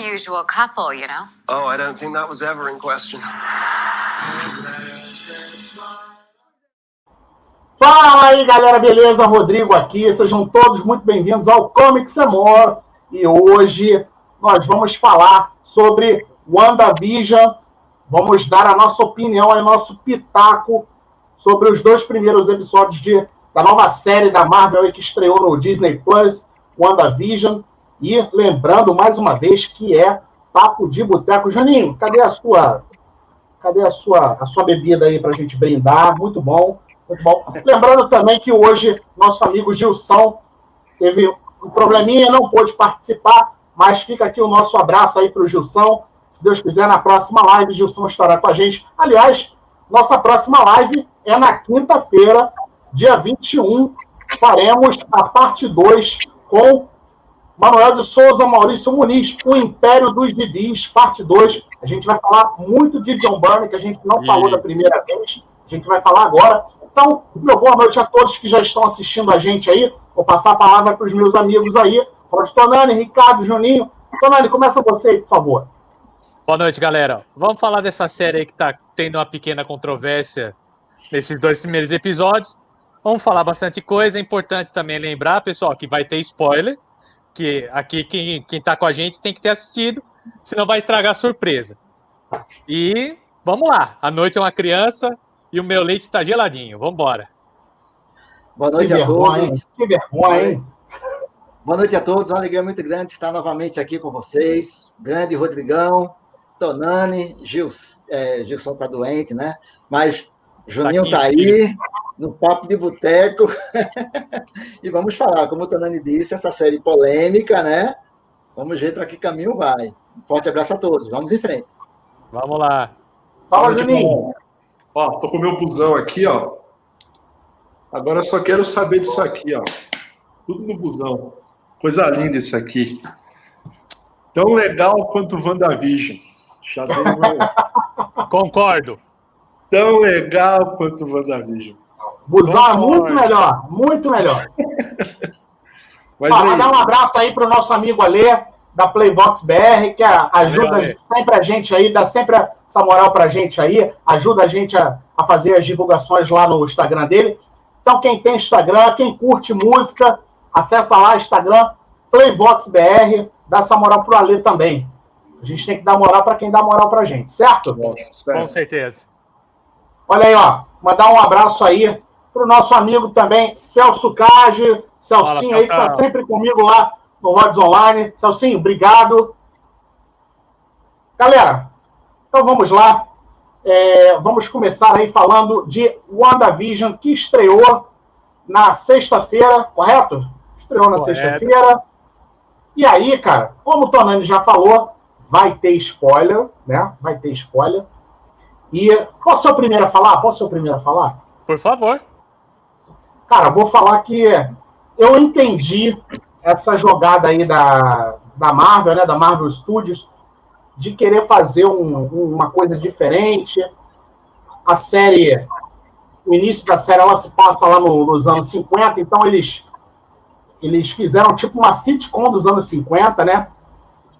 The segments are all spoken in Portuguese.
unusual couple, you know? Oh, I don't think that was ever in question. Fala aí, galera, beleza? Rodrigo aqui. Sejam todos muito bem-vindos ao Comics Amor. E hoje nós vamos falar sobre WandaVision. Vamos dar a nossa opinião, o nosso pitaco sobre os dois primeiros episódios de, da nova série da Marvel que estreou no Disney Plus, WandaVision. E lembrando mais uma vez que é Papo de Boteco. Janinho, cadê a sua cadê a sua, a sua bebida aí para a gente brindar? Muito bom, muito bom. Lembrando também que hoje nosso amigo Gilson teve um probleminha, não pôde participar, mas fica aqui o nosso abraço aí para o Gilson. Se Deus quiser, na próxima live, Gilson estará com a gente. Aliás, nossa próxima live é na quinta-feira, dia 21. Faremos a parte 2 com Manuel de Souza, Maurício Muniz, O Império dos Bibis, parte 2. A gente vai falar muito de John Byrne, que a gente não e... falou da primeira vez. A gente vai falar agora. Então, meu boa noite a todos que já estão assistindo a gente aí. Vou passar a palavra para os meus amigos aí. Pode Tonani, Ricardo, Juninho. Tonani, começa você aí, por favor. Boa noite, galera. Vamos falar dessa série aí que está tendo uma pequena controvérsia nesses dois primeiros episódios. Vamos falar bastante coisa. É importante também lembrar, pessoal, que vai ter spoiler que aqui quem, quem tá com a gente tem que ter assistido, senão vai estragar a surpresa. E vamos lá, a noite é uma criança e o meu leite está geladinho. Vamos embora. Boa noite que a vergonha, todos. Que vergonha, hein? Boa noite a todos, uma alegria muito grande estar novamente aqui com vocês. Grande Rodrigão, Tonani, Gils, é, Gilson tá doente, né? Mas Juninho tá, tá aí, no Papo de Boteco. e vamos falar, como o Tonani disse, essa série polêmica, né? Vamos ver para que caminho vai. Um forte abraço a todos. Vamos em frente. Vamos lá. Fala, Juninho. Ó, tô com o meu busão aqui, ó. Agora eu só quero saber disso aqui, ó. Tudo no busão. Coisa linda isso aqui. Tão legal quanto o WandaVision. Já meu... Concordo. Tão legal quanto o WandaVision. Busão é muito melhor, muito melhor. Mas Ó, dar um abraço aí para o nosso amigo Alê, da Playvox BR, que ajuda Valeu, sempre a gente aí, dá sempre essa moral para a gente aí, ajuda a gente a, a fazer as divulgações lá no Instagram dele. Então, quem tem Instagram, quem curte música, acessa lá Instagram, Playvox BR, dá essa moral pro Alê também. A gente tem que dar moral para quem dá moral pra gente, certo? Com certeza. Olha aí, ó. Mandar um abraço aí para o nosso amigo também, Celso Cage, Celcinho Fala, aí, que está sempre comigo lá no Rods Online. Celcinho, obrigado. Galera, então vamos lá. É, vamos começar aí falando de WandaVision, que estreou na sexta-feira, correto? Estreou na sexta-feira. E aí, cara, como o Tonani já falou, vai ter spoiler, né? Vai ter spoiler. E posso ser o primeiro a falar? Posso ser o primeiro a falar? Por favor. Cara, vou falar que eu entendi essa jogada aí da, da Marvel, né, da Marvel Studios, de querer fazer um, uma coisa diferente. A série, o início da série, ela se passa lá no, nos anos 50, então eles, eles fizeram tipo uma sitcom dos anos 50, né?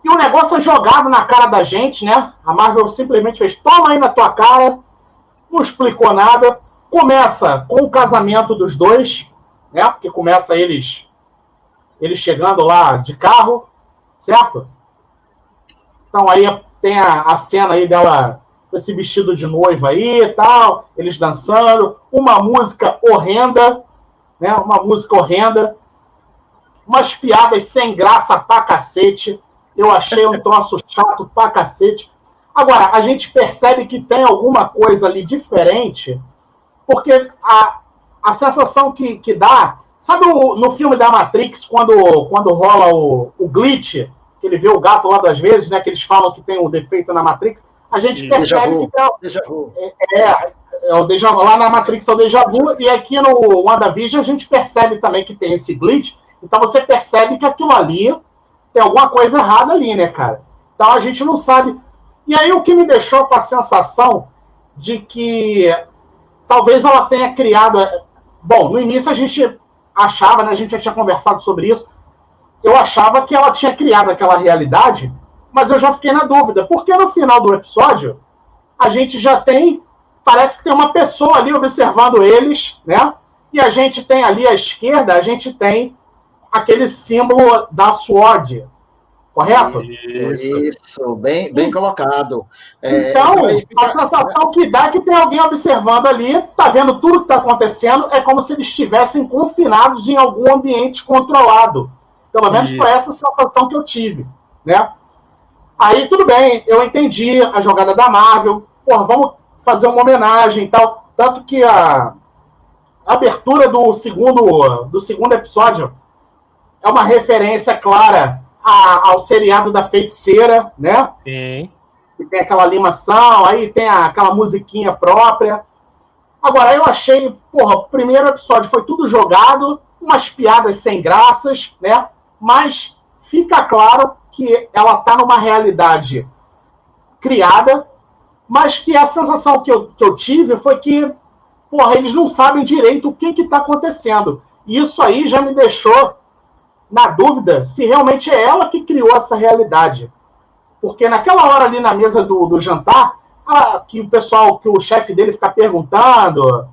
E o negócio é jogado na cara da gente, né? A Marvel simplesmente fez, toma aí na tua cara, não explicou nada. Começa com o casamento dos dois, né? Porque começa eles eles chegando lá de carro, certo? Então aí tem a, a cena aí dela com esse vestido de noiva aí e tal, eles dançando, uma música horrenda, né? Uma música horrenda, umas piadas sem graça pra cacete. Eu achei um troço chato pra cacete. Agora, a gente percebe que tem alguma coisa ali diferente porque a, a sensação que, que dá. Sabe o, no filme da Matrix, quando, quando rola o, o glitch, que ele vê o gato lá das vezes, né? Que eles falam que tem um defeito na Matrix, a gente percebe que é, é, é, o déjà vu. Lá na Matrix é o déjà vu, e aqui no WandaVision a gente percebe também que tem esse glitch. Então você percebe que aquilo ali tem alguma coisa errada ali, né, cara? Então a gente não sabe. E aí o que me deixou com a sensação de que talvez ela tenha criado. É, bom, no início a gente achava, né, a gente já tinha conversado sobre isso. Eu achava que ela tinha criado aquela realidade mas eu já fiquei na dúvida, porque no final do episódio a gente já tem, parece que tem uma pessoa ali observando eles, né? E a gente tem ali à esquerda, a gente tem aquele símbolo da SWORD, correto? Isso, Isso bem, bem colocado. É, então, fica... a sensação que dá é que tem alguém observando ali, tá vendo tudo que está acontecendo, é como se eles estivessem confinados em algum ambiente controlado. Pelo menos foi essa sensação que eu tive, né? Aí, tudo bem, eu entendi a jogada da Marvel, pô, vamos fazer uma homenagem e tal. Tanto que a, a abertura do segundo, do segundo episódio é uma referência clara a, ao seriado da feiticeira, né? Sim. Que tem aquela animação, aí tem a, aquela musiquinha própria. Agora, eu achei, porra, o primeiro episódio foi tudo jogado, umas piadas sem graças, né? Mas fica claro que ela tá numa realidade criada, mas que a sensação que eu, que eu tive foi que, porra, eles não sabem direito o que que tá acontecendo. E isso aí já me deixou na dúvida se realmente é ela que criou essa realidade. Porque naquela hora ali na mesa do, do jantar, ela, que o pessoal, que o chefe dele fica perguntando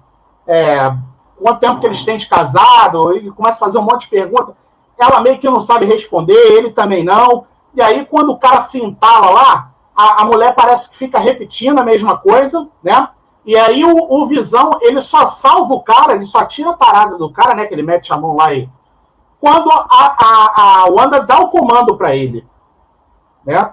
é, quanto tempo que eles têm de casado, e começa a fazer um monte de perguntas, ela meio que não sabe responder, ele também não. E aí, quando o cara se entala lá, a, a mulher parece que fica repetindo a mesma coisa, né? E aí o, o Visão, ele só salva o cara, ele só tira a parada do cara, né? Que ele mete a mão lá e quando a, a, a Wanda dá o comando para ele. Né?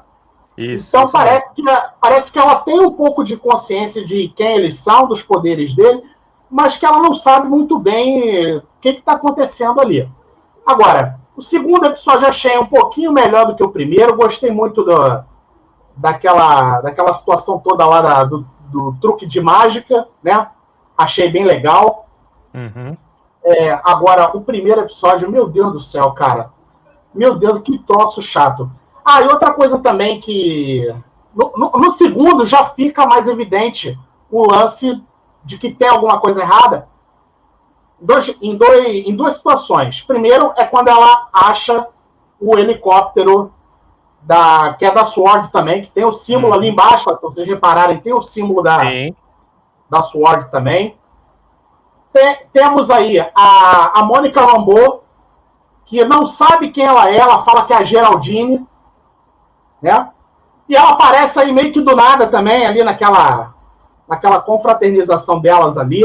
Isso, então isso parece, que, parece que ela tem um pouco de consciência de quem eles são, dos poderes dele, mas que ela não sabe muito bem o que está acontecendo ali. Agora, o segundo episódio eu achei um pouquinho melhor do que o primeiro, gostei muito do, daquela, daquela situação toda lá da, do, do truque de mágica, né? Achei bem legal. Uhum. É, agora, o primeiro episódio, meu Deus do céu, cara. Meu Deus, que troço chato. Ah, e outra coisa também que. No, no, no, segundo já fica mais evidente o lance de que tem alguma coisa errada. Dois, em, dois, em duas situações. Primeiro é quando ela acha o helicóptero da, que é da SWORD também, que tem o símbolo hum. ali embaixo, se vocês repararem, tem o símbolo da, da SWORD também temos aí a, a Mônica Lambô, que não sabe quem ela é, ela fala que é a Geraldine, né? E ela aparece aí meio que do nada também, ali naquela, naquela confraternização delas ali,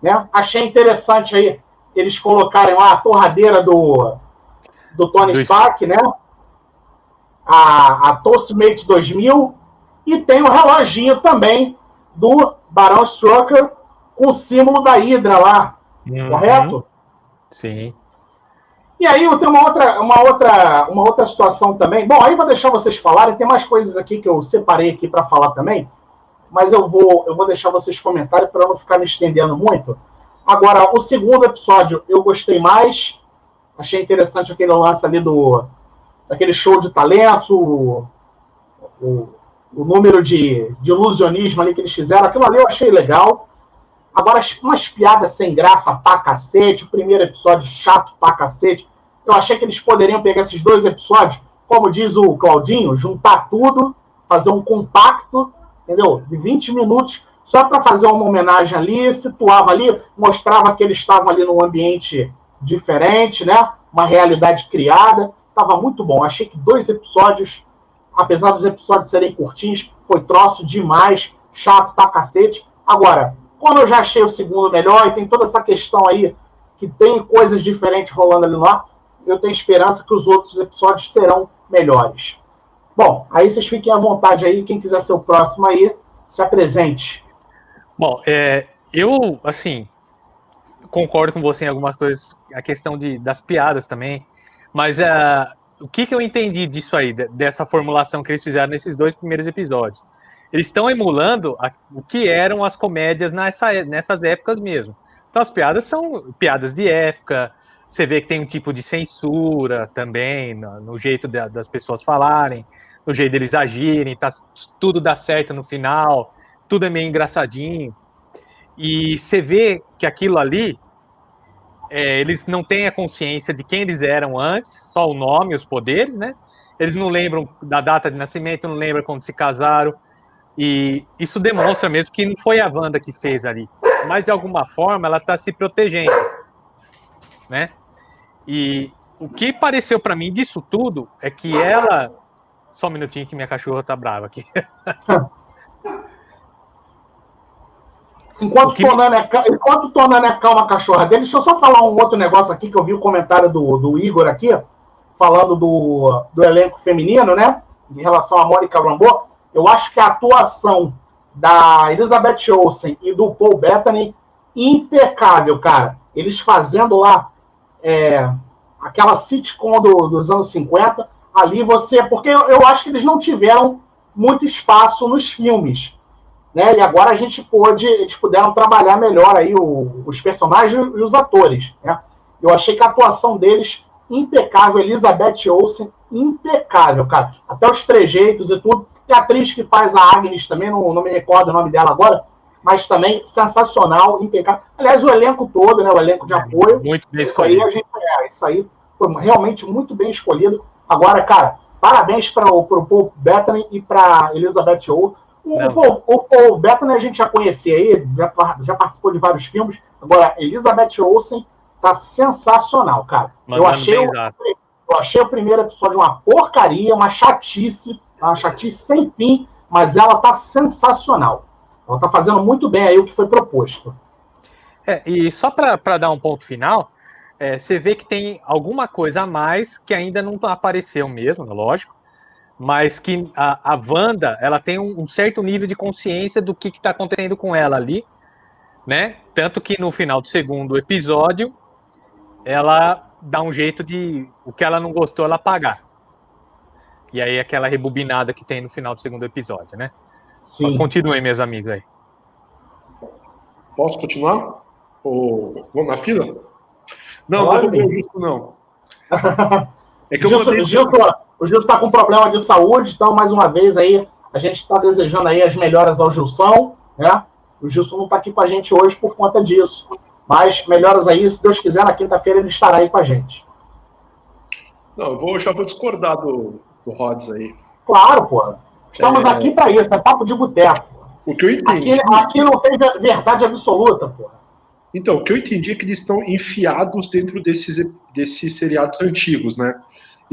né? Achei interessante aí eles colocarem lá a torradeira do, do Tony do Stark, né? A, a Toastmate 2000 e tem o reloginho também do Barão Strucker, com o símbolo da Hidra lá, uhum. correto? Sim. E aí eu tenho uma outra, uma outra, uma outra situação também. Bom, aí vou deixar vocês falarem. Tem mais coisas aqui que eu separei aqui para falar também, mas eu vou, eu vou deixar vocês comentarem para não ficar me estendendo muito. Agora, o segundo episódio eu gostei mais. Achei interessante aquele lance ali do daquele show de talentos, o, o, o número de, de ilusionismo ali que eles fizeram. Aquilo ali eu achei legal. Agora, umas piadas sem graça pra cacete, o primeiro episódio chato pra cacete. Eu achei que eles poderiam pegar esses dois episódios, como diz o Claudinho, juntar tudo, fazer um compacto, entendeu? De 20 minutos, só para fazer uma homenagem ali, situava ali, mostrava que eles estavam ali num ambiente diferente, né? Uma realidade criada. Tava muito bom. Achei que dois episódios, apesar dos episódios serem curtinhos, foi troço demais, chato pra cacete. Agora, como eu já achei o segundo melhor e tem toda essa questão aí que tem coisas diferentes rolando ali lá, eu tenho esperança que os outros episódios serão melhores. Bom, aí vocês fiquem à vontade aí, quem quiser ser o próximo aí, se apresente. Bom, é, eu, assim, concordo com você em algumas coisas, a questão de, das piadas também, mas uh, o que, que eu entendi disso aí, dessa formulação que eles fizeram nesses dois primeiros episódios? Eles estão emulando a, o que eram as comédias nessa, nessas épocas mesmo. Então as piadas são piadas de época, você vê que tem um tipo de censura também no, no jeito de, das pessoas falarem, no jeito deles agirem, tá, tudo dá certo no final, tudo é meio engraçadinho. E você vê que aquilo ali, é, eles não têm a consciência de quem eles eram antes, só o nome, os poderes, né? eles não lembram da data de nascimento, não lembram quando se casaram. E isso demonstra mesmo que não foi a Wanda que fez ali. Mas de alguma forma ela está se protegendo. Né? E o que pareceu para mim disso tudo é que ela. Só um minutinho que minha cachorra tá brava aqui. Enquanto, que... Tonana, é enquanto Tonana calma a cachorra dele, deixa eu só falar um outro negócio aqui, que eu vi o comentário do, do Igor aqui, falando do, do elenco feminino, né? Em relação a Mônica Rambeau. Eu acho que a atuação da Elizabeth Olsen e do Paul Bettany impecável, cara. Eles fazendo lá é, aquela sitcom do, dos anos 50, ali você. Porque eu, eu acho que eles não tiveram muito espaço nos filmes né? E agora a gente pôde, eles puderam trabalhar melhor aí o, os personagens e os atores, né? Eu achei que a atuação deles impecável, Elizabeth Olsen, impecável, cara. Até os trejeitos e tudo. E a atriz que faz a Agnes também, não, não me recordo o nome dela agora, mas também sensacional, impecável. Aliás, o elenco todo, né? O elenco de apoio. Muito bem escolhido. Isso aí, gente, é, isso aí foi realmente muito bem escolhido. Agora, cara, parabéns para o Paul Bettany e para Elizabeth Olsen o, o, né, a gente já conhecia aí, já, já, participou de vários filmes. Agora, Elizabeth Olsen tá sensacional, cara. eu achei, o, eu achei o primeiro episódio uma porcaria, uma chatice, uma chatice sem fim, mas ela tá sensacional. Ela tá fazendo muito bem aí o que foi proposto. É, e só para dar um ponto final, é, você vê que tem alguma coisa a mais que ainda não apareceu mesmo, lógico, mas que a, a Wanda, ela tem um, um certo nível de consciência do que está acontecendo com ela ali, né? Tanto que no final do segundo episódio, ela dá um jeito de o que ela não gostou, ela apagar. E aí aquela rebobinada que tem no final do segundo episódio, né? Sim. Continuem, meus amigos aí. Posso continuar? Ou vamos na fila? Não, claro, não é justo, não. É que eu Gilson, mandei... Gilson, o Gilson está com problema de saúde, então, mais uma vez, aí, a gente está desejando aí as melhoras ao Gilson, né? O Gilson não está aqui com a gente hoje por conta disso. Mas melhoras aí, se Deus quiser, na quinta-feira ele estará aí com a gente. Não, eu vou, já vou discordar do, do Rods aí. Claro, pô. Estamos é... aqui para isso, é papo de boteco. O que eu entendi. Aqui, aqui não tem verdade absoluta, pô. Então, o que eu entendi é que eles estão enfiados dentro desses, desses seriados antigos, né?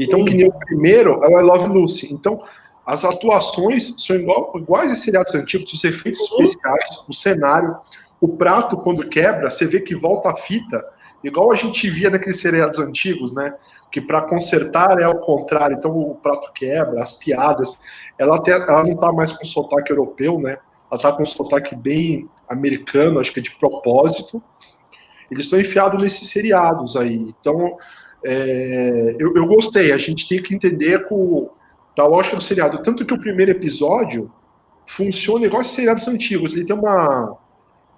Então, que nem o primeiro é o I Love Lucy. Então, as atuações são igual, iguais a seriados antigos, os efeitos especiais, o cenário, o prato, quando quebra, você vê que volta a fita, igual a gente via naqueles seriados antigos, né? Que para consertar é ao contrário. Então, o prato quebra, as piadas. Ela, até, ela não está mais com sotaque europeu, né? Ela está com um sotaque bem americano, acho que é de propósito. Eles estão enfiados nesses seriados aí. Então, é, eu, eu, gostei. A gente tem que entender com, da lógica do seriado. Tanto que o primeiro episódio funciona igual os seriados antigos. Ele tem uma,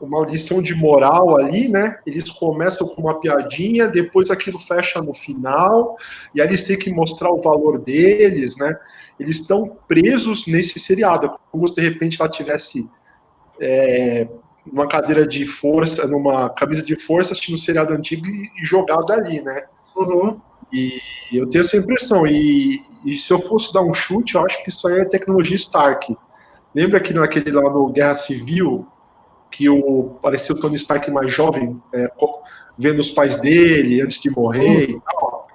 uma lição de moral ali, né? Eles começam com uma piadinha, depois aquilo fecha no final, e aí eles têm que mostrar o valor deles, né? Eles estão presos nesse seriado, como se de repente ela tivesse é, uma cadeira de força, numa camisa de força, assistindo um seriado antigo e, e jogado ali, né? Uhum. E eu tenho essa impressão. E, e, se eu fosse dar um chute, eu acho que isso aí é tecnologia Stark. Lembra que naquele lá no Guerra Civil, que o parecia o Tony Stark mais jovem, é, vendo os pais dele antes de morrer e tal.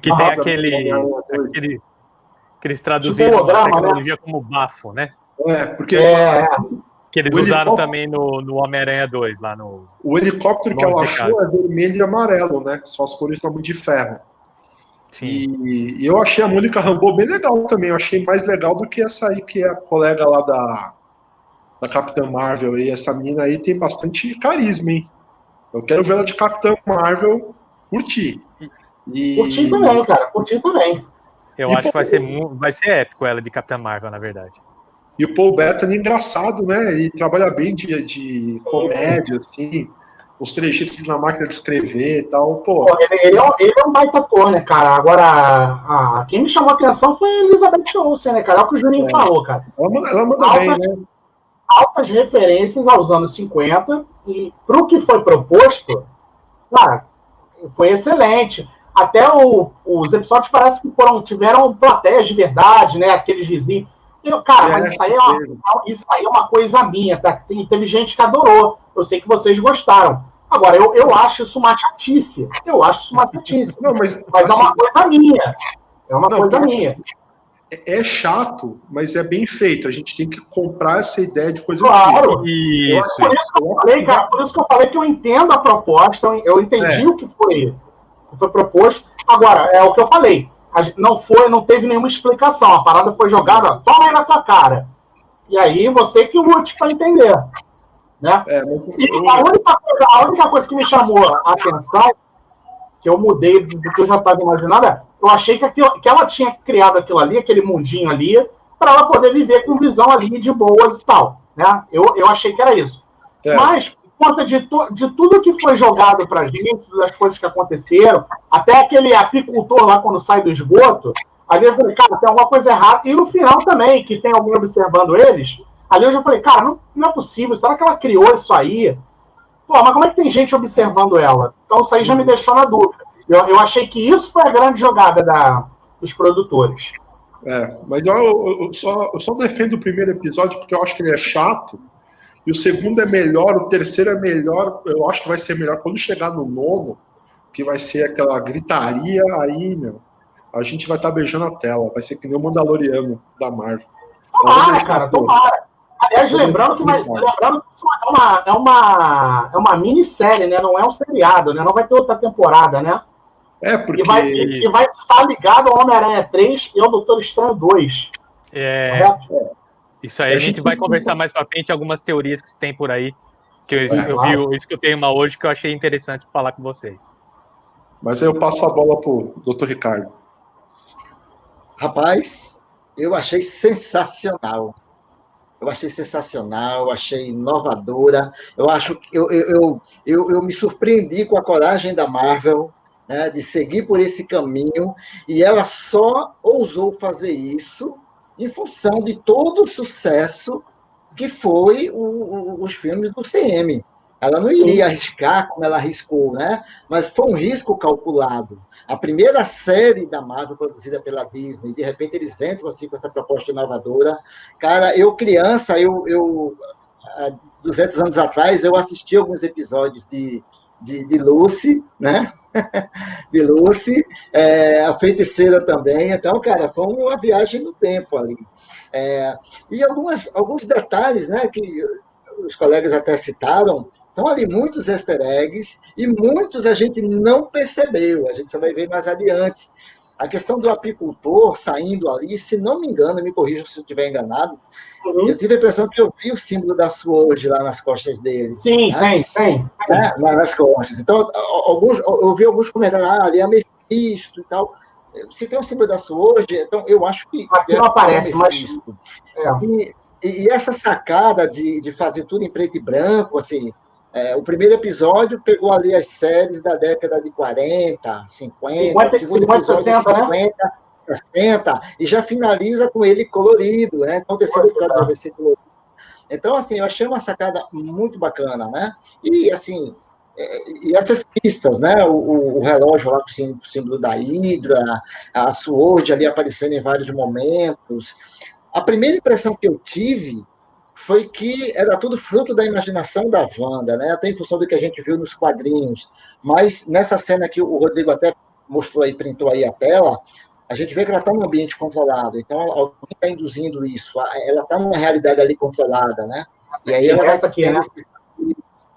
Que tem aquele, aquele. Que eles traduziram tipo, a tecnologia né? como bafo, né? É, porque. É. Que eles usaram também no, no Homem-Aranha 2, lá no. O helicóptero que ela achou é vermelho e amarelo, né? Só as cores estão de ferro. Sim. E, e, eu achei a Mônica Rambeau bem legal também. Eu achei mais legal do que essa aí, que é a colega lá da, da Capitã Marvel. E essa menina aí tem bastante carisma, hein? Eu quero ver ela de Capitã Marvel curtir. E... Curtir também, cara. Curtir também. Eu e acho que vai ser, vai ser épico ela de Capitã Marvel, na verdade. E o Paul Bettany é engraçado, né? Ele trabalha bem de, de comédia, assim, os trejeitos na máquina de escrever e tal. Pô. Pô ele, ele, é um, ele, é um, baita ator, né, cara? Agora, a, quem me chamou a atenção foi a Elizabeth Olsen, né, cara? É o que o Juninho é. falou, cara. Ela, ela manda altas, bem, né? Altas referências aos anos 50 e pro que foi proposto, cara, foi excelente. Até o, os episódios parece que foram, tiveram plateias de verdade, né? Aqueles vizinhos. Eu, cara, mas isso aí é, uma, isso aí é uma coisa minha, tá? Tem, teve gente que adorou. Eu sei que vocês gostaram. Agora, eu, eu acho isso uma chatice. Eu acho isso uma chatice. Não, mas, Mas é uma assim, coisa minha. É uma Não, coisa minha. É chato, mas é bem feito. A gente tem que comprar essa ideia de coisa Claro. boa. Isso, Por isso. que eu falei, cara, por isso que eu falei que eu entendo a proposta, eu entendi É. o que foi, o que foi proposto. Agora, é o que eu falei. Não foi, não teve nenhuma explicação. A parada foi jogada, toma aí na tua cara. E aí você que lute para entender. Né? É, mas E a única, coisa, a única coisa que me chamou a atenção, que eu mudei do que eu já estava imaginando, é, eu achei que, aquilo, que ela tinha criado aquilo ali, aquele mundinho ali, para ela poder viver com visão ali de boas e tal. Né? Eu, eu achei que era isso. É. Mas, por conta de, to- de tudo que foi jogado pra gente, das coisas que aconteceram, até aquele apicultor lá quando sai do esgoto, ali eu falei, cara, tem alguma coisa errada. E no final também, que tem alguém observando eles, ali eu já falei, cara, não, não é possível, será que ela criou isso aí? Pô, mas como é que tem gente observando ela? Então isso aí já me deixou na dúvida. Eu, eu achei que isso foi a grande jogada da, dos produtores. É, mas eu, eu- só, eu só defendo o primeiro episódio porque eu acho que ele é chato. E o segundo é melhor, o terceiro é melhor. Eu acho que vai ser melhor quando chegar no nono, que vai ser aquela gritaria aí, meu. A gente vai estar beijando a tela. Vai ser que nem o Mandaloriano da Marvel. Tomara, cara, tomara. Aliás, lembrando que, mas, lembrando que isso é uma, é, uma, é uma minissérie, né? Não é um seriado, né? Não vai ter outra temporada, né? É, porque. E vai, e vai estar ligado ao Homem-Aranha 3 e ao Doutor Estranho 2. É, correto? isso aí a gente vai conversar mais pra frente, algumas teorias que se tem por aí. Que eu, É, eu vi, eu escutei uma hoje que eu achei interessante falar com vocês. Mas aí eu passo a bola pro Dr. Ricardo. Rapaz, eu achei sensacional. Eu achei sensacional, eu achei inovadora. Eu acho que eu, eu, eu, eu, eu me surpreendi com a coragem da Marvel né, de seguir por esse caminho, e ela só ousou fazer isso em função de todo o sucesso que foi o- o- os filmes do CM. Ela não iria arriscar como ela arriscou, né? Mas foi um risco calculado. A primeira série da Marvel produzida pela Disney, de repente eles entram assim com essa proposta inovadora. Cara, eu criança, eu, eu há 200 anos atrás, eu assisti alguns episódios de, de, de Lucy, né? de Lucy, é, a feiticeira também. Então, cara, foi uma viagem no tempo ali. É, e algumas, alguns detalhes, né, que os colegas até citaram, estão ali muitos easter eggs e muitos a gente não percebeu, a gente só vai ver mais adiante. A questão do apicultor saindo ali, se não me engano, me corrijam se eu estiver enganado, Uhum. eu tive a impressão que eu vi o símbolo da Sword lá nas costas dele Sim, tem, tem. né, lá nas costas. Então, alguns, eu vi alguns comentários, ah, ali é Mephisto e tal. Se tem um símbolo da Sword, então eu acho que. Aqui não é aparece, mas- Mephisto. É. E, e essa sacada de, de fazer tudo em preto e branco, assim, é, o primeiro episódio pegou ali as séries da década de 40, 50, 50, o segundo 50, episódio 60, né? 50, 60, e já finaliza com ele colorido, né? Então, o terceiro episódio vai ser colorido. Então, assim, eu achei uma sacada muito bacana, né? E, assim, é, e essas pistas, né? O, o- relógio lá com o símbolo da Hydra, a Sword ali aparecendo em vários momentos. A primeira impressão que eu tive foi que era tudo fruto da imaginação da Wanda, né? Até em função do que a gente viu nos quadrinhos. Mas nessa cena que o Rodrigo até mostrou aí, printou aí a tela, a gente vê que ela está num ambiente controlado. Então, alguém está induzindo isso. Ela está numa realidade ali controlada, né? E aí ela vai Essa aqui, né?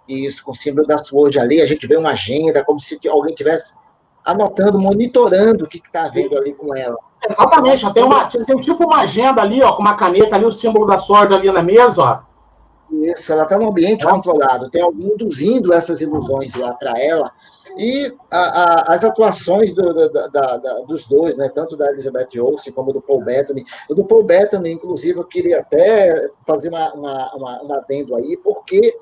Isso, com o símbolo da Sword ali, a gente vê uma agenda, como se alguém tivesse anotando, monitorando o que está havendo ali com ela. Exatamente, já tem, uma, tem tipo uma agenda ali, ó, com uma caneta ali, o símbolo da sorte ali na mesa, ó. Isso, ela está num ambiente controlado, tem alguém induzindo essas ilusões lá para ela. E a, a, as atuações do, da, da, da, dos dois, né, tanto da Elizabeth Olsen como do Paul Bettany. O do Paul Bettany, inclusive, eu queria até fazer uma, uma, uma, um adendo aí, porque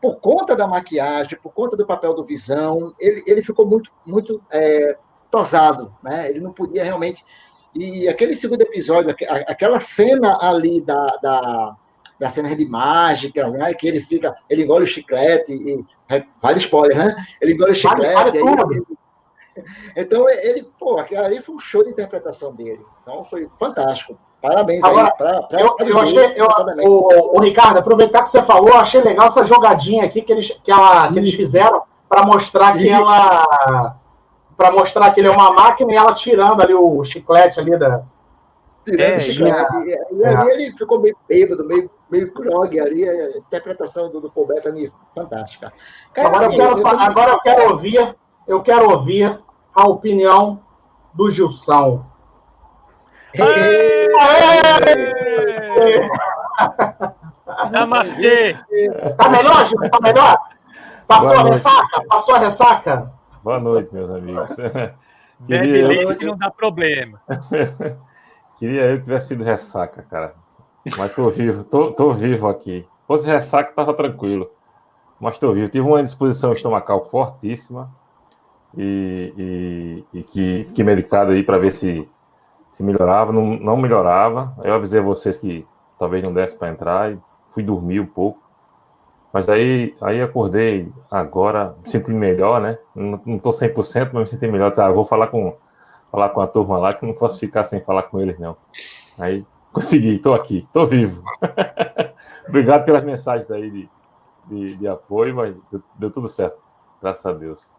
por conta da maquiagem, por conta do papel do Visão, ele, ele ficou muito, muito é, tosado, né? Ele não podia realmente. E aquele segundo episódio, aquela cena ali da, da, da cena de mágica, né? Que ele fica, ele engole o chiclete e vale spoiler, né? Ele engole o chiclete, Vale, vale aí, Então, ele, pô, aquilo ali foi um show de interpretação dele. Então, foi fantástico. Parabéns Agora, aí. Pra, pra, Eu, pra eu achei, eu, o, o Ricardo, aproveitar que você falou, eu achei legal essa jogadinha aqui que eles, que ela, que eles fizeram para mostrar que ela. Para mostrar que ele é uma máquina e ela tirando ali o chiclete ali da. Tirando É, o chiclete. E, e ali ele ficou meio bêbado, meio, meio grog ali. A interpretação do, do Paul Bettany fantástica. Cara, Agora eu assim, quero, eu- fa- agora eu quero ouvir, eu quero ouvir a opinião do Gilson. Aê! Namastê! Tá melhor, Gilson? Tá melhor? Passou Boa a noite. ressaca? Passou a ressaca? Boa noite, meus amigos. Queria, leite que não dá problema. queria eu que tivesse sido ressaca, cara. Mas tô vivo, tô, tô vivo aqui. Se fosse ressaca, tava tranquilo. Mas tô vivo. Tive uma indisposição estomacal fortíssima e, e, e que fiquei medicado aí para ver se, se melhorava. Não, não melhorava. Aí eu avisei a vocês que talvez não desse para entrar e fui dormir um pouco. Mas aí, aí acordei agora, me senti melhor, né? Não, não tô 100%, mas me senti melhor. Disse, ah, vou falar com, falar com a turma lá, que não posso ficar sem falar com eles, não. Aí consegui, tô aqui, tô vivo. Obrigado pelas mensagens aí de, de, de apoio, mas deu, deu tudo certo, graças a Deus.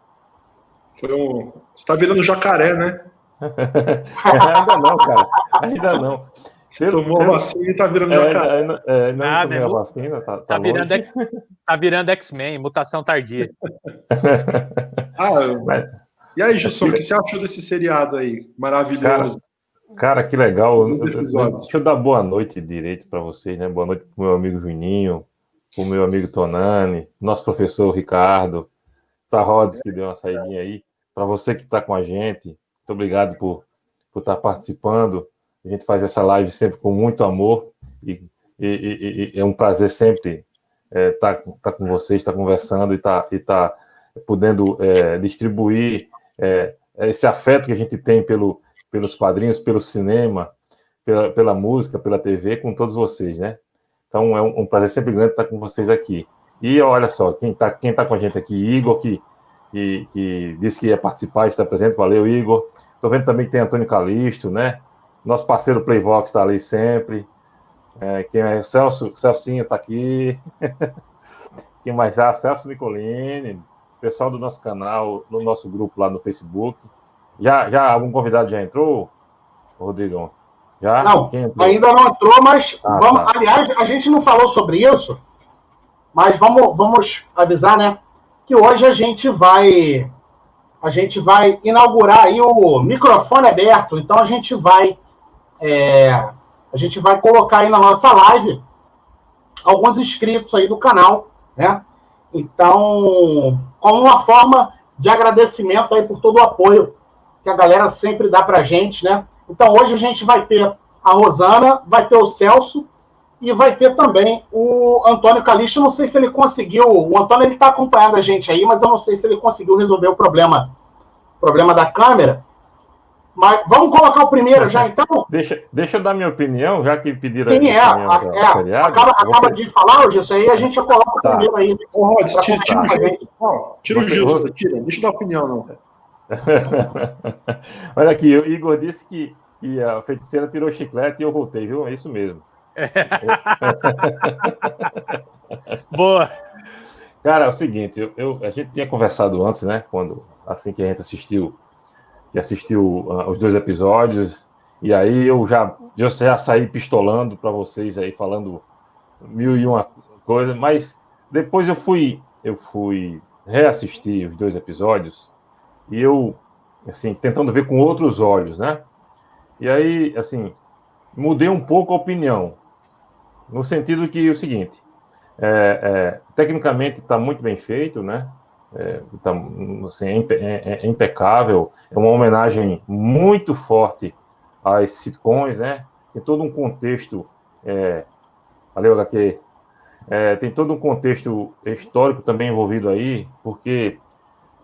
Foi um... Você tá virando jacaré, né? ainda não, cara, ainda não. Você tomou a vacina e tá virando é, jacaré. é, ainda não Nada, tomei é a vacina, tá, tá, Tá virando. X- tá virando X-Men, mutação tardia. Ah, Mas- E aí, Gilson, o que você achou desse seriado aí? Maravilhoso. Cara, que legal. Deixa eu dar boa noite direito para vocês, né? Boa noite para o meu amigo Juninho, para o meu amigo Tonani, nosso professor Ricardo, para Rods, que deu uma saidinha aí, para você que está com a gente, muito obrigado por, por estar participando. A gente faz essa live sempre com muito amor e, e- e- é um prazer sempre estar com vocês, estar conversando e estar e tá podendo é, distribuir é, esse afeto que a gente tem pelo, pelos quadrinhos, pelo cinema, pela, pela música, pela TV, com todos vocês, né? Então é um, um prazer sempre grande estar com vocês aqui. E olha só, quem está quem tá com a gente aqui, Igor, que, que, que disse que ia participar, está presente, valeu, Igor. Estou vendo também que tem Antônio Calixto, né? Nosso parceiro Playvox está ali sempre. É, quem é Celso, Celcinho está aqui. quem mais? Ah, Celso Nicolini, pessoal do nosso canal, no nosso grupo lá no Facebook. Já, já algum convidado já entrou, Rodrigão? Já? Não? Ainda não entrou, mas Ah, vamos. tá. Aliás, a gente não falou sobre isso, mas vamos, vamos avisar, né? Que hoje a gente vai a gente vai inaugurar aí o microfone aberto. Então a gente vai é, a gente vai colocar aí na nossa live alguns inscritos aí do canal, né? Então, como uma forma de agradecimento aí por todo o apoio que a galera sempre dá pra gente, né? Então hoje a gente vai ter a Rosana, vai ter o Celso e vai ter também o Antônio Calixto. Não sei se ele conseguiu. O Antônio ele está acompanhando a gente aí, mas eu não sei se ele conseguiu resolver o problema, problema da câmera. Mas vamos colocar o primeiro já então? Deixa, deixa eu dar minha opinião, já que pediram Sim, é. a- é. acaba acaba de falar, Gilson, aí a gente já coloca o Tá. primeiro aí. Ô, Pra tira, tira, tira o Gilson, você- tira. Deixa eu dar opinião, não. Olha aqui, o Igor disse que, que a feiticeira tirou o chiclete e eu voltei, viu? É isso mesmo. Boa. Cara, é o seguinte, eu, eu- a gente tinha conversado antes, né? Quando assim que a gente assistiu, que assistiu ah, os dois episódios, e aí eu já eu já saí pistolando para vocês aí falando mil e uma coisas, mas depois eu fui eu fui reassistir os dois episódios e eu assim tentando ver com outros olhos, né? E aí assim mudei um pouco a opinião no sentido que é o seguinte é, é, tecnicamente está muito bem feito, né? É, tá, assim, é, impe- é- é impecável, é uma homenagem muito forte às sitcoms, né? Tem todo um contexto, é, valeu HQ, é, tem todo um contexto histórico também envolvido aí, porque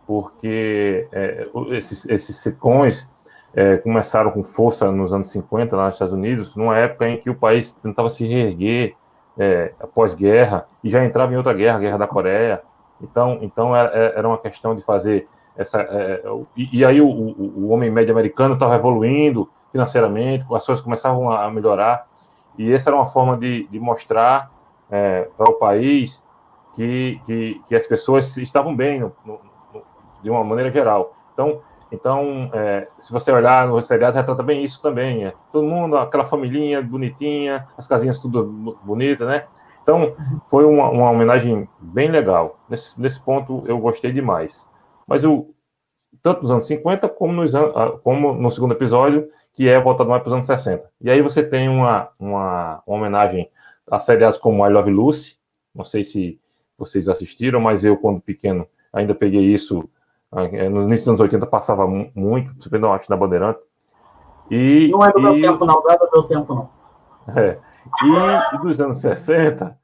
porque é, esses, esses sitcoms é, começaram com força nos anos 50 lá nos Estados Unidos, numa época em que o país tentava se reerguer é, após guerra e já entrava em outra guerra, a guerra da Coreia. Então, então era, era uma questão de fazer essa, é, e, e, aí o, o, o, homem médio americano estava evoluindo financeiramente, as coisas começavam a melhorar, e essa era uma forma de, de mostrar é, para o país que, que, que, as pessoas estavam bem no, no, no, de uma maneira geral. Então, então é, se você olhar no seriado, retrata bem isso também. É, todo mundo, aquela família bonitinha, as casinhas tudo bonitas, né? Então, foi uma, uma homenagem bem legal. Nesse, nesse ponto, eu gostei demais. Mas o, tanto nos anos 50 como, nos, como no segundo episódio, que é voltado mais para os anos 60. E aí você tem uma, uma, uma homenagem a seriados como I Love Lucy, não sei se vocês assistiram, mas eu, quando pequeno, ainda peguei isso. É, no início dos anos 80 passava muito, acho, na Bandeirante. E, não é do e... meu tempo, não, não é do meu tempo, não. É. E, e dos anos 60,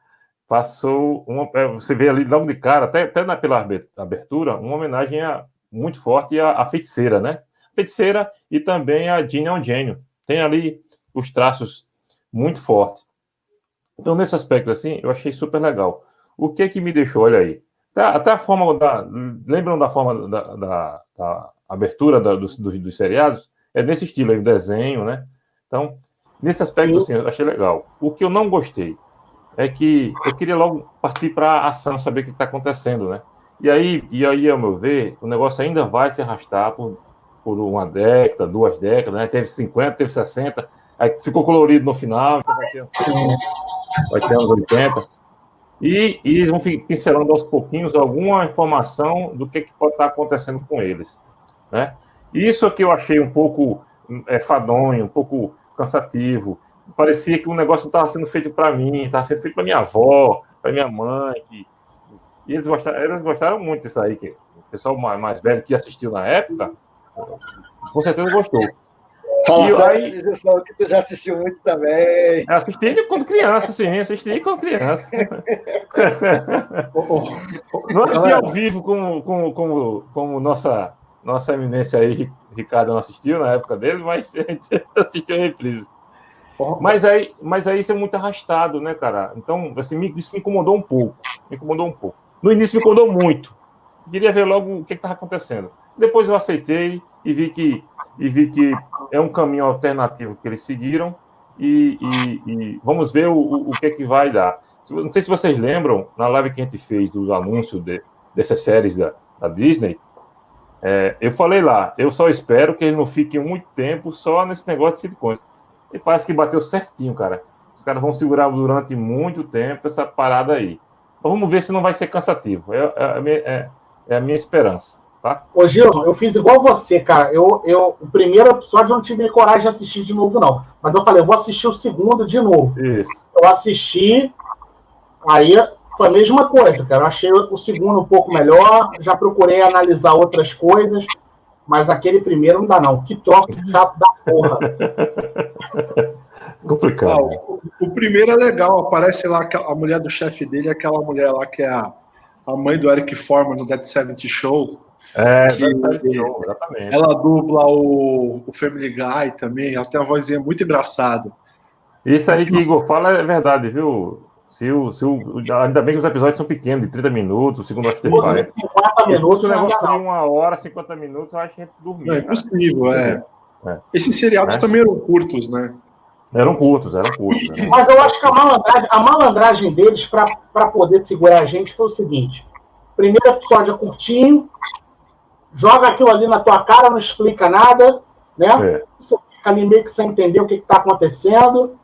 passou uma, é, você vê ali logo de cara, até, até na, pela abertura, uma homenagem a, muito forte à, à feiticeira, né? Feiticeira e também a Gina é um gênio. Tem ali os traços muito fortes. Então, nesse aspecto, assim, eu achei super legal. O que que me deixou, olha aí, até, até a forma da, lembram da forma da, da, da abertura da, dos, dos, dos, seriados? É nesse estilo aí, o desenho, né? Então, nesse aspecto, Sim. assim, eu achei legal. O que eu não gostei é que eu queria logo partir para a ação, saber o que está acontecendo, né? E aí, e aí, ao meu ver, o negócio ainda vai se arrastar por, por uma década, duas décadas, né? Teve 50, teve 60, aí ficou colorido no final, então vai ter, vai ter anos 80. E, e eles vão pincelando aos pouquinhos alguma informação do que, que pode estar acontecendo com eles, né? Isso aqui eu achei um pouco é, fadonho, um pouco cansativo. Parecia que o negócio não estava sendo feito para mim, estava sendo feito para minha avó, para minha mãe, que e eles gostaram, eles gostaram muito disso aí, que o pessoal mais, mais velho que assistiu na época, com certeza gostou. Fala e sério, aí, que tu já assistiu muito também. Assisti quando criança, sim, assisti quando criança. não assisti ao vivo como, como, como, como nossa, nossa eminência aí, Ricardo não assistiu na época dele, mas a gente assistiu a reprise. Mas aí, mas aí isso é muito arrastado, né, cara? Então, assim, isso me incomodou um pouco. Me incomodou um pouco. No início me incomodou muito. Queria ver logo o que estava acontecendo. Depois eu aceitei e vi que e vi que é um caminho alternativo que eles seguiram e, e, e vamos ver o, o, que é que vai dar. Não sei se vocês lembram, na live que a gente fez do anúncio de, dessas séries da, da Disney, é, eu falei lá, eu só espero que ele não fique muito tempo só nesse negócio de sitcoms. E parece que bateu certinho, cara. Os caras vão segurar durante muito tempo essa parada aí. Então, vamos ver se não vai ser cansativo. É, é, é, é a minha esperança. Tá? Ô, Gil, eu fiz igual você, cara. Eu, eu, o primeiro episódio eu não tive coragem de assistir de novo, não. Mas eu falei, eu vou assistir o segundo de novo. Isso. Eu assisti, aí foi a mesma coisa, cara. Eu achei o segundo um pouco melhor, já procurei analisar outras coisas, mas aquele primeiro não dá, não. Que troço chato da porra. Complicado. o, o, primeiro é legal, aparece lá a mulher do chefe dele, aquela mulher lá que é a, a mãe do Eric Forman no Dead Seventy Show. É, que, Show, exatamente. Ela dubla o, o Family Guy também, ela tem uma vozinha muito engraçada. Isso aí que Igor fala é verdade, viu? Se o, se o, ainda bem que os episódios são pequenos, de 30 minutos, o segundo acho que tem 40. 50 minutos, o negócio de uma hora, 50 minutos, eu acho que a gente dormia. É impossível, é. é. Esses seriados é. também eram curtos, né? Eram curtos, eram curtos. Né? Mas eu acho que a malandragem, a malandragem deles para poder segurar a gente foi o seguinte: primeiro episódio é curtinho, joga aquilo ali na tua cara, não explica nada, né? É. Você fica ali meio que sem entender o que está acontecendo.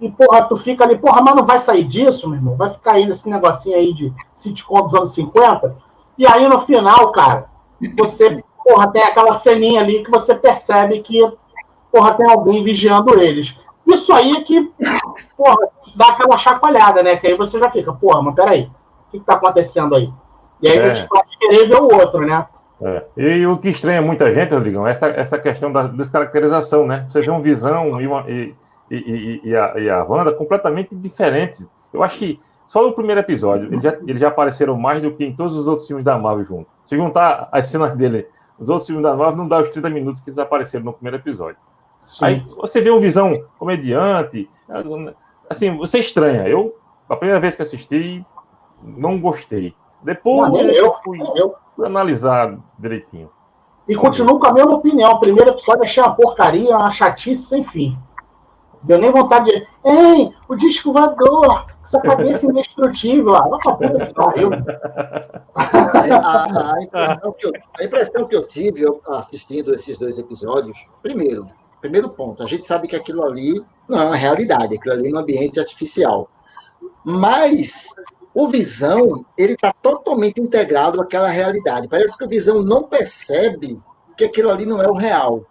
E, porra, tu fica ali, porra, mas não vai sair disso, meu irmão. Vai ficar aí nesse negocinho aí de sitcom dos anos 50. E aí, no final, cara, você, porra, tem aquela ceninha ali que você percebe que, porra, tem alguém vigiando eles. Isso aí é que, porra, dá aquela chacoalhada, né? Que aí você já fica, porra, mas peraí, o que, que tá acontecendo aí? E aí é. a gente pode querer ver o outro, né? É. E o que estranha muita gente, Rodrigão, é essa, essa questão da descaracterização, né? Você vê um Visão e, uma, e, e, e, a, e a Wanda completamente diferentes. Eu acho que só no primeiro episódio eles já, eles já apareceram mais do que em todos os outros filmes da Marvel junto. Se juntar as cenas dele, os outros filmes da Marvel, não dá os 30 minutos que eles apareceram no primeiro episódio. Sim. Aí você vê um Visão comediante, assim, você estranha. Eu, a primeira vez que assisti, não gostei. Depois não, eu, fui, eu, analisar direitinho. E continuo com a mesma opinião. O primeiro episódio achei uma porcaria, uma chatice sem fim. Deu nem vontade de. Ei, o disco voador! Essa cabeça indestrutível! Ah, pra puta que pariu. A, a impressão que eu, a impressão que eu tive eu assistindo esses dois episódios, primeiro, primeiro ponto, a gente sabe que aquilo ali não é uma realidade, aquilo ali é um ambiente artificial. Mas o Visão, ele está totalmente integrado àquela realidade. Parece que o Visão não percebe que aquilo ali não é o real.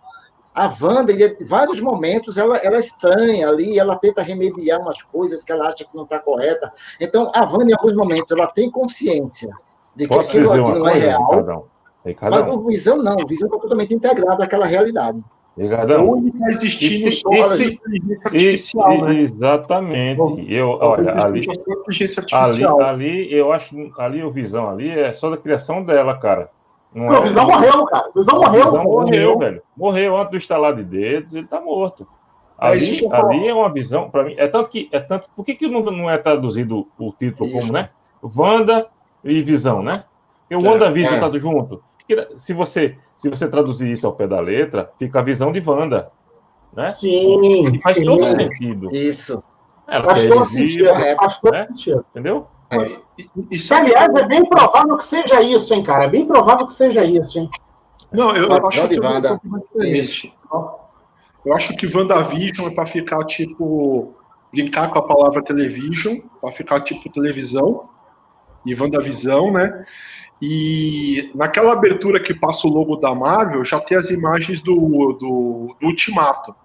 A Wanda, em vários momentos, ela, ela é estranha ali, ela tenta remediar umas coisas que ela acha que não está correta. Então, a Wanda, em alguns momentos, ela tem consciência de que Posso aquilo dizer ali uma não é coisa, real, Ricardão? Ricardão, mas o Visão não, o Visão está totalmente integrado àquela realidade. Ricardão, Onde está existindo Esse- só esse- inteligência E- artificial, e- né? Exatamente. Eu, olha, ali, ali, ali, eu acho ali o Visão ali é só da criação dela, cara. Não Não, o Visão morreu, cara. O Visão O morreu. Visão morreu, velho. Morreu antes do estalar de dedos, ele tá morto. É Ali, falo. ali é uma visão, para mim, é tanto que é tanto. Por que, que não, não é traduzido o título Isso. como, né? Wanda e Visão, né? Porque o É, WandaVision é. tá junto. Se você se você traduzir isso ao pé da letra, fica a visão de Wanda, né? Sim, E faz sim. todo sentido. Isso. Ela Faz todo sentido. né? sentido. E, e Que, sabe aliás, é bem provável que seja isso, hein, cara? É bem provável que seja isso, hein? Não, eu, eu acho que é pouco diferente. Eu acho que WandaVision é para ficar tipo. brincar com a palavra television, para ficar tipo televisão, e WandaVisão, né? E naquela abertura que passa o logo da Marvel, já tem as imagens do, do, do Ultimato.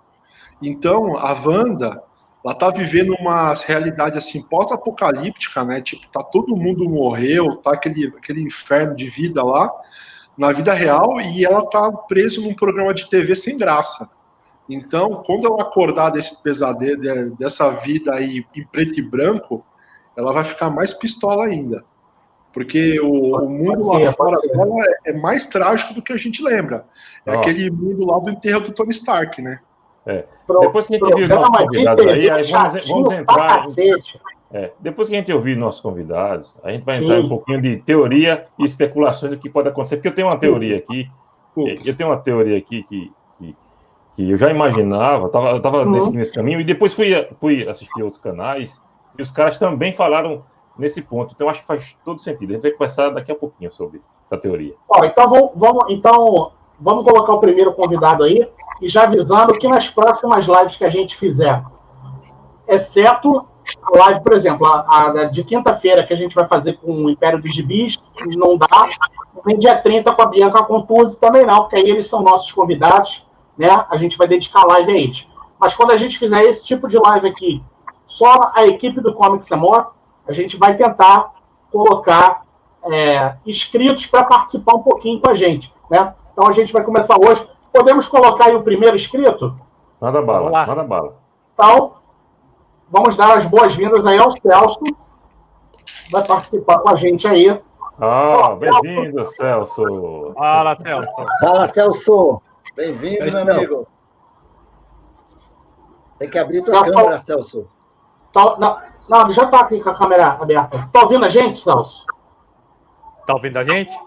Então, a Wanda, ela tá vivendo uma realidade assim pós-apocalíptica, né? Tipo, tá todo mundo morreu, tá aquele, aquele inferno de vida lá na vida real e ela tá presa num programa de TV sem graça. Então, quando ela acordar desse pesadelo, de- dessa vida aí em preto e branco, ela vai ficar mais pistola ainda. Porque o, o mundo lá fora dela é, é mais trágico do que a gente lembra. É Ó. aquele mundo lá do enterro do Tony Stark, né? Pro, Depois que a gente viu os nossos convidados aí, aí vamos, vamos entrar. É, depois que a gente ouvir nossos convidados, a gente vai Sim. entrar em um pouquinho de teoria e especulações do que pode acontecer, porque eu tenho uma teoria aqui, Putz. eu tenho uma teoria aqui que, que, que eu já imaginava, tava, eu tava Uhum. nesse, nesse caminho, e depois fui, fui assistir outros canais, e os caras também falaram nesse ponto, então acho que faz todo sentido. A gente vai conversar daqui a pouquinho sobre essa teoria. Ó, então vamos, vamos, então vamos colocar o primeiro convidado aí e já avisando que nas próximas lives que a gente fizer, exceto a live, por exemplo, a, a de quinta-feira que a gente vai fazer com o Império dos Gibis, não dá. Nem dia 30 com a Bianca Contursi também não, porque aí eles são nossos convidados, né? A gente vai dedicar live a eles. Mas quando a gente fizer esse tipo de live aqui, só a equipe do Comics Amor, a gente vai tentar colocar é, inscritos para participar um pouquinho com a gente, né? Então a gente vai começar hoje. Podemos colocar aí o primeiro inscrito? Manda bala, lá. manda bala. Então, vamos dar as boas-vindas aí ao Celso. Vai participar com a gente aí. Ah, bem-vindo, Celso. Fala, Celso. Fala, Celso. Bem-vindo, meu Celso. amigo. Tem que abrir sua Celso. câmera, Celso. Tá- não, não, já está aqui com a câmera aberta. Você está ouvindo a gente, Celso? Tá ouvindo a gente?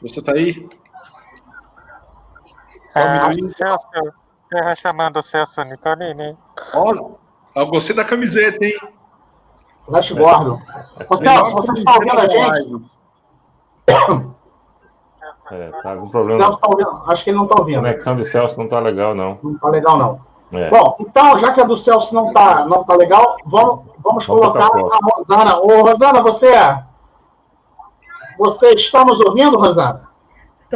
Você tá aí? É, Celso, eu chamando o Celso Nicolini. Olha, eu gostei da camiseta, hein? Flash Gordon. Ô, Celso, você está ouvindo a gente? É, tá com Celso problema. está ouvindo? Acho que ele não está A ouvindo. conexão de Celso não tá legal, não. Não está legal, não. É. Bom, então, já que a do Celso não está não tá legal, vamos, vamos Vamos colocar a a Rosana. Ô, Rosana, você, você está nos ouvindo, Rosana?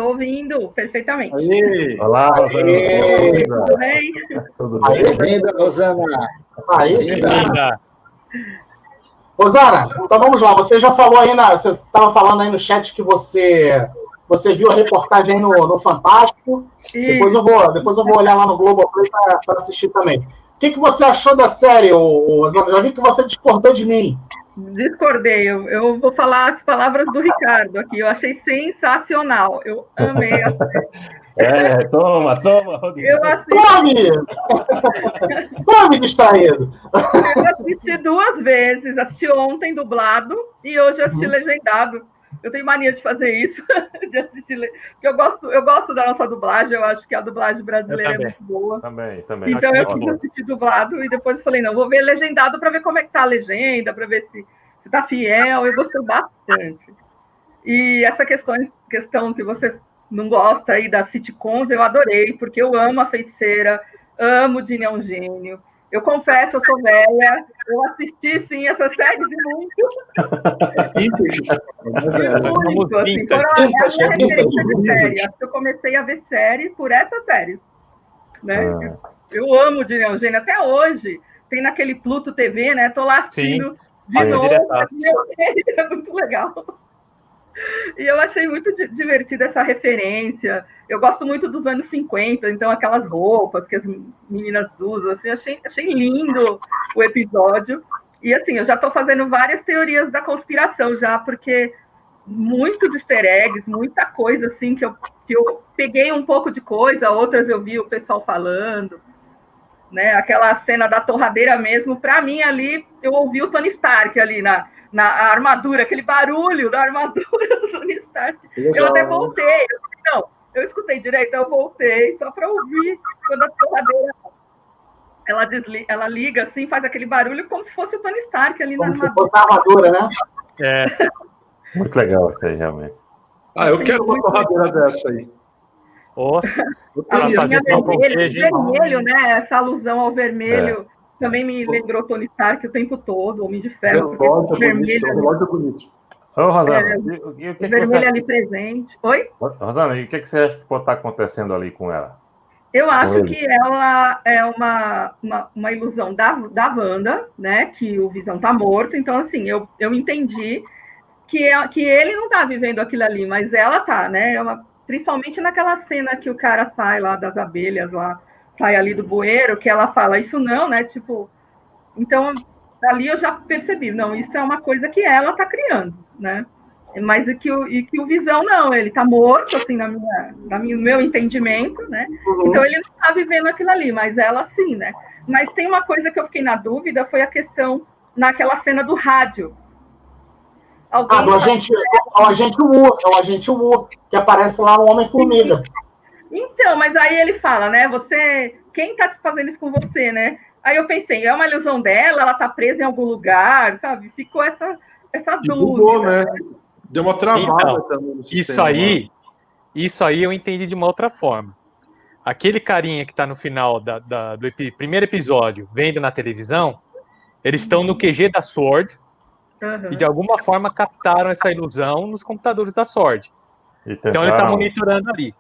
Estou ouvindo perfeitamente. Aí, Olá, Rosana. Aê. Tudo bem? Tudo bem? Aí, Bem-vinda, Rosana. aí sim. Linda. Rosana, então vamos lá. Você já falou aí, na, você estava falando aí no chat que você, você viu a reportagem aí no, no Fantástico. E Depois eu vou, depois eu vou olhar lá no Globoplay para assistir também. O que, que você achou da série, Rosana? Já vi que você discordou de mim. Discordei. Eu, eu vou falar as palavras do Ricardo aqui. Eu achei sensacional. Eu amei. a- É, toma, toma, Rodrigo. Eu assisti, Tome! Tome distraído. eu assisti duas vezes. Assisti ontem dublado e hoje eu assisti Uhum. legendado. Eu tenho mania de fazer isso, de assistir. Porque eu gosto, eu gosto da nossa dublagem, eu acho que a dublagem brasileira é muito boa. Também, também. Então acho eu quis assistir dublado e depois falei, não, vou ver legendado para ver como é que tá a legenda, para ver se, se tá fiel. Eu gostei bastante. E essa questão, questão que você não gosta aí das sitcoms, eu adorei, porque eu amo a feiticeira, amo o Dini é um gênio. Eu confesso, eu sou velha, eu assisti sim essas séries e muito, Muito, assim, vintage. foram a minha Vintage, referência de vintage. série. Acho que eu comecei a ver série por essas séries. Né? Ah, Eu amo Dini Eugênio até hoje. Tem naquele Pluto TV, né? Tô lá assistindo de passa novo. É muito legal. E eu achei muito di- divertida essa referência. Eu gosto muito dos anos 50, então aquelas roupas que as meninas usam, assim, achei, achei lindo o episódio. E assim, eu já estou fazendo várias teorias da conspiração já, porque muitos easter eggs, muita coisa assim que eu, que eu peguei um pouco de coisa, outras eu vi o pessoal falando, né? Aquela cena da torradeira mesmo, para mim ali eu ouvi o Tony Stark ali na, na armadura, aquele barulho da armadura do Tony Stark. Eu até voltei, eu falei, não, eu escutei direito, eu voltei só para ouvir quando a torradeira ela, desli ela liga assim, faz aquele barulho como se fosse o Tony Stark ali Como na se armadura. fosse a armadura, né? É, muito legal isso aí, realmente. Ah, eu quero uma torradeira dessa aí. Eu A queijo, hein? vermelho, né? Essa alusão ao vermelho também me lembrou Tony Stark o tempo todo, Homem de Ferro, Relógio é bonito, vermelho, relógio é bonito. Ô, Rosana, É, e, e o que, o que vermelho você... ali presente. Oi? Rosana, e o que, que você acha que pode estar acontecendo ali com ela? Eu acho que ela é uma, uma, uma ilusão da, da Wanda, né? Que o Visão tá morto. Então, assim, eu, eu entendi que, é- que ele não tá vivendo aquilo ali, mas ela tá, né? É uma- principalmente naquela cena que o cara sai lá das abelhas, lá, sai ali do bueiro, que ela fala, isso não, né? Tipo, então ali eu já percebi, não, isso é uma coisa que ela tá criando, né? Mas e que o, e que o Visão não, ele tá morto, assim, na minha, na minha, no meu entendimento, né? Uhum. Então ele não está vivendo aquilo ali, mas ela sim, né? Mas tem uma coisa que eu fiquei na dúvida, foi a questão naquela cena do rádio. Alguém Ah, do agente, é o agente Wu, é o agente Wu, que aparece lá no Homem-Formiga. Então, mas aí ele fala, né? Você, quem tá fazendo isso com você, né? Aí eu pensei, é uma ilusão dela, ela tá presa em algum lugar, sabe? Ficou essa essa E bugou, dúvida. né? Deu uma travada Então, também no Isso sistema. aí, isso aí eu entendi de uma outra forma. Aquele carinha que tá no final da- da- do epi- primeiro episódio, vendo na televisão, eles estão no QG da Sword Aham. e de alguma forma captaram essa ilusão nos computadores da Sword. Então ele tá tentaram- monitorando ali.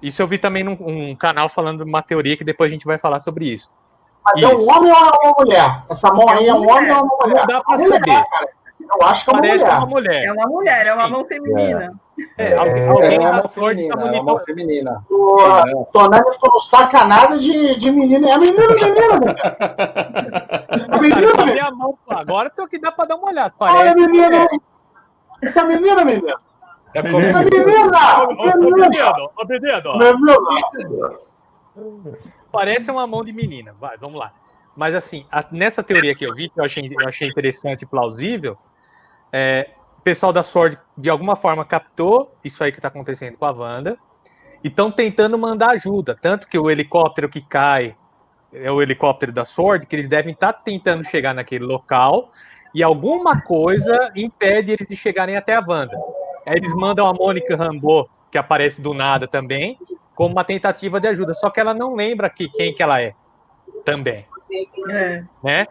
Isso eu vi também num um canal falando uma teoria que depois a gente vai falar sobre isso. Mas é um Isso. homem ou é uma mulher? Essa mão aí é um homem ou é uma mulher? Não dá É mulher, saber. cara. Eu acho que é uma Parece mulher. uma mulher. É uma mulher, é uma mão feminina. É, alguém alguém É da uma feminina, tá é uma feminina. O Tonani não saca nada de, de menina. É menina, menina, menina. É menina, menina. a mão, agora tem que dar pra dar uma olhada. Olha, Parece. menina. Essa menina, menina. É menina. Menina. Ô. Menina. Parece uma mão de menina. Vai, vamos lá. Mas assim, a- nessa teoria que eu vi, que eu achei, eu achei interessante e plausível, é, o pessoal da Sword de alguma forma captou isso aí que está acontecendo com a Wanda e estão tentando mandar ajuda. Tanto que o helicóptero que cai é o helicóptero da Sword, que eles devem estar tentando chegar naquele local e alguma coisa impede eles de chegarem até a Wanda. Aí eles mandam a Mônica Rambeau, que aparece do nada também, como uma tentativa de ajuda. Só que ela não lembra que, quem que ela é também, É. né?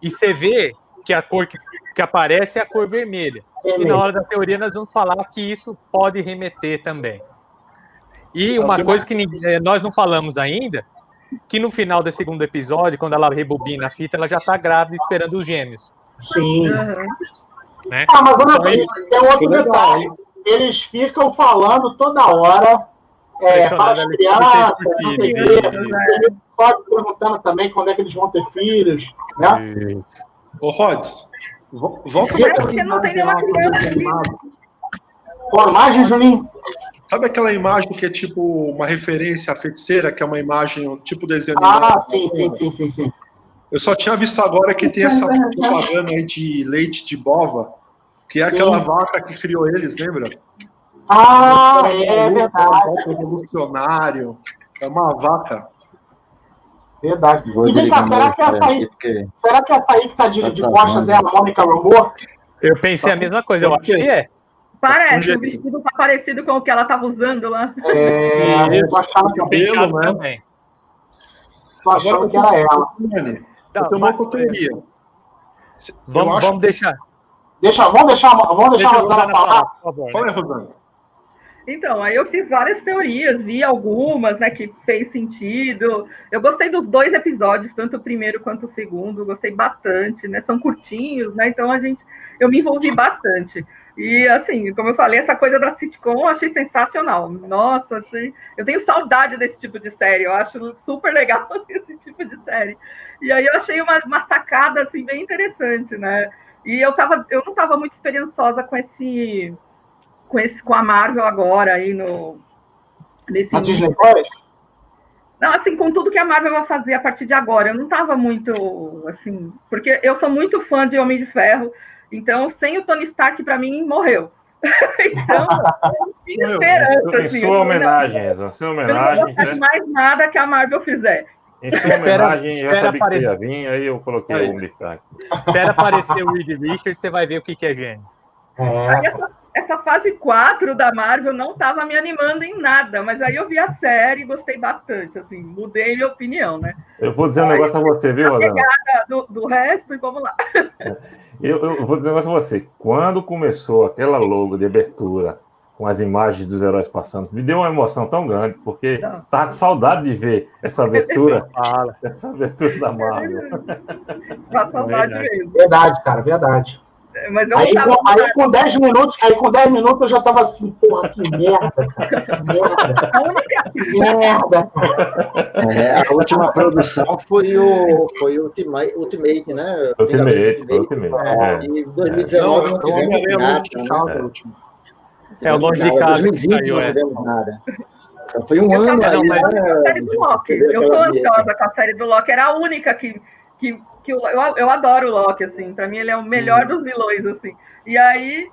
E você vê que a cor que, que aparece é a cor vermelha. E na hora da teoria nós vamos falar que isso pode remeter também. E uma coisa que eh, nós não falamos ainda, que no final do segundo episódio, quando ela rebobina a fita, ela já tá grávida esperando os gêmeos, Sim. né? Ah, mas olha Então, só, tem outro detalhe. Eles ficam falando toda hora é, para as crianças, não sei o quê. né? Eles podem perguntando também quando é que eles vão ter filhos, né? Ô, Rods, volta porque não tem nenhuma criança. Qual imagem, Juninho? Sabe aquela imagem que é tipo uma referência à feiticeira, que é uma imagem tipo desenho Ah, animado? sim, sim, sim, sim, sim. Eu só tinha visto agora que tem essa propaganda aí de leite de bova. Que é aquela vaca que criou eles, lembra? Ah, é uma verdade. vaca revolucionário. É uma vaca. Verdade. Vou E vem cá, será que essa aí, porque será que essa aí que tá de, Tá de costas é a Mônica Rambeau? Eu pensei a mesma coisa, eu acho que é. Parece, Um o vestido tá parecido com o que ela tava usando lá. É, eu tô achando, Cabelo, Penteado né? também. tô achando que era ela. Tá, eu tenho uma teoria. Vamos, vamos deixar. Deixa, vamos deixar, vamos deixar Deixa a Rosana falar. Fala aí, Rosana. Então, aí eu fiz várias teorias, vi algumas, né, que fez sentido. Eu gostei dos dois episódios, tanto o primeiro quanto o segundo, gostei bastante, né? São curtinhos, né? Então a gente, eu me envolvi bastante. E assim, como eu falei, essa coisa da sitcom eu achei sensacional. Nossa, achei. Eu tenho saudade desse tipo de série, eu acho super legal esse tipo de série. E aí eu achei uma, uma sacada assim bem interessante, né? E eu tava, eu não estava muito esperançosa com esse com esse com a Marvel agora aí no nesse início. Disney Plus? Não, assim, com tudo que a Marvel vai fazer a partir de agora, eu não estava muito, assim, porque eu sou muito fã de Homem de Ferro, então sem o Tony Stark, para mim, morreu. então, eu não tinha esperança, Em assim. sua homenagem, em sua Eu não homenagem, de né? mais nada que a Marvel fizer. Em sua Espera- homenagem, eu espera sabia que aparecer. ia vir, aí eu coloquei Aí. o Homem de Ferro. Espera aparecer o Reed Richards, você vai ver o que, que é gênio. Aí É, essa, essa fase 4 da Marvel não estava me animando em nada, mas aí eu vi a série e gostei bastante, assim, mudei minha opinião, né? Eu vou dizer um negócio a você, viu, Rosana? Do, do resto, e vamos lá. Eu, eu vou dizer um negócio a você. Quando começou aquela logo de abertura, com as imagens dos heróis passando, me deu uma emoção tão grande, porque Não. tava com saudade de ver essa abertura, essa abertura da Marvel. Dá saudade Verdade. mesmo. verdade, cara, verdade. Mas eu Aí, não tava com- aí com 10 minutos, aí com 10 minutos eu já tava assim, porra, que merda, cara. Que merda. Que merda. É, a última produção foi o, foi o Ultimate, Ultimate, né? Ultimate, foi Ultimate. É. E em 2019 não, Não, tivemos Homem-Aranha nada. Né? É. É, o Longe de. Casa que 2020 saiu, não é. tivemos nada. Então, foi um Eu ano aí, a série né? Eu tô ansiosa com a série do Loki. Era a única que. Que, que eu, eu, adoro o Loki, assim. Pra mim, ele é o melhor dos vilões, assim. E aí,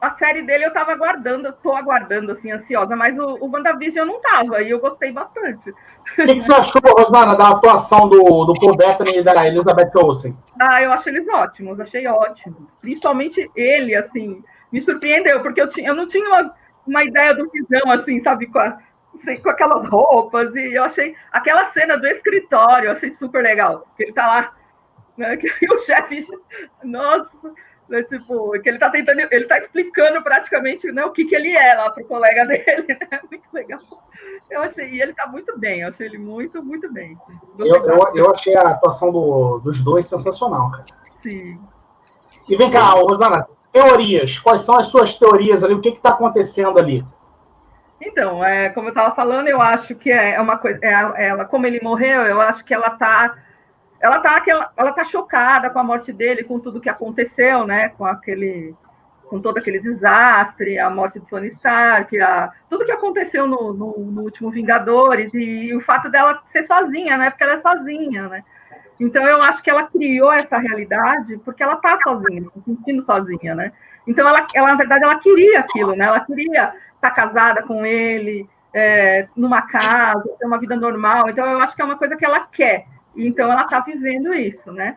a série dele eu tava aguardando, tô aguardando, assim, ansiosa. Mas o, o WandaVision eu não tava. E eu gostei bastante. O que, que você achou, Rosana, da atuação do, do Paul Bettany e da Elizabeth Olsen? Ah, eu acho eles ótimos, achei ótimo. Principalmente ele, assim, me surpreendeu, porque eu, tinha, eu não tinha uma, uma ideia do Visão, assim, sabe, com, a- assim, com aquelas roupas, e eu achei aquela cena do escritório, eu achei super legal, que ele tá lá, né, que o chefe, nossa, né, tipo, que ele tá tentando, ele tá explicando praticamente né, o que, que ele é lá pro colega dele, né, muito legal. Eu achei, e ele tá muito bem, eu achei ele muito, muito bem. Eu, eu, eu achei a atuação do- dos dois sensacional, cara. Sim. E vem cá, Rosana, teorias. Quais são as suas teorias ali? O que está acontecendo ali? Então, é, como eu estava falando, eu acho que é uma coisa. É, a- ela, como ele morreu, eu acho que ela tá, ela tá, ela tá chocada com a morte dele, com tudo que aconteceu, né? Com aquele, com todo aquele desastre, a morte do Tony Stark, a, tudo que aconteceu no, no, no último Vingadores e, o fato dela ser sozinha, né? Porque ela é sozinha, né? Então eu acho que ela criou essa realidade porque ela tá sozinha, se sentindo sozinha, né? Então ela, ela na verdade, ela queria aquilo, né? Ela queria estar casada com ele, é, numa casa, ter uma vida normal. Então, eu acho que é uma coisa que ela quer. Então, ela está vivendo isso, né?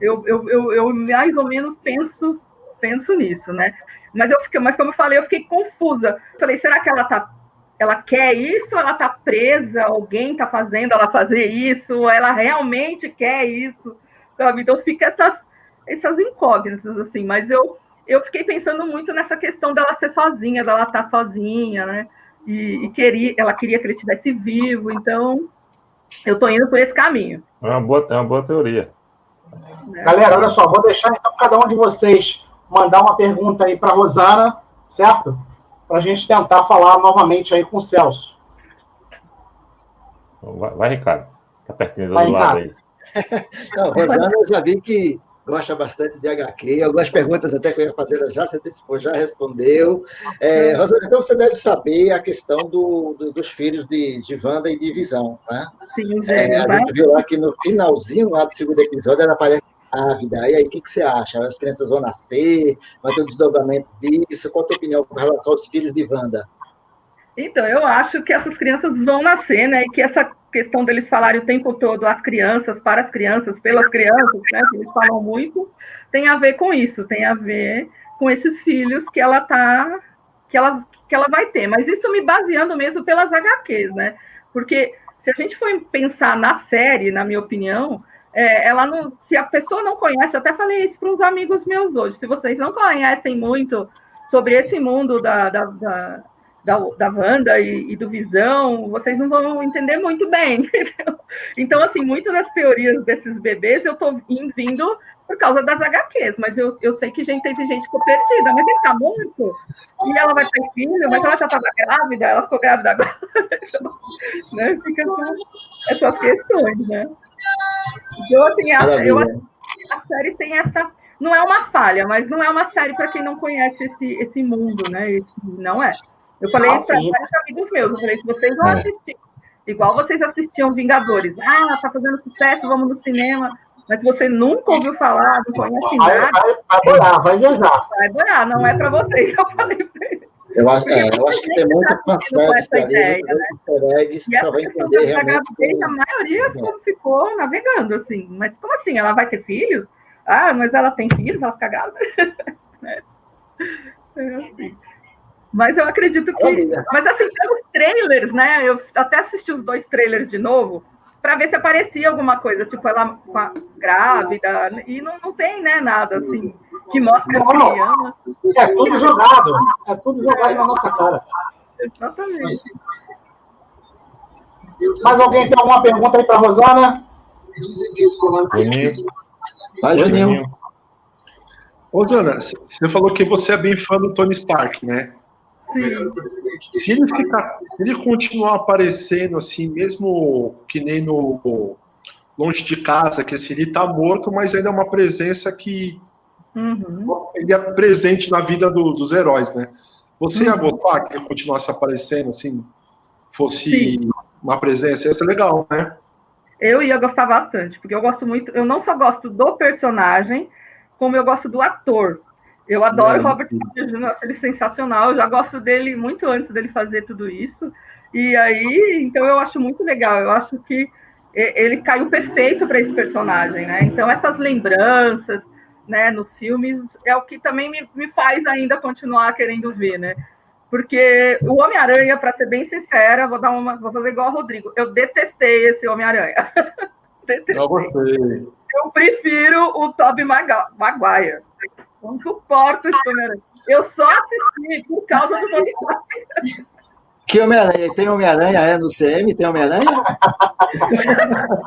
Eu, eu, eu, eu mais ou menos penso, penso nisso, né? Mas, eu fiquei, mas, como eu falei, eu fiquei confusa. Falei, será que ela tá, ela quer isso? Ela está presa? Alguém está fazendo ela fazer isso? Ela realmente quer isso? Sabe? Então, fica essas, essas incógnitas, assim. Mas eu eu fiquei pensando muito nessa questão dela ser sozinha, dela estar sozinha, né? E, e queria, ela queria que ele estivesse vivo, então eu estou indo por esse caminho. É uma boa, é uma boa teoria. né? Galera, olha só, vou deixar então cada um de vocês mandar uma pergunta aí para Rosana, certo? Para a gente tentar falar novamente aí com o Celso. Vai, vai, Ricardo. Tá pertinho do Vai, lado Ricardo. aí. Não, Rosana, eu já vi que gosta bastante de HQ. Algumas perguntas até que eu ia fazer, já se antecipou, já respondeu. É, Rosana, então você deve saber a questão do, do- dos filhos de, de Wanda e de Visão, né? Sim, É, a né? gente viu lá que no finalzinho lá do segundo episódio ela aparece grávida. E aí, o que, que você acha? As crianças vão nascer? Vai ter um desdobramento disso? Qual a tua opinião com relação aos filhos de Wanda? Então, eu acho que essas crianças vão nascer, né? E que essa questão deles falarem o tempo todo as crianças, para as crianças, pelas crianças, né? Que eles falam muito, tem a ver com isso, tem a ver com esses filhos que ela tá, que ela, que ela vai ter. Mas isso me baseando mesmo pelas HQs, né? Porque se a gente for pensar na série, na minha opinião, é, ela não, se a pessoa não conhece, até falei isso para uns amigos meus hoje, se vocês não conhecem muito sobre esse mundo da, da, da da, da Wanda e, e, do Visão, vocês não vão entender muito bem. Entendeu? Então, assim, muitas das teorias desses bebês eu estou vindo por causa das HQs, mas eu, eu sei que gente, teve gente que ficou perdida, mas ele tá morto, e ela vai ter filho, mas ela já estava grávida, ela ficou grávida agora. né? Fica essas questões, né? Então, assim, a, eu acho que a série tem essa. Não é uma falha, mas não é uma série para quem não conhece esse, esse mundo, né? Não é. Eu falei ah, isso para vários amigos meus. Eu falei, se vocês vão é. assistir, igual vocês assistiam Vingadores, ah, tá fazendo sucesso, vamos no cinema. Mas você nunca ouviu falar, não conhece nada. Vai, vai borar, vai viajar. Vai borar, não é para vocês, eu falei para eles. Eu acho, é, eu acho que tem muito tá fanservice ali, ideia, né? eggs, que só vai entender realmente. Como... A maioria é. como ficou navegando, assim. Mas como assim? Ela vai ter filhos? Ah, mas ela tem filhos, ela fica grávida. é. é assim. Mas eu acredito que. Mas assim, pelos trailers, né? Eu até assisti os dois trailers de novo para ver se aparecia alguma coisa, tipo ela grávida, e não, não tem, né, nada assim, que mostra não, a criança. É tudo jogado, é tudo jogado na nossa cara. Exatamente. Mais alguém tem alguma pergunta aí para Rosana? Juninho. Vai, Juninho. Rosana, você falou que você é bem fã do Tony Stark, né? Se ele ficar, se ele continuar aparecendo assim, mesmo que nem no longe de casa, que assim, ele tá morto, mas ainda é uma presença que uhum. ele é presente na vida do, dos heróis, né? Você ia uhum. gostar que ele continuasse aparecendo assim, fosse Sim. uma presença, ia ser legal, né? Eu ia gostar bastante, porque eu gosto muito, eu não só gosto do personagem, como eu gosto do ator. Eu adoro o Robert Downey Jr., acho ele sensacional. Eu já gosto dele muito antes dele fazer tudo isso. E aí, então eu acho muito legal. Eu acho que ele caiu perfeito para esse personagem, né? Então essas lembranças, né, nos filmes é o que também me, me faz ainda continuar querendo ver, né? Porque o Homem-Aranha, para ser bem sincera, vou dar uma, vou fazer igual ao Rodrigo. Eu detestei esse Homem-Aranha. Eu gostei. Eu prefiro o Tobey Maguire. Não suporto esse Homem-Aranha. Eu só assisti por causa do Tony Que Homem-Aranha? Tem Homem-Aranha é no CM? Tem Homem-Aranha?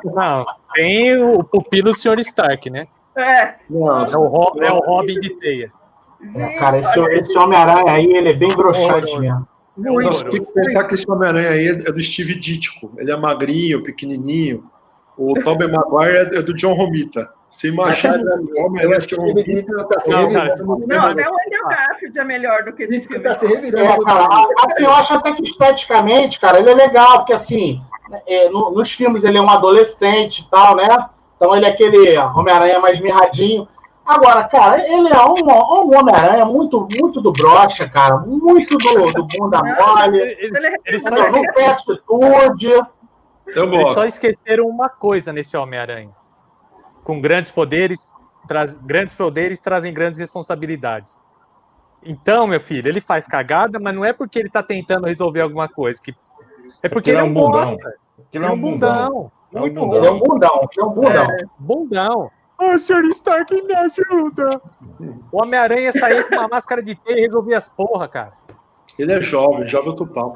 Não, tem o pupilo do Sr. Stark, né? É. Não, é, o, é o Robin de teia. É, cara, esse, esse Homem-Aranha aí, ele é bem broxante mesmo. Você tem que pensar que esse Homem-Aranha aí é do Steve Ditko. Ele é magrinho, pequenininho. O Tobey Maguire é do John Romita. Você imagina o homem eu acho que o Steve Ditko tá se revirando. Não, até o Andrew Garfield é melhor do que esse filme. Tá se revirando. É, cara, assim, eu acho até que esteticamente, cara, ele é legal, porque assim, é, no, nos filmes ele é um adolescente e tal, né? Então ele é aquele Homem-Aranha mais mirradinho. Agora, cara, ele é um, um Homem-Aranha muito, muito do brocha, cara. Muito do, do bunda mole. Ele, ele, ele só não tem atitude. Eles só esqueceram uma coisa nesse Homem-Aranha. Com grandes poderes, traz, grandes poderes trazem grandes responsabilidades. Então, meu filho, ele faz cagada, mas não é porque ele tá tentando resolver alguma coisa. Que... É porque, é ele é um bundão. Ele é um bundão. É um bundão. Ele é um bundão. Ele é um bundão. É, bundão. Oh, Sr. Stark, me ajuda. O Homem-Aranha saiu com uma máscara de T e resolvia as porra, cara. Ele é jovem, jovem total.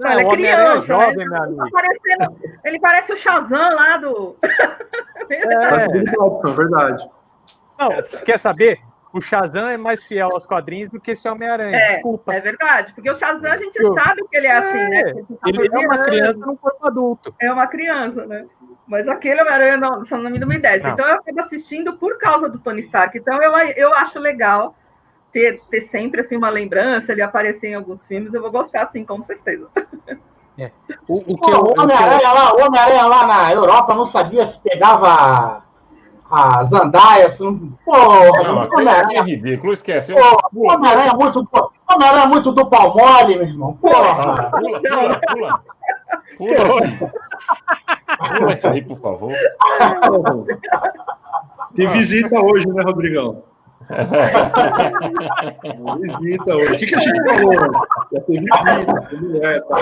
Não, ele é criança, né? jovem, né? meu amigo. Tá ele parece o Shazam lá do. é, é verdade. Não, você quer saber? O Shazam é mais fiel aos quadrinhos do que esse Homem-Aranha. É, Desculpa. É verdade, porque o Shazam a gente Eu... sabe que ele é assim, né? É, tá ele é uma criança num corpo adulto. É uma criança, né? Mas aquele Homem-Aranha não, só não me desce. Então eu acabo assistindo por causa do Tony Stark. Então eu, eu acho legal ter, ter sempre assim, uma lembrança, ele aparecer em alguns filmes, eu vou gostar, sim, com certeza. É. O, o, que Pô, o Homem-Aranha lá, o Homem-Aranha lá na Europa não sabia se pegava a Zandaia, assim, porra, Não, ali é Homem-Aranha ridículo, esquece. Homem-Aranha é muito, do- Homem-Aranha é muito do pau mole, meu irmão. Porra. pula, pula, pula. Pula esse. Pula aí, por favor. Tem visita hoje, né, Rodrigão? Visita hoje. O que, que a gente falou? Já tem visita, tem mulher, tá?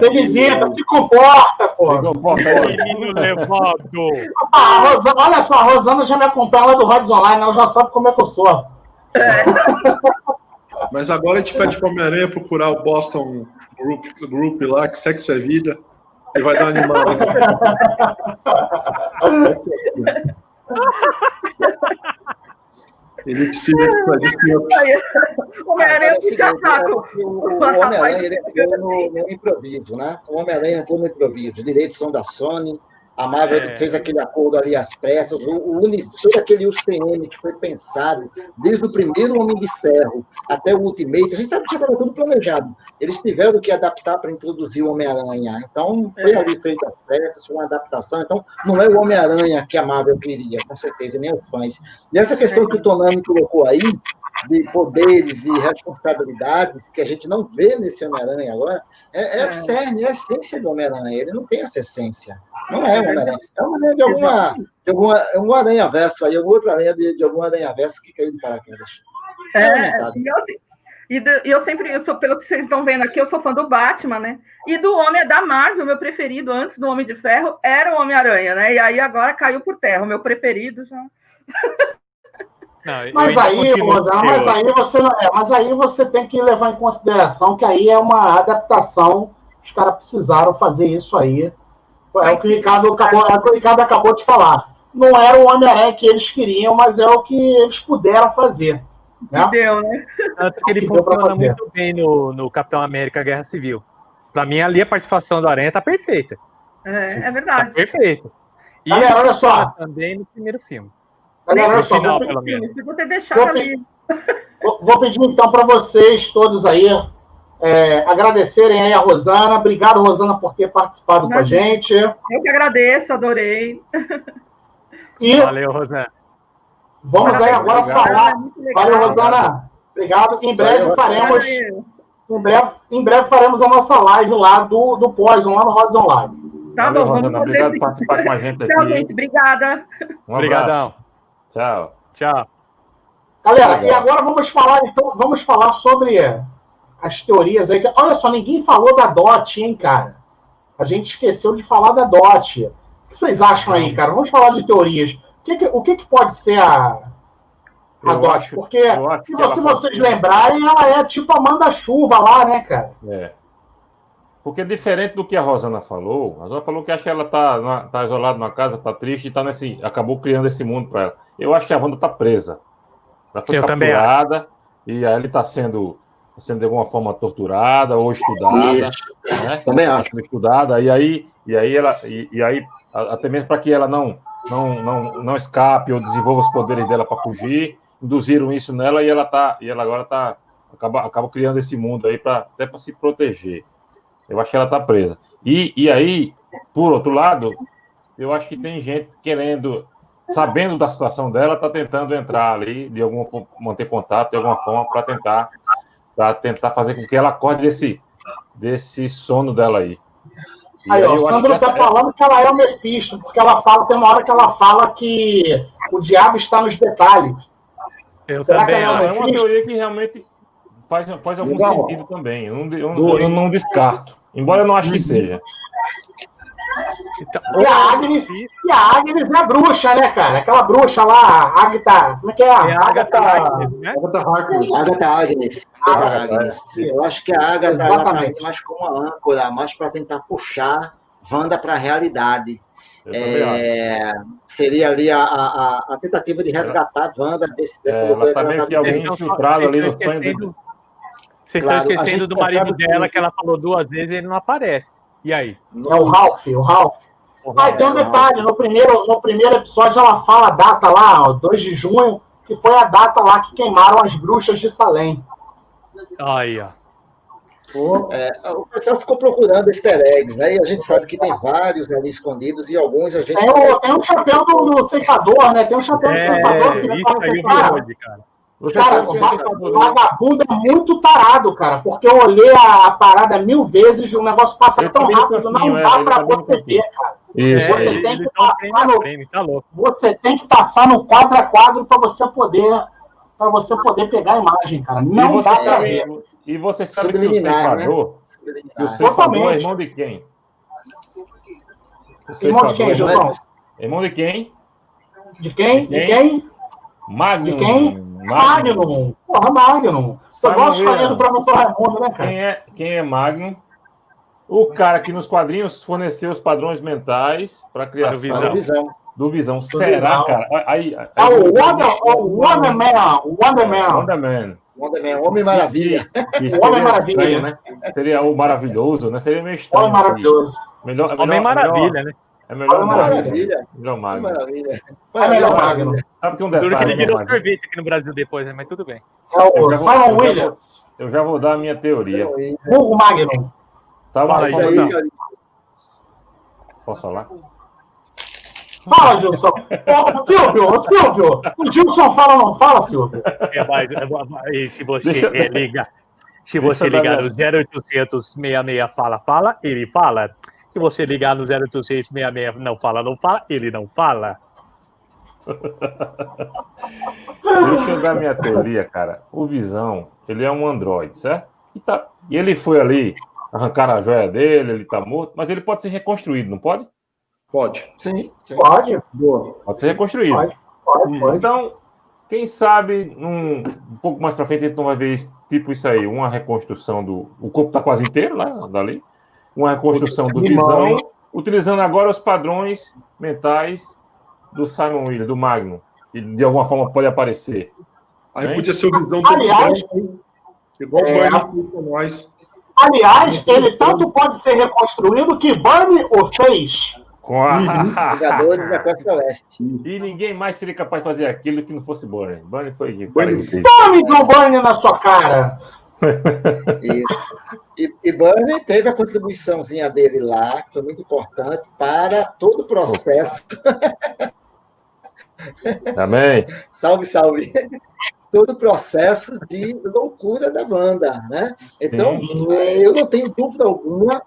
Tem visita, se comporta, pô. Pegou a porta aí. Menino levado. Ah, a Rosana, olha só, a Rosana já me acompanha lá do Rods Online, ela já sabe como é que eu sou. Mas agora a gente pede para Homem-Aranha procurar o Boston Group, Group lá, que sexo é vida. E vai dar uma animada. Ele precisa fazer isso. Aí, Homem-Aranha é o puxa seguinte, saco. o, o Homem-Aranha ele entrou no, no improviso, né? O Homem-Aranha entrou no improviso. Os direitos são da Sony. A Marvel É. fez aquele acordo ali às pressas. O, o, todo aquele UCM que foi pensado, desde o primeiro Homem de Ferro até o Ultimate, a gente sabe que já estava tudo planejado. Eles tiveram que adaptar para introduzir o Homem-Aranha. Então, foi ali feito às pressas, foi uma adaptação. Então, não é o Homem-Aranha que a Marvel queria, com certeza, nem os fãs. E essa questão que o Tonani colocou aí, de poderes e responsabilidades que a gente não vê nesse Homem-Aranha agora, é, é, É. o cerne, é a essência do Homem-Aranha. Ele não tem essa essência. Não é Homem-Aranha. É um Homem-Aranha de alguma. De alguma é um aranha-verso aí, alguma outra aranha de, de algum aranha-verso que caiu de paraquedas. É, lamentável. e eu, e do- e eu sempre, eu sou, pelo que vocês estão vendo aqui, eu sou fã do Batman, né? E do Homem da Marvel, meu preferido antes do Homem de Ferro, era o Homem-Aranha, né? E aí agora caiu por terra. O meu preferido já. Não, Mas aí, mas aí você é, mas aí você tem que levar em consideração que aí é uma adaptação. Os caras precisaram fazer isso aí. É o que o Ricardo acabou, é o que o Ricardo acabou de falar. Não era o Homem-Aranha que eles queriam, mas é o que eles puderam fazer. Né? Que deu, né? Tanto que ele que funciona muito bem no, no Capitão América Guerra Civil. Pra mim, ali a participação do Aranha tá perfeita. É, é Tá verdade. perfeita. E Galera, olha só. também no primeiro filme. Galera, olha No só, final, vou, pelo menos. Se você deixar Vou ali. vou- vou pedir então para vocês todos aí é, agradecerem aí a Rosana. Obrigado, Rosana, por ter participado com a gente. Eu que agradeço, adorei. E Valeu, Rosana. vamos aí agora Obrigado. falar. Valeu, Rosana. Obrigado. Em breve Valeu, faremos, Valeu. em breve, em breve faremos a nossa live lá do, do Poison, lá no Rods Online. Tá Valeu, bom, vamos Rosana. Obrigado por participar com a gente Tchau, aqui. gente. Obrigada. Um. Obrigadão. Tchau. Tchau. Galera, e agora vamos falar, então, vamos falar sobre as teorias aí. Olha só, ninguém falou da DOT, hein, cara? A gente esqueceu de falar da DOT. O que vocês acham aí, cara? Vamos falar de teorias. O que, que- o que, que pode ser a, a Eu DOT? acho- Porque, se, pode vocês ser- lembrarem, ela é tipo a manda-chuva lá, né, cara? É. Porque diferente do que a Rosana falou, a Rosana falou que acha que ela tá, tá isolada numa casa, tá triste e tá nesse, acabou criando esse mundo para ela. Eu acho que a Wanda tá presa. Ela foi Sim, eu também capturada e aí ele tá sendo, sendo de alguma forma torturada ou estudada, né? Também acho. estudada e aí e aí ela e, e aí até mesmo para que ela não não, não não escape ou desenvolva os poderes dela para fugir, induziram isso nela e ela tá e ela agora tá acaba, acaba criando esse mundo aí para até para se proteger. Eu acho que ela tá presa. E, e aí, por outro lado, eu acho que tem gente querendo, sabendo da situação dela, tá tentando entrar ali, de forma, manter contato de alguma forma para tentar para tentar fazer com que ela acorde desse desse sono dela aí. E Aí, ó, eu o Sandro que essa- tá falando que ela é o Mephisto, porque ela fala, tem uma hora que ela fala que o diabo está nos detalhes. Eu Será que ela Não, acho. é uma teoria que realmente faz, faz algum Legal. sentido também. Eu não, eu, não- eu não descarto. Embora eu não acho que seja. Então, E a Agnes, e a Agnes é a bruxa, né, cara? Aquela bruxa lá, a Agatha. Como é que é? é a Agatha Agatha. Harkness, né? Agatha Harkness. Agatha Agnes. Agatha Agnes. Eu acho que a Agatha ela tá Exatamente. mais como uma âncora, mais para tentar puxar Wanda para a realidade. É, seria ali a, a, a tentativa de resgatar a Wanda desse, desse É, ela lugar tá meio que tá alguém infiltrado ali no sonho esquecendo- Vocês Claro, estão esquecendo do marido dela, que ela falou duas vezes e ele não aparece. E aí? É o Ralph, o Ralph. Ah, tem um É, detalhe, no primeiro, no primeiro episódio ela fala a data lá, ó, 2 de junho, que foi a data lá que queimaram as bruxas de Salem. Aí, ó. Pô, É, o pessoal ficou procurando easter eggs, né? E a gente sabe que tem vários ali escondidos e alguns a gente. Tem o, tem o chapéu do, do ceifador, né? Tem o chapéu do ceifador É, que isso aí eu vi cara, hoje, cara. Você Cara, o você tá o doido. vagabundo é muito tarado, cara, porque eu olhei a, a parada mil vezes e o negócio passa tão tá rápido, não é, dá ele pra tá você ver, cara. Isso Você aí. tem que tá passar no- frame, tá. Você tem que passar no quadro a quadro pra você poder para você poder pegar a imagem, cara. Não você dá pra ver. e você sabe que o Subliminar, né? ceifador, que o Subliminar. ceifador é irmão de quem? O Irmão de quem, é Gilson? Irmão de quem? De quem? De Quem? quem? Magnum. De quem? Magnum. Porra, Magnum. Você Sabe gosta de mesmo. falar do professor Raimundo, né, cara? Quem é, quem é Magnum? O cara que nos quadrinhos forneceu os padrões mentais para a criação Visão. Para visão. do Visão. Será, Visão. cara? Aí, aí, É o Wonder, o Wonder Man. O Wonder Man. Wonder Man. Wonder Man, Homem Maravilha. O seria Homem Maravilha. né? Seria o maravilhoso, né? Seria meio estranho. Olha maravilhoso. Melhor, melhor, Homem Maravilha, né? É melhor. Maravilha. Melhor Magnum. Maravilha. É melhor Magnum. Sabe que um Duro que detalhe, ele virou né, sorvete aqui no Brasil depois, né? Mas tudo bem. É o Eu já vou- Simon eu já vou- Williams. Eu já vou dar a minha teoria. Vulgo Magnum. Tá, Fala aí, Isso posso, aí, falar? Fala, Gilson. Ô, Silvio, Silvio. O Gilson fala ou não fala, Silvio? É, mas, é, se você é, ligar, se você ligar no 0800 66 fala, fala, ele fala. Se você ligar no 0800 66 não fala, não fala, ele não fala. Deixa eu dar minha teoria, cara. O Visão, ele é um androide, certo? E, tá, e ele foi ali, arrancar a joia dele, ele tá morto, mas ele pode ser reconstruído, não pode? Pode. Sim, sim. Pode, Boa. Pode ser reconstruído. Pode. pode, pode. Então, quem sabe, num, um pouco mais pra frente, a gente não vai ver isso- tipo isso aí, uma reconstrução do. O corpo tá quase inteiro, né? Dali. Uma reconstrução do Visão, utilizando agora os padrões mentais do Simon Williams, do Magnum. E de alguma forma pode aparecer. Aí Hein? podia ser o visão todo Aliás- hein? Igual o É. Com nós. Aliás, ele tanto pode ser reconstruído que Bunny o fez. Com a... Vingadores da Costa Oeste. E ninguém mais seria capaz de fazer aquilo que não fosse Burnie. Burnie foi o que fez. Tome um Bunny na sua cara. Isso. E, e Burner teve a contribuiçãozinha dele lá, que foi muito importante para todo o processo. Também. salve, salve! Todo o processo de loucura da Wanda, né? Então, eh, eu não tenho dúvida alguma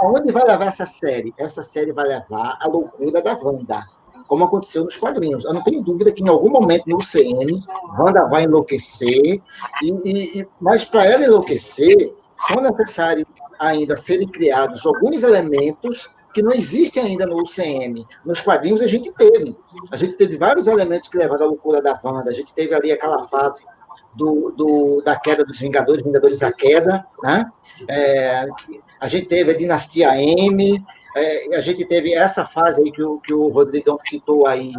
aonde vai levar essa série. Essa série vai levar a loucura da Wanda, como aconteceu nos quadrinhos. Eu não tenho dúvida que em algum momento no UCM, Wanda vai enlouquecer, e- e- mas para ela enlouquecer, são necessários ainda serem criados alguns elementos que não existem ainda no UCM. Nos quadrinhos a gente teve. A gente teve vários elementos que levaram à loucura da Wanda. A gente teve ali aquela fase do, do- da queda dos Vingadores, Vingadores da Queda, né? É, a gente teve a Dinastia M, é, a gente teve essa fase aí que o, que o Rodrigão citou aí,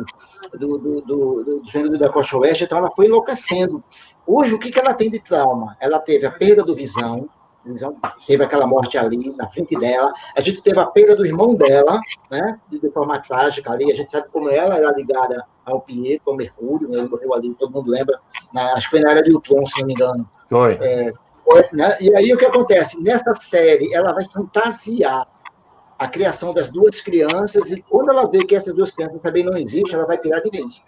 do, do, do, do da Costa Oeste, então ela foi enlouquecendo. Hoje, o que, que ela tem de trauma? Ela teve a perda do Visão, teve aquela morte ali na frente dela, a gente teve a perda do irmão dela, né, de, forma trágica ali, a gente sabe como ela era ligada ao Pietro, ao Mercúrio, né, ele morreu ali, todo mundo lembra, na, acho que foi na era de Ultron, se não me engano. Foi. Foi, né? E aí o que acontece? Nessa série, ela vai fantasiar a criação das duas crianças, e quando ela vê que essas duas crianças também não existem, ela vai pirar de vez.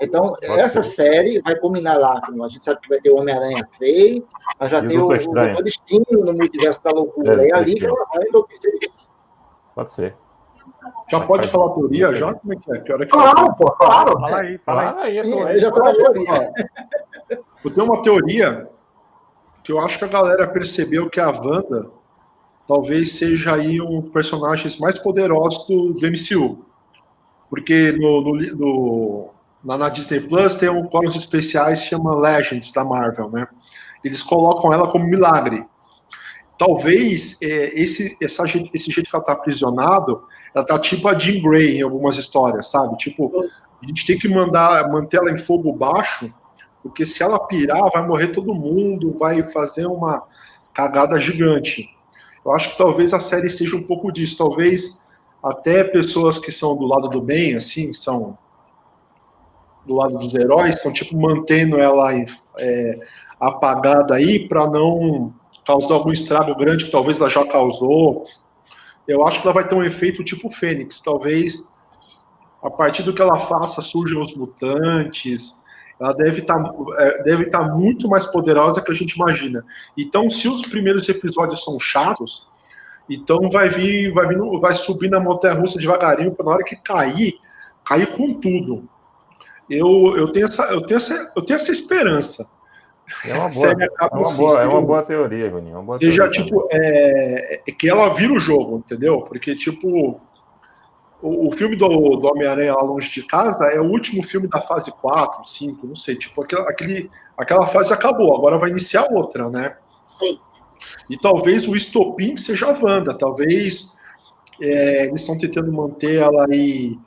Então, Pode essa ser. série vai combinar lá, como a gente sabe que vai ter o Homem-Aranha 3, mas já E o tem o, o Destino no multiverso da loucura, É, e ali que ela vai enlouquecer de vez. Pode ser. Já pode falar a teoria já? Como é que é? Que hora que Claro, pô, claro. Fala aí, fala aí. Fala aí, eu Sim, já tô na teoria. Eu tenho uma teoria que eu acho que a galera percebeu que a Wanda talvez seja aí um dos personagens mais poderosos do, do MCU. Porque no, no, no- na, na Disney Plus tem um quadros especiais que chama Legends da Marvel, né? Eles colocam ela como milagre. Talvez é, esse, essa, esse jeito que ela tá aprisionado, ela tá tipo a Jean Grey em algumas histórias, sabe? Tipo, a gente tem que mandar manter ela em fogo baixo porque se ela pirar, vai morrer todo mundo, vai fazer uma cagada gigante. Eu acho que talvez a série seja um pouco disso. Talvez até pessoas que são do lado do bem, assim, são do lado dos heróis, estão tipo mantendo ela é, apagada aí para não causar algum estrago grande que talvez ela já causou. Eu acho que ela vai ter um efeito tipo Fênix. Talvez a partir do que ela faça surjam os mutantes. Ela deve estar deve tá muito mais poderosa que a gente imagina. Então, se os primeiros episódios são chatos, então vai vir, vai vir, vai subir na montanha russa devagarinho para na hora que cair, cair com tudo. Eu, eu, tenho essa, eu, tenho essa, eu tenho essa esperança. É uma boa, é uma boa, é uma boa teoria, Juninho. É uma boa Seja, teoria, tipo, é, é que ela vira o jogo, entendeu? Porque, tipo, o, o filme do, do Homem-Aranha lá longe de casa é o último filme da fase 4, 5, não sei, tipo, aquela, aquele, aquela fase acabou, agora vai iniciar outra, né? Sim. E talvez o estopim seja a Wanda, talvez é, eles estão tentando manter ela aí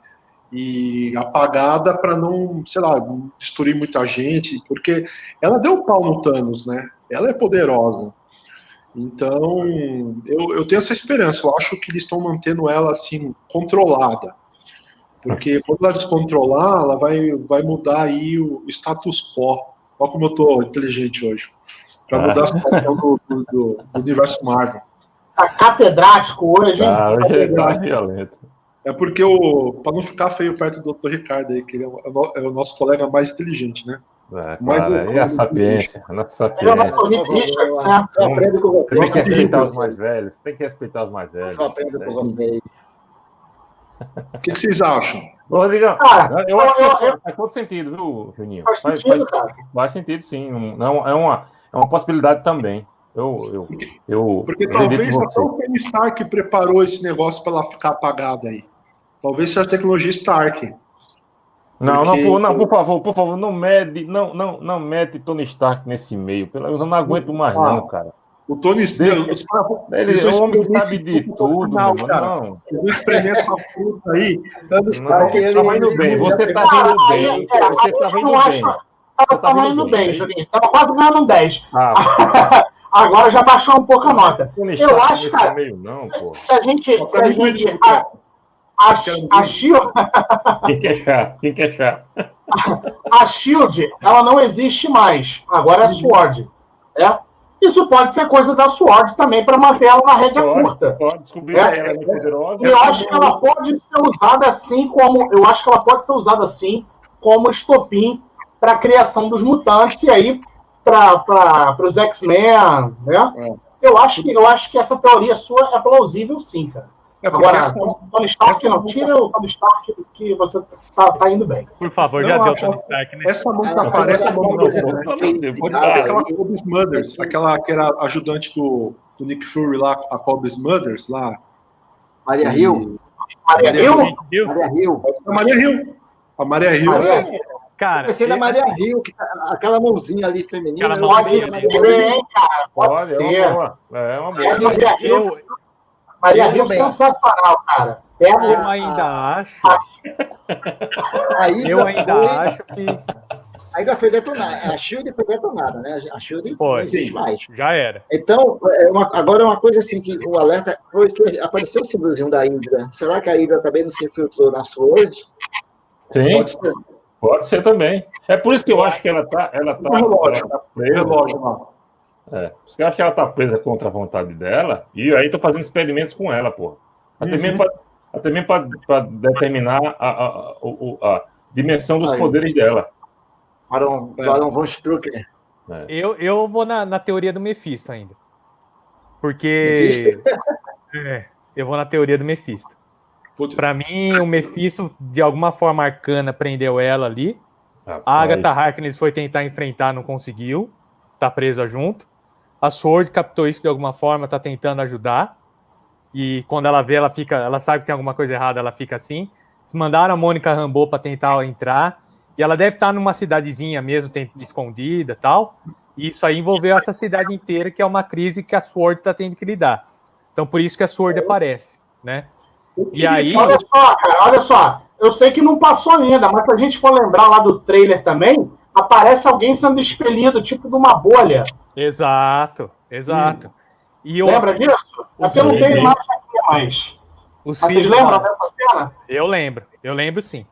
e apagada para não, sei lá, destruir muita gente, porque ela deu pau no Thanos, né? Ela é poderosa. Então, eu, eu tenho essa esperança. Eu acho que eles estão mantendo ela assim controlada, porque quando ela descontrolar, ela vai, vai mudar aí o status quo. Olha como eu tô inteligente hoje, para mudar a situação do, do, do, do universo Marvel. Tá catedrático hoje, hein? Ah, hoje ele tá Catedrático. violento. É porque, para não ficar feio perto do Dr. Ricardo aí, que ele é o, é o nosso colega mais inteligente, né? É, Mas eu- e a sapiência, a nossa Ele é o sapiência. né? Eu aprendo com Tem vocês. que respeitar os Eu mais velhos, tem que respeitar os mais velhos. aprendo com vocês. O que, que vocês acham? Ô, Rodrigão, Cara, eu acho que eu- faz, todo sentido, viu, Juninho? Faz Faz, sentido, faz- cara. faz sentido, sim. Não, é, uma, é uma possibilidade também. Eu, eu, eu Porque talvez até o Tony Stark preparou esse negócio para ela ficar apagada aí. Talvez seja a tecnologia Stark. Não, não, por, não, por favor, por favor, não mede, não, não, não mete Tony Stark nesse meio. Pelo, eu não aguento mais, Ah, não, cara. O Tony Ele- caras- Ele eles é vão um homem sabe de tudo, final, meu, cara. não. Eu vou espremer essa fruta aí. Não, Stark, ele- tá indo bem, ele- você tá Cara, indo aí, bem, você tá eu indo não bem. Você tá indo bem? Juninho. Tava quase ganhando um 10. Ah, Agora já baixou um pouco a nota. Tony Eu Stark acho, cara, meio, não, pô. Se a gente. Se a gente não a, a, Shield, Quem quer chá? Quem quer chá? a Shield, ela não existe mais. Agora é a Sword. É? Isso pode ser coisa da Sword também para manter ela na rédea Pode, curta. pode descobrir É, que ela é muito poderosa. E eu acho que ela pode ser usada assim como. Eu acho que ela pode ser usada assim como estopim para a criação dos mutantes e aí para os X-Men, né? É. Eu acho, que, eu acho que essa teoria sua é plausível, sim, cara. É Agora, essa- Tony Stark não tira o Tony Stark que você tá, tá indo bem. Por favor, Não, já deu o Tony Stark, né? essa mão que aparece é Pode Ah, ser aquela aí- Kobe Smulders, aquela que era ajudante do, do Nick Fury lá, a Kobe Smulders lá. Maria Hill. Maria Maria Hill? Maria Hill. A Maria Hill. A Maria Hill é, Cara, Pensei na Maria Hill, que tá- aquela mãozinha ali feminina. Aquela eu pode ser, hein, cara? Pode Olha, é ser. uma boa. É uma boa. Maria Hill, eu, Maria Hill também. sensacional, cara. Pega eu ainda acho, A Hydra eu ainda foi- acho que A Hydra foi detonada. A Shield foi detonada, né? A Shield Foi. não existe mais. já era. Então, é uma- agora uma coisa assim que o alerta foi que apareceu o símbolozinho da Hydra. Será que a Hydra também não se infiltrou na Sword? Sim, pode ser. pode ser também. É por isso que eu acho que ela tá, ela tá, relógio. ela tá presa. relógio lá. É, por isso que ela tá presa contra a vontade dela. E aí tô fazendo experimentos com ela, pô. Até Uhum. mesmo pra, até mesmo pra, pra determinar a, a, a, a dimensão dos Aí. poderes dela. Barão, É. Barão Von Strucker. Eu, eu vou na, na teoria do Mephisto ainda. Porque. É, eu vou na teoria do Mephisto. Pra mim, o Mephisto, de alguma forma arcana, prendeu ela ali. A Rapaz, Agatha Harkness foi tentar enfrentar, não conseguiu. Tá presa junto. A Sword captou isso de alguma forma, tá tentando ajudar. E quando ela vê, ela fica, ela sabe que tem alguma coisa errada, ela fica assim. Mandaram a Mônica Rambeau para tentar entrar. E ela deve estar numa cidadezinha mesmo, tem- escondida tal. E isso aí envolveu essa cidade inteira, que é uma crise que a Sword tá tendo que lidar. Então por isso que a Sword aparece, né? E aí, Olha só, cara, olha só. Eu sei que não passou ainda, mas se a gente for lembrar lá do trailer também, aparece alguém sendo expelido, tipo de uma bolha. exato, exato. E eu, Lembra disso? É eu não tenho sim. imagem aqui, mas. os Mas vocês filhos lembram dessa cena? Eu lembro, eu lembro sim.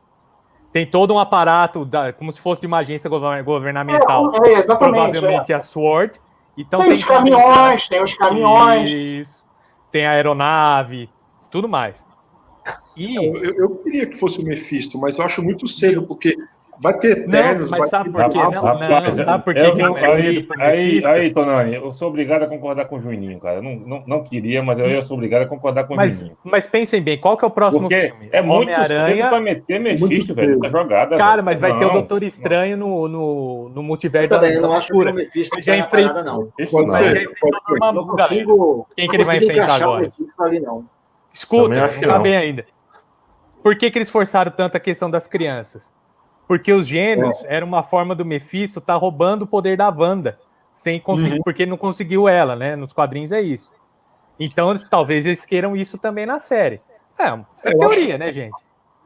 Tem todo um aparato, da- como se fosse de uma agência gover- governamental. É, é, exatamente. Provavelmente a SWORD. Então tem os caminhões, tem os caminhões. Isso. Tem a aeronave, tudo mais. E Eu, eu- eu queria que fosse o Mephisto, mas eu acho muito cedo, porque vai ter Não, Eternos, mas vai sabe por quê? Não, não, sabe por quê eu que não- não é aí, cedo pro aí, Mephisto? aí, Tonani, eu sou obrigado a concordar com o Juninho, cara. Eu não, não, não queria, mas eu sou obrigado a concordar com o Mas, Juninho. mas pensem bem, qual que é o próximo Porque filme? é muito cedo pra meter Mephisto, velho. Tá jogada. Cara, velho. mas vai ter o Não, Doutor Estranho no, no, no multiverso Eu também, eu não acho que o. Mephisto Já na parada, não. Não. Não consigo, Quem não que ele vai enfrentar agora? o não. Escuta, Também acho não tá não. bem ainda. Por que, que eles forçaram tanto a questão das crianças? Porque os gêmeos era uma forma do Mephisto estar roubando o poder da Wanda, sem conseguir, porque ele não conseguiu ela, né? Nos quadrinhos é isso. Então, eles- talvez eles queiram isso também na série. É, é É, eu teoria, né, gente?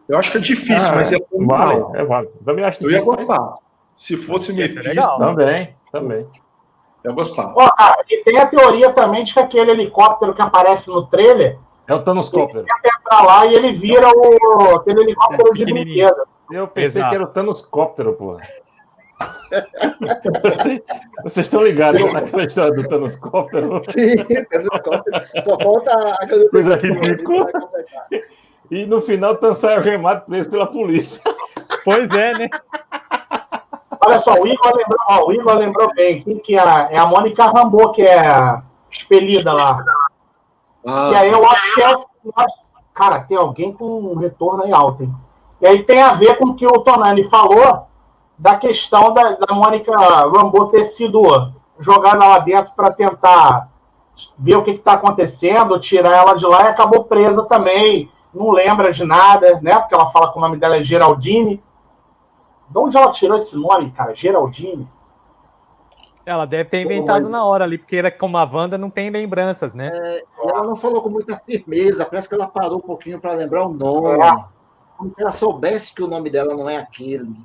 Eu acho que é difícil, Ah, mas é Vale, é vale. Também acho Eu ia difícil, mas- gostar. Se fosse o Mephisto, legal. Também, também. eu gostar. Ó, cara, e tem a teoria também de que aquele helicóptero que aparece no trailer É o Thanos Copter. pra lá e ele vira o, aquele helicóptero de brinquedo. Eu pensei Exato. que era o Thanos Cóptero, porra. Vocês- Vocês estão ligados né, naquela história do Thanos Cóptero? Sim, temos conta. Só falta a Coisa ridícula. E no final, Thanos sai algemado preso pela polícia. Pois é, né? Olha só, o Igor lembrou, ó, o Igor lembrou bem. Quem que é? É a Mônica Rambeau, que é expelida lá. Ah, E aí eu acho que é. Cara, tem alguém com um retorno aí alto, hein? E aí tem a ver com o que o Tonani falou da questão da, da Mônica Rambeau ter sido jogada lá dentro para tentar ver o que está acontecendo, tirar ela de lá e acabou presa também. Não lembra de nada, né? Porque ela fala que o nome dela é Geraldine. De onde ela tirou esse nome, cara? Geraldine? Ela deve ter inventado na hora ali, porque ela, como a Wanda não tem lembranças, né? E ela não falou com muita firmeza, parece que ela parou um pouquinho para lembrar o nome. É. Como se ela soubesse que o nome dela não é aquele.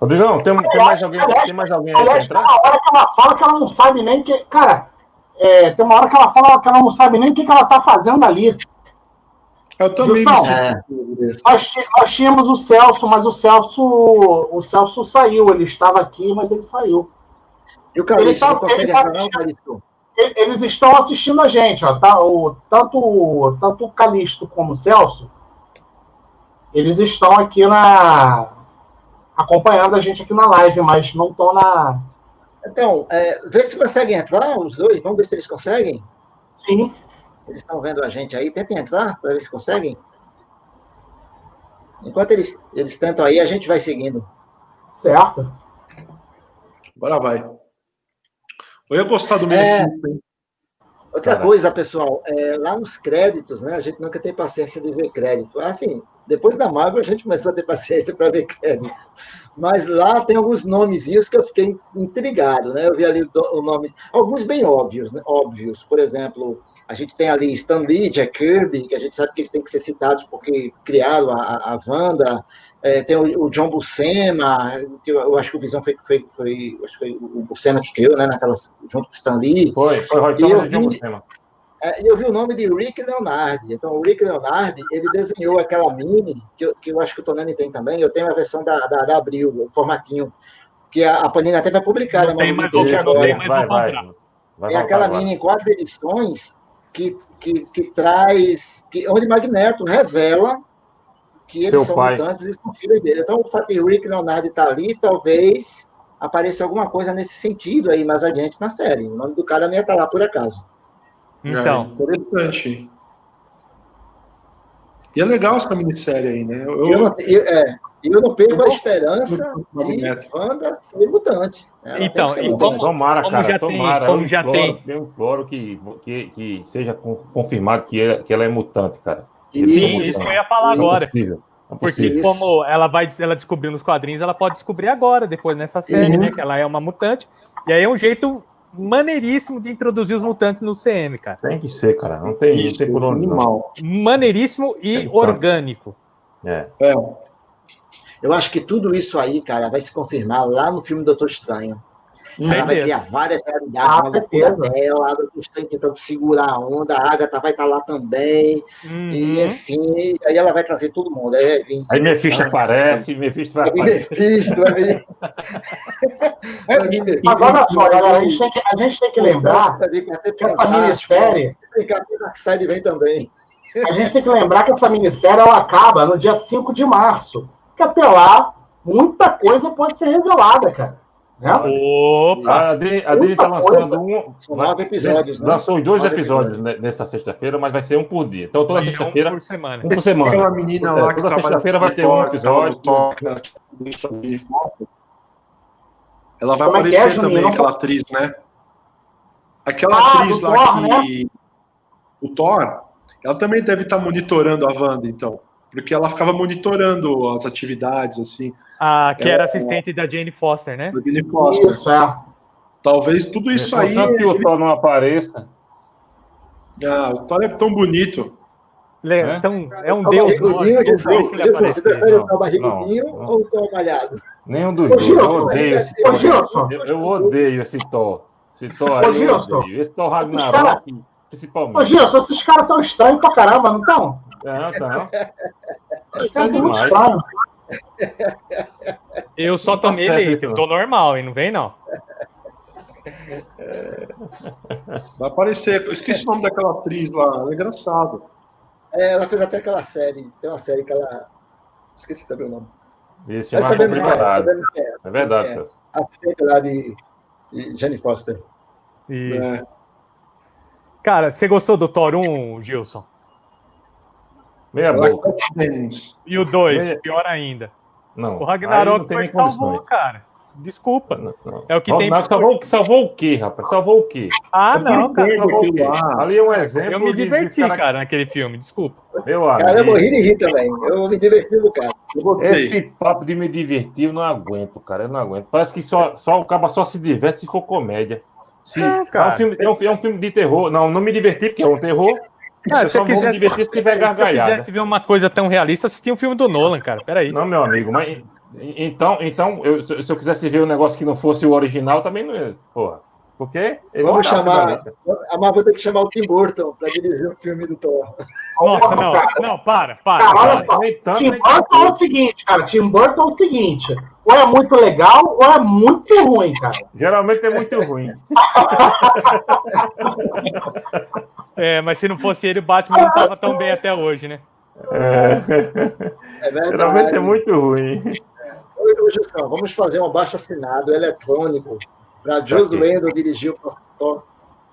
Rodrigão, tem, tem mais alguém, tem mais alguém aí pra Aliás, tem entrar? uma hora que ela fala que ela não sabe nem que. Cara, é, tem uma hora que ela fala que ela não sabe nem o que, que ela tá fazendo ali. eu também sinto- É, Nós, nós tínhamos o Celso, mas o Celso. O Celso saiu. Ele estava aqui, mas ele saiu. E o Calixto Ele tá- não consegue ele tá entrar, não, assistindo. Calixto? Eles estão assistindo a gente, ó. Tá? O, tanto, tanto o Calixto como o Celso. Eles estão aqui na. acompanhando a gente aqui na live, mas não estão na. Então, é, vê se conseguem entrar, os dois. Vamos ver se eles conseguem. Sim. Eles estão vendo a gente aí. Tentem entrar para ver se conseguem. Enquanto eles, eles tentam aí, a gente vai seguindo. Certo. Agora vai. Eu ia gostar do É. Mephisto, hein? Outra Caraca. coisa, pessoal, é, lá nos créditos, né? A gente nunca tem paciência de ver crédito. Assim, depois da Marvel a gente começou a ter paciência para ver créditos. Mas lá tem alguns nomezinhos que eu fiquei intrigado, né? Eu vi ali o, nome, alguns bem óbvios, né? óbvios. Por exemplo, a gente tem ali Stan Lee, Jack Kirby, que a gente sabe que eles têm que ser citados porque criaram a, a, Wanda. É, tem o, o John Buscema, que eu, eu acho que o Visão foi, foi, foi, acho que foi o Buscema que criou, né? Naquelas, junto com o Stan Lee. Foi, foi Roy E Thomas eu e John Buscema. É, e eu vi o nome de Rick Leonardi. Então, o Rick Leonardi, ele desenhou aquela mini, que eu, que eu acho que o Tonani tem também. Eu tenho a versão da, da, da Abril, o formatinho, que a, a Panini até vai publicar Não na tem mais não agora. tem mais Vai, vai. Vai voltar aquela mini em quatro edições que, que, que traz, que, onde Magneto revela que eles Seu são pai. mutantes e são filhos dele. Então, o fato de Rick Leonardi estar ali, talvez apareça alguma coisa nesse sentido aí mais adiante na série. O nome do cara não ia estar lá por acaso. Então, É, interessante. E é legal essa minissérie aí, né? Eu, Eu não, eu, é, eu não perco a esperança de. Wanda ser mutante. Ela tem Então, ser e mutante. como- Tomara, como cara, já tem- tomara. como eu já imploro, tem- Eu imploro que, que, que seja con- confirmado que ela, que ela é mutante, cara. Isso, sim, Isso, isso eu ia falar isso. Não é agora. possível. Não é Porque. Isso. como ela vai, ela descobriu nos quadrinhos, ela pode descobrir agora, depois nessa série, Uhum. né? Que ela é uma mutante. E aí é um jeito maneiríssimo de introduzir os mutantes no CM, cara. Tem que ser, cara. Não tem, não Isso, tem por onde. Não. animal. Maneiríssimo e orgânico. É. É, Eu acho que tudo isso aí, cara, vai se confirmar lá no filme Doutor Estranho. Ela vai criar várias realidades, Ah, uma loucura certeza. dela, a Doutor Estranho tentando segurar a onda, a Agatha vai estar lá também, e Uhum. enfim, aí ela vai trazer todo mundo. Aí vir. Aí Mephisto aparece, Mephisto vai aparecer. Mephisto, vai vir. Mephisto. Mas olha só, galera, a gente tem que, a gente tem que lembrar Quarteto que essa minissérie, Darkseid vem também. a gente tem que lembrar que essa minissérie ela acaba no dia 5 de março. Que até lá, muita coisa pode ser revelada, cara. Né? Opa! A tá Muita coisa. lançando um. São nove episódios, né? Lançou dois Nove episódios ne- nessa sexta-feira, mas vai ser um por dia. Então toda Vai um sexta-feira, por semana. um por semana. Aquela menina É, lá que toda sexta-feira vai ter um episódio. Ela vai Como é é, aparecer Juninho? também, aquela atriz, né? Aquela Ah, atriz lá Thor, que. O Thor, ela também deve estar monitorando a Wanda, então. Porque ela ficava monitorando as atividades, assim, Ah, que era assistente da Jane Foster, né? do Billy Foster. Isso, é. Talvez tudo isso aí. Tanto que o Thor não apareça. Ah, o Thor é tão bonito. Ele é, É? então, é um O deus. barrigudinho, não Jesus, Jesus, você aparecer. prefere Não, o Thor barrigudinho não, não. ou o Thor malhado? Nenhum dos Ô, dois. Eu odeio esse Ô, Thor. Gilson. Eu, eu odeio esse Thor. Esse Thor Ô, aí eu Gilson, odeio. Esse Thor Ragnarok, Ô, principalmente. Gilson, esses caras tão estranhos pra caramba, não estão? Não, tá, não. Eles Tá demais. estranhos. Eu só Tá tomei certo, leite, eu então. tô normal, hein? Não vem, não. Vai aparecer. Eu esqueci o nome daquela atriz lá. Ela é engraçado. É, ela fez até aquela série, tem uma série que ela. Esqueci também o nome. Isso é sabemos que é, preparado. sabemos que é. É verdade, É. A assistente lá de, de Jenny Foster. E- É. Cara, você gostou do Thor 1, Gilson? Meia boca. E o 2, Meia- pior ainda. Não. O não Ragnarok tem foi que salvou, cara. Desculpa. Não, não. É o que Ó, tem- mas Salvou, salvou o quê, rapaz? Salvou o quê? Ah, não, cara. Salvou o aquilo quê? lá. Ali é um exemplo. Eu me de- de diverti, cara- cara, naquele filme, desculpa. Meu Cara, eu amigo. morri de rir também. Eu me diverti no cara. Eu. Esse papo de me divertir, eu não aguento, cara. Eu não aguento. Parece que só, só o cara só se diverte se for comédia. Se, É, é, cara. um filme, é, um, é um filme de terror. Não, não me diverti, porque é um terror. Cara, se quisesse, divertir se tiver se gargalhada. quisesse ver uma coisa tão realista, assistia um filme do Nolan, cara. Peraí. Não, meu amigo, mas então, então eu- se se eu quisesse ver um negócio que não fosse o original, também não ia. Porra. Porque ele Vamos chamar. A Marvel tem que chamar o Tim Burton para dirigir o filme do Thor. Nossa, não, não, para, para. Cara, olha para. só. Tim Burton é o seguinte, cara. Tim Burton é o seguinte. Ou é muito legal, ou é muito ruim, cara. Geralmente é muito ruim. É, mas se não fosse ele, o Batman não tava tão bem até hoje, né? É verdade. Geralmente é muito ruim. Oi, Gilson, vamos fazer um abaixo assinado eletrônico para Ok. Whedon dirigir o próximo Thor.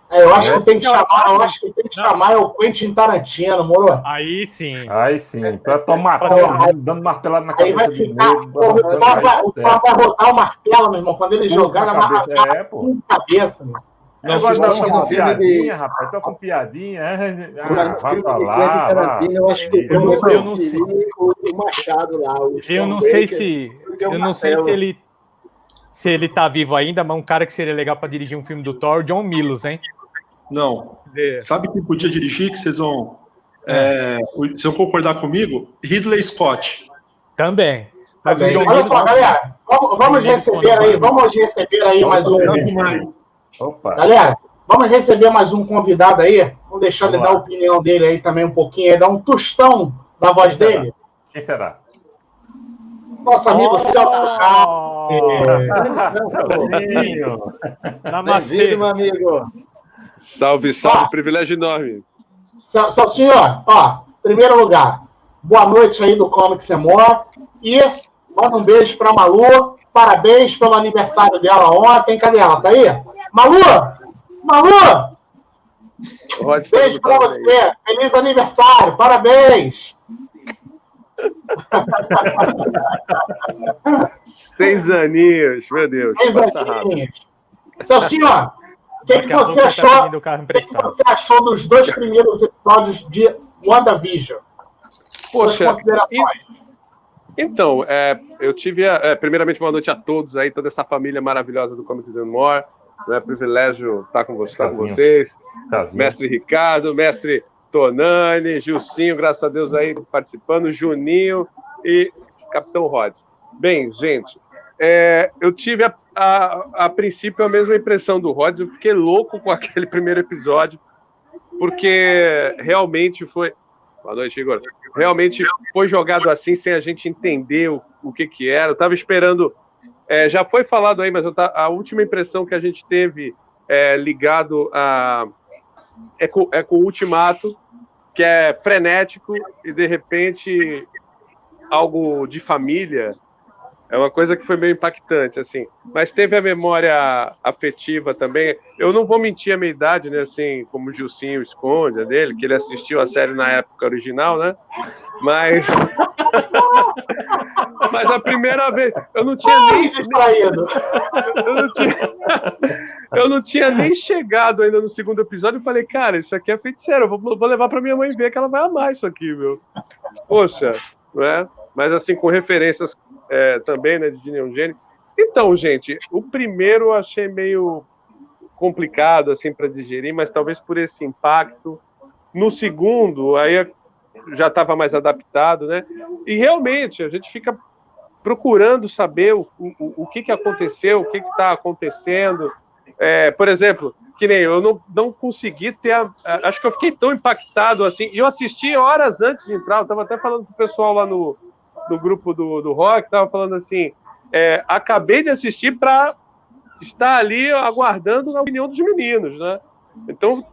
É, eu acho que tem que chamar, eu acho que tem que chamar é o Quentin Tarantino, moro? Aí sim. Aí sim, pra tomar mundo, dando martelada na Aí vai cabeça do ficar. nego. O Thor vai, o rodar o martelo, meu irmão. Quando ele Puxa jogar, a ele vai cabeça, É, pô. cabeça, meu. Não, vocês estão estamos com filme de- piadinha, rapaz. Tô com piadinha. Ah, vai pra de lá. Tarantino, eu acho que Eu não- Bruno eu não sei. o, Machado lá. O Eu não sei se. Eu não sei martelo. se ele. Se ele tá vivo ainda, mas um cara que seria legal pra dirigir um filme do Thor, John Milos, hein? Não. Sabe quem podia dirigir que vocês vão, é, vocês vão concordar comigo? Ridley Scott. Também. Mas Tá John Olha Milos. só, galera. Vamos, vamos receber aí, vamos receber aí mais um. Opa. Galera, vamos receber mais um convidado aí. Vamos deixar ele Vamos dar lá. a opinião dele aí também um pouquinho, aí, dar um tostão da voz Quem será? dele. Quem será? Nosso amigo Celso Carlos. Namastê. Meu amigo. Salve, salve, Ah. privilégio enorme. Cel- Celcinho, ó, primeiro lugar, boa noite aí do Comic Semor. E manda um beijo pra Malu. Parabéns pelo aniversário dela ontem. Cadê ela? Tá aí? Malu! Malu! Rod, Beijo pra você. Feliz aniversário. Parabéns. Seis aninhos, meu Deus. Feliz Passa rápido. aninhos. Celcinho, o que, que você achou? tá o que, você achou dos dois primeiros episódios de WandaVision? Poxa, então, é, eu tive, a- é, primeiramente, boa noite a todos aí, toda essa família maravilhosa do Comics and More. É um privilégio estar com, você, estar com vocês. Casinho. Mestre Ricardo, mestre Tonani, Gilcinho, graças a Deus aí participando, Juninho e Capitão Rhodes. Bem, gente, é, eu tive a a, a princípio, a mesma impressão do Rods. Eu fiquei louco com aquele primeiro episódio, porque realmente foi. Boa noite, Igor. Realmente foi jogado assim, sem a gente entender o, o que, que era. Eu estava esperando. É, já foi falado aí, mas eu a última impressão que a gente teve é, ligado a. É com, é com o Ultimato, que é frenético e de repente algo de família é uma coisa que foi meio impactante, assim. Mas teve a memória afetiva também. Eu não vou mentir a minha idade, né? Assim, como o Gilcinho esconde a dele, que ele assistiu a série na época original, né? Mas. Mas a primeira vez. Eu não tinha nem. Distraído. Eu não tinha. Eu não tinha nem chegado ainda no segundo episódio e falei, cara, isso aqui é feiticeiro. Eu vou, vou levar pra minha mãe ver que ela vai amar isso aqui, meu. Poxa, não é? Mas assim, com referências é, também, né, de Gene. Então, gente, o primeiro eu achei meio complicado assim para digerir, mas talvez por esse impacto. No segundo, aí já estava mais adaptado, né? E realmente a gente fica procurando saber o, o, o que, que aconteceu, o que está acontecendo. É, por exemplo, que nem eu não, não consegui ter. A, a, acho que eu fiquei tão impactado assim. E eu assisti horas antes de entrar, eu estava até falando com o pessoal lá no, no grupo do, do rock, estava falando assim: é, acabei de assistir para estar ali aguardando a opinião dos meninos, né? Então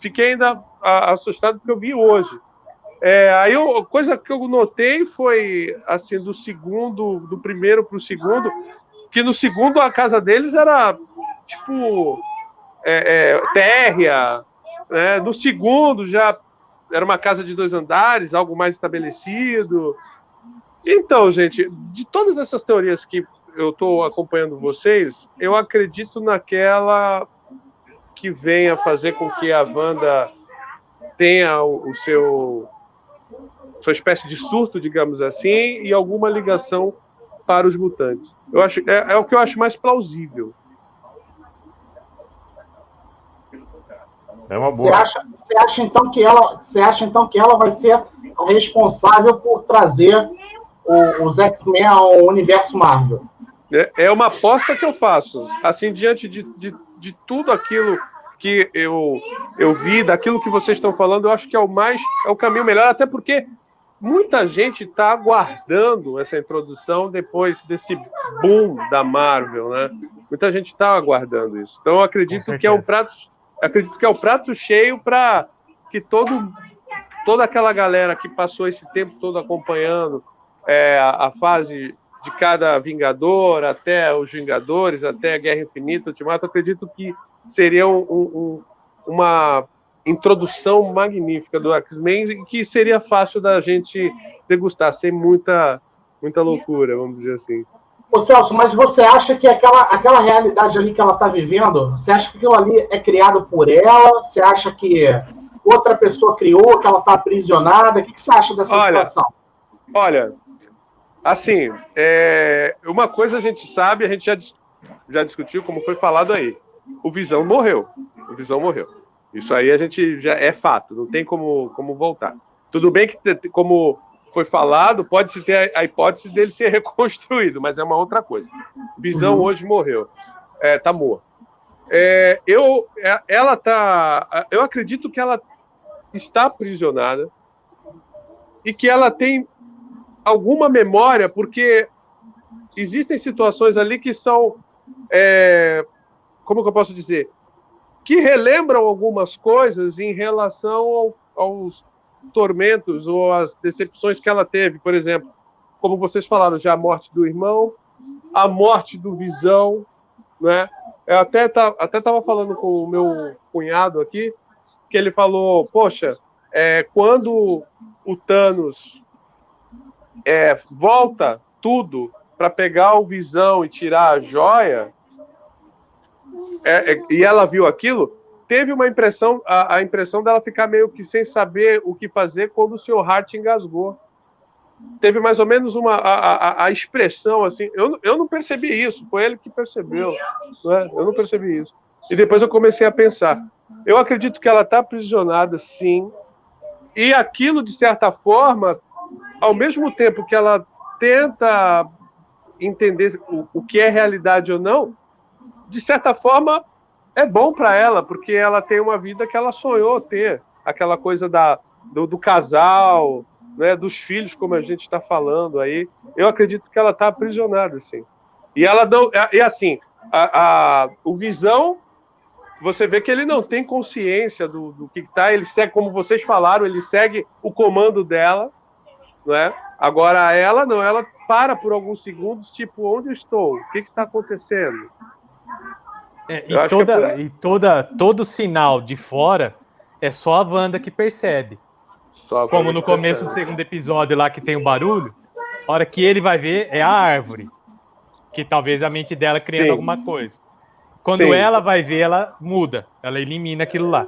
fiquei ainda assustado porque eu vi hoje. É, aí a coisa que eu notei foi assim do segundo, do primeiro para o segundo, que no segundo a casa deles era tipo é, é, térrea, né? No segundo já era uma casa de dois andares, algo mais estabelecido. Então, gente, de todas essas teorias que eu estou acompanhando vocês, eu acredito naquela que venha fazer com que a Wanda tenha o, o seu sua espécie de surto, digamos assim, e alguma ligação para os mutantes. Eu acho é, é o que eu acho mais plausível. É uma Você boa. acha, você acha então que ela, você acha então que ela vai ser a responsável por trazer o- os X-Men ao universo Marvel? É, é uma aposta que eu faço. Assim, diante de, de, de tudo aquilo que eu, eu vi, daquilo que vocês estão falando, eu acho que é o mais é o caminho melhor, até porque muita gente está aguardando essa introdução depois desse boom da Marvel, né? Muita gente está aguardando isso. Então eu acredito que é um prato, acredito que é o prato cheio para que todo toda aquela galera que passou esse tempo todo acompanhando é, a, fase de cada Vingador, até os Vingadores, até a Guerra Infinita, Ultimato, acredito que seria um- um- uma introdução magnífica do X-Men e que seria fácil da gente degustar, sem muita, muita loucura, vamos dizer assim. Ô Celso, mas você acha que aquela, aquela realidade ali que ela está vivendo, você acha que aquilo ali é criado por ela? Você acha que outra pessoa criou, que ela está aprisionada? O que, que você acha dessa Olha, situação? Olha, assim, é, uma coisa a gente sabe, a gente já, já discutiu, como foi falado aí. O Visão morreu. O Visão morreu. Isso aí a gente já é fato, não tem como, como voltar. Tudo bem que, como foi falado, pode-se ter a, a hipótese dele ser reconstruído, mas é uma outra coisa. O Visão Uhum. hoje morreu. É, tá morto. É, eu, é, ela tá. Eu acredito que ela está aprisionada e que ela tem alguma memória, porque existem situações ali que são, é, como que eu posso dizer, que relembram algumas coisas em relação ao- aos tormentos ou às decepções que ela teve, por exemplo, como vocês falaram, já a morte do irmão, a morte do Visão, né? Eu até tá, até estava falando com o meu cunhado aqui, que ele falou, poxa, é, quando o Thanos é, volta tudo para pegar o Visão e tirar a joia, é, é, e ela viu aquilo, teve uma impressão, a, a impressão dela ficar meio que sem saber o que fazer quando o Sr. Hart engasgou. Teve mais ou menos uma a, a, a expressão assim. Eu, eu não percebi isso, foi ele que percebeu. né? Eu não percebi isso. E depois eu comecei a pensar. Eu acredito que ela está aprisionada, sim. E aquilo, de certa forma, ao mesmo tempo que ela tenta entender o, o que é realidade ou não, de certa forma, é bom para ela, porque ela tem uma vida que ela sonhou ter. Aquela coisa da, do, do casal, né, dos filhos, como a gente está falando aí. Eu acredito que ela está aprisionada, assim. E ela não. E assim, a, a, o Visão, você vê que ele não tem consciência do, do que está, ele segue, como vocês falaram, ele segue o comando dela, não é? Agora ela não, ela para por alguns segundos, tipo, onde eu estou? O que está acontecendo? É, e, toda, é e toda, todo sinal de fora é só a Wanda que percebe. Como no começo do segundo episódio lá que tem o barulho, a hora que ele vai ver é a árvore. Que talvez a mente dela criando Sim. alguma coisa. Quando sim. ela vai ver, ela muda. Ela elimina aquilo lá.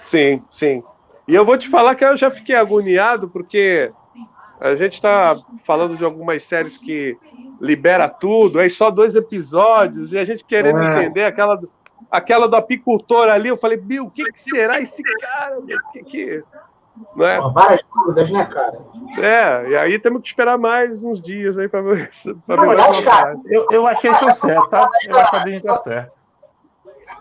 Sim, sim. E eu vou te falar que eu já fiquei agoniado, porque a gente está falando de algumas séries que libera tudo, aí só dois episódios, e a gente querendo é. entender aquela, aquela do apicultor ali, eu falei, Bill, o que, que será esse cara? O que, que, não é? Várias dúvidas, né, cara? É, e aí temos que esperar mais uns dias aí para ver. Pra não, cara, eu, eu achei que certo, tá? Eu acho que Disney tá certo.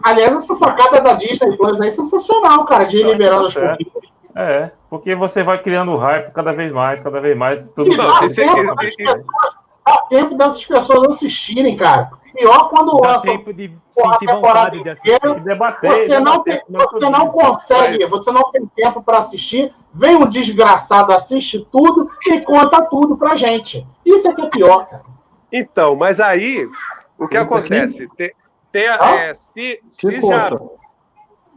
Aliás, essa sacada da Disney Plus é sensacional, cara, de ir liberando os pouquinhos. É, porque você vai criando hype cada vez mais, cada vez mais. Tudo dá, tempo pessoas, dá tempo dessas pessoas assistirem, cara. Pior quando lança tempo de a temporada inteira, de debater, você, não, tem, você não consegue, você não tem tempo para assistir, vem um desgraçado, assiste tudo e conta tudo pra gente. Isso é que é pior, cara. Então, mas aí, o que acontece? Tem, tem ah? é, se, se já...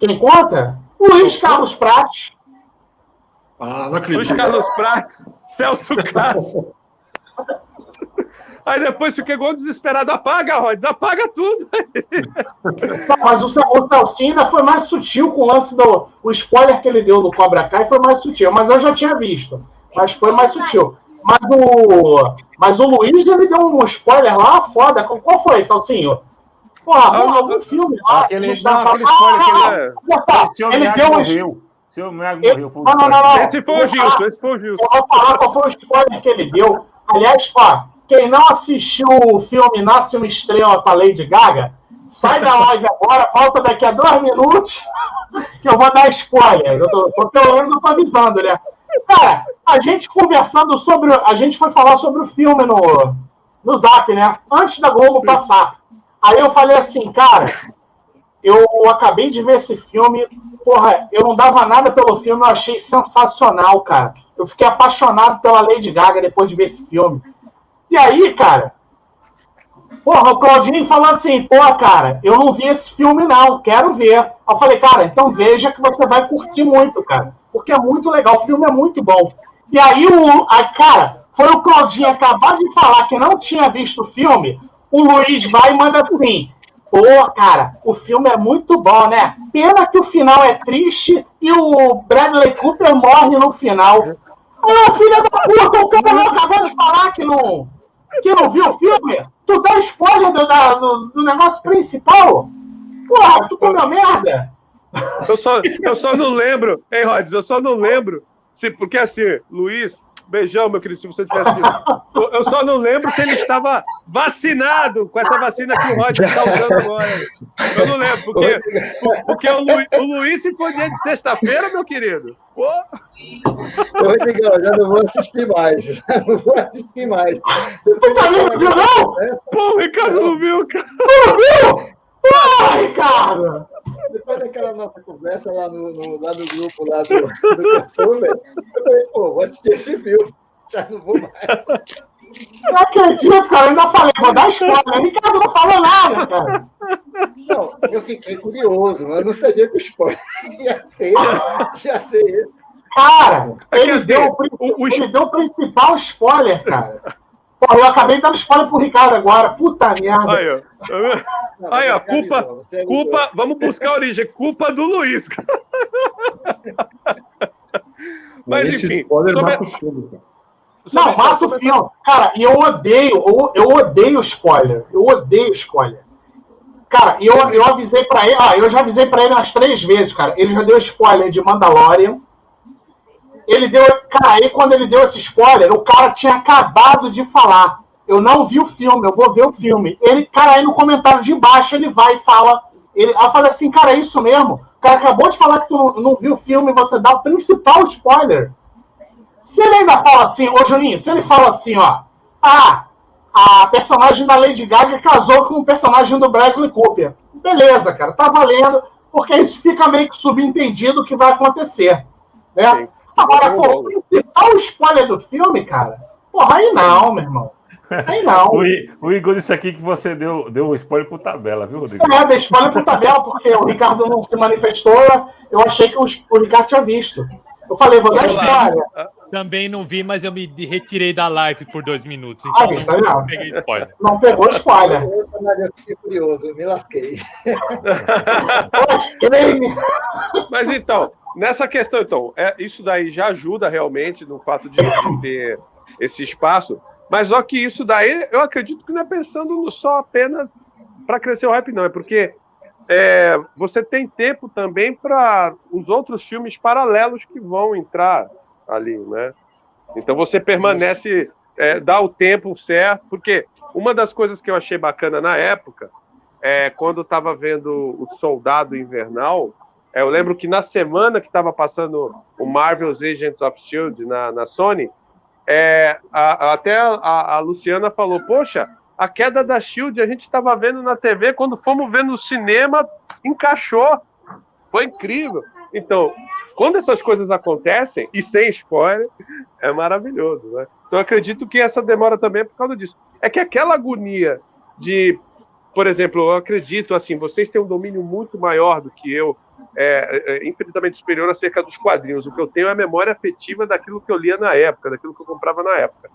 Quem conta? Luiz Carlos Prates. Ah, não acredito. Luiz Carlos Prates, Celso Castro. Aí depois fiquei igual desesperado. Apaga, Rods, apaga tudo. Não, mas o, o Celcinho ainda foi mais sutil com o lance do. O spoiler que ele deu do Cobra Kai foi mais sutil. Mas eu já tinha visto. Mas foi mais sutil. Mas o. Mas o Luiz ele deu um spoiler lá foda. Qual foi, Celcinho? Porra, ah, algum filme lá. Aquele, não, tava... aquele spoiler ah, que ele, ele deu um. Seu Miyagi morreu. Foi não, não, não, não. Esse foi o Gilson, esse foi o Gilson. Eu vou falar qual foi o spoiler que ele deu. Aliás, ó, quem não assistiu o filme Nasce uma Estrela com a Lady Gaga, sai da live agora, volta daqui a dois minutos, que eu vou dar spoiler. Eu tô, pelo menos eu tô avisando, né? Cara, a gente conversando sobre. A gente foi falar sobre o filme no, no Zap, né? Antes da Globo passar. Aí eu falei assim, cara, eu acabei de ver esse filme. Porra, eu não dava nada pelo filme, eu achei sensacional, cara. Eu fiquei apaixonado pela Lady Gaga depois de ver esse filme. E aí, cara, porra, o Claudinho falou assim, pô, cara, eu não vi esse filme não, quero ver. Eu falei, cara, então veja que você vai curtir muito, cara, porque é muito legal, o filme é muito bom. E aí, o, a, cara, foi o Claudinho acabar de falar que não tinha visto o filme, o Luiz vai e manda assim, pô, cara, o filme é muito bom, né? Pena que o final é triste e o Bradley Cooper morre no final. Ô, filha da puta, o cara não acabou de falar que não que não viu o filme, tu dá spoiler do, do, do negócio principal? Porra, tu comeu merda? Eu só, eu só não lembro, hein, Rods, eu só não lembro, se, porque assim, Luiz, beijão, meu querido, se você tivesse Eu só não lembro se ele estava vacinado com essa vacina que o Rods está usando agora. Eu não lembro, porque, porque o, Lu, o Luiz se foi dia de sexta-feira, meu querido. Pô. Oi, Miguel, já não vou assistir mais. Já não vou assistir mais. Tu tá vendo, não? Pô, o Ricardo não viu, cara. Não viu? Ai, Ricardo! Depois daquela nossa conversa lá no, no, lá no grupo lá do, do eu falei, pô, vou assistir esse filme. Já não vou mais. Não acredito, cara. Eu ainda falei, vou dar spoiler. O Ricardo não falou nada, cara. Não, eu fiquei curioso, mas eu não sabia que o spoiler ia ser, ia ser Cara, ele, deu, o, ele deu o principal spoiler, cara. Pô, eu acabei dando spoiler pro Ricardo agora. Puta merda. Aí, ó. Aí, ó, culpa, culpa, vamos buscar a origem. Culpa do Luiz, cara. Mas, enfim. Spoiler sobre... mata o filme, cara. Não, mata o filme. Cara, e eu odeio, eu, eu odeio spoiler. Eu odeio spoiler. Cara, eu, eu avisei pra ele. Ah, eu já avisei pra ele umas três vezes, cara. Ele já deu spoiler de Mandalorian. Ele deu. Cara, aí quando ele deu esse spoiler, o cara tinha acabado de falar. eu não vi o filme, eu vou ver o filme. Ele, cara, aí no comentário de baixo ele vai e fala. Ele, eu falei assim, cara, é isso mesmo. O cara acabou de falar que tu não, não viu o filme, você dá o principal spoiler. Se ele ainda fala assim, ô Juninho, se ele fala assim, ó, ah, a personagem da Lady Gaga casou com o personagem do Bradley Cooper. Beleza, cara, tá valendo, porque isso fica meio que subentendido o que vai acontecer. Né? Sim. Agora, pô, o principal spoiler do filme, cara, porra, aí não, meu irmão. Aí não. O, I- o Igor disse aqui que você deu, deu o spoiler por tabela, viu, Rodrigo? É, dei spoiler pro tabela, porque o Ricardo não se manifestou, eu achei que o, o Ricardo tinha visto. Eu falei, vou dar spoiler. Também não vi, mas eu me retirei da live por dois minutos. Então tá vendo? não peguei spoiler. Não pegou spoiler. Eu, eu fiquei curioso, me lasquei. Mas então, nessa questão, então, é, isso daí já ajuda realmente no fato de, de ter esse espaço. Mas só que isso daí, eu acredito que não é pensando só apenas para crescer o hype, não. É porque é, você tem tempo também para os outros filmes paralelos que vão entrar ali, né? Então você permanece, é, dá o tempo certo, porque uma das coisas que eu achei bacana na época é quando eu estava vendo o Soldado Invernal. Eu lembro que na semana que estava passando o Marvel's Agents of Shield na, na Sony, é, a- até a, a Luciana falou: Poxa, a queda da Shield a gente estava vendo na TV, quando fomos ver no cinema, encaixou. Foi incrível. Então, quando essas coisas acontecem, e sem spoiler, é maravilhoso, né? Então, acredito que essa demora também é por causa disso. É que aquela agonia de, por exemplo, eu acredito, assim, vocês têm um domínio muito maior do que eu, é, é, infinitamente superior acerca dos quadrinhos. O que eu tenho é a memória afetiva daquilo que eu lia na época, daquilo que eu comprava na época.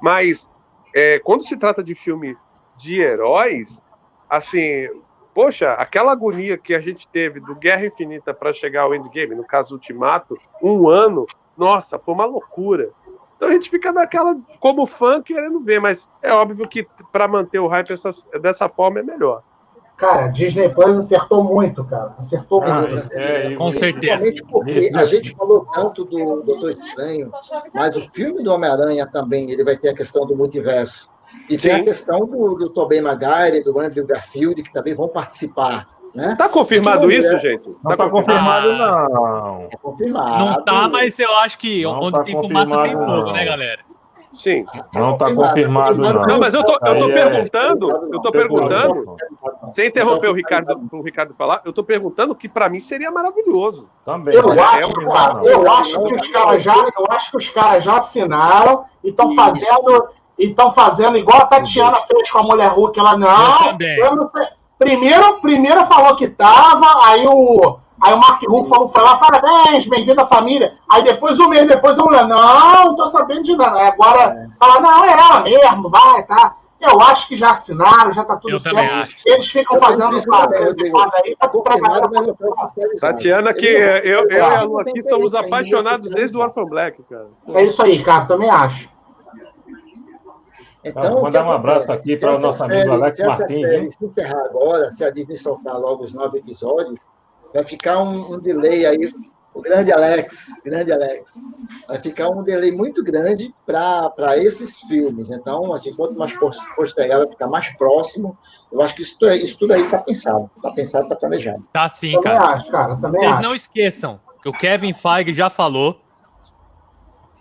Mas, é, quando se trata de filme de heróis, assim, poxa, aquela agonia que a gente teve do Guerra Infinita para chegar ao Endgame, no caso Ultimato, um ano, nossa, foi uma loucura. Então a gente fica naquela, como fã, querendo ver, mas é óbvio que para manter o hype essa- dessa forma é melhor. Cara, Disney Plus acertou muito, cara. Acertou Ah, muito. é, Com certeza. Principalmente porque Isso, a né? gente falou tanto do Doutor Estranho, mas o filme do Homem-Aranha também, ele vai ter a questão do multiverso. E tem Sim. a questão do, do Tobey Maguire, do Andrew Garfield, que também vão participar. Né? Tá confirmado Sim, isso, é. gente? Não tá confirmado, Ah. não. É confirmado. Não tá, mas eu acho que Não onde tá tem fumaça tem confirmado, fogo, né, galera? Sim. Não tá confirmado, não. Não, mas eu tô, eu tô é- perguntando, eu tô perguntando, sem interromper o Ricardo, o Ricardo falar, eu tô perguntando que para mim seria maravilhoso. Também. Eu acho, é cara, confirmado, eu acho que os caras já, eu acho que os caras já assinaram e estão fazendo, e estão fazendo igual a Tatiana fez com a mulher Hulk. Ela não, eu. Primeiro, primeiro falou que tava, aí o Aí o Mark Ruffalo falou, foi lá, parabéns, bem-vindo à família. Aí depois, um mês depois, a mulher, não, não tô sabendo de nada. Aí agora, fala, não, é ela mesmo, vai, tá. Eu acho que já assinaram, já tá tudo Eu certo. também acho. Eles ficam Eu fazendo fada aí foi oficializado. Tatiana, que Ele- eu, eu e a Lu aqui somos apaixonados não. desde o Orphan Black, cara. É isso aí, cara, também acho. Então, Tá, vou mandar um abraço aqui para o nosso amigo Alex Martins, se encerrar agora, se a Disney soltar logo os nove episódios, vai ficar um, um delay aí. O grande Alex, grande Alex, vai ficar um delay muito grande para esses filmes. Então, assim, quanto mais pos- postergar, vai ficar mais próximo. Eu acho que isso, isso tudo aí está pensado. Está pensado, está planejado. Tá sim, Também cara. acho, cara, também Vocês acho. não esqueçam que o Kevin Feige já falou,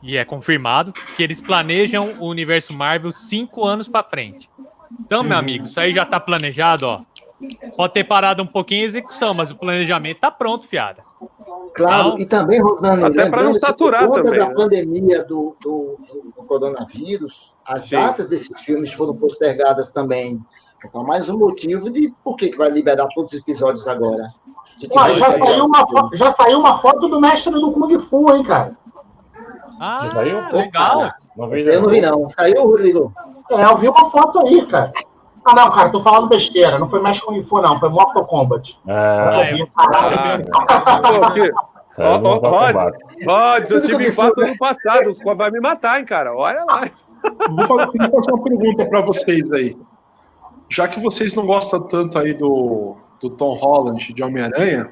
e é confirmado, que eles planejam o universo Marvel cinco anos pra frente. Então, meu amigo, isso aí já tá planejado, ó. Pode ter parado um pouquinho a execução, mas o planejamento tá pronto, fiada. Claro, Não. e também, Rosane, Até pra não saturar por conta também, da né? pandemia do, do, do- coronavírus, as Sim. datas desses filmes foram postergadas também. Então, mais um motivo de por que que vai liberar todos os episódios agora. Vai já, saiu uma foto, já saiu uma foto do mestre do Kung Fu, hein, cara? Ah, legal. Não vi, Eu não vi, não. Saiu, Rodrigo? É, eu vi uma foto aí, cara. Ah, não, cara, tô falando besteira. Não foi mais Kung Fu, não. Foi Mortal Kombat. É, Eu Rods, Kombat. Rods, eu tive infarto ano passado. Vai me matar, hein, cara. Olha lá. Vou fazer, uma pergunta para vocês aí. Já que vocês não gostam tanto aí do, do Tom Holland de Homem-Aranha,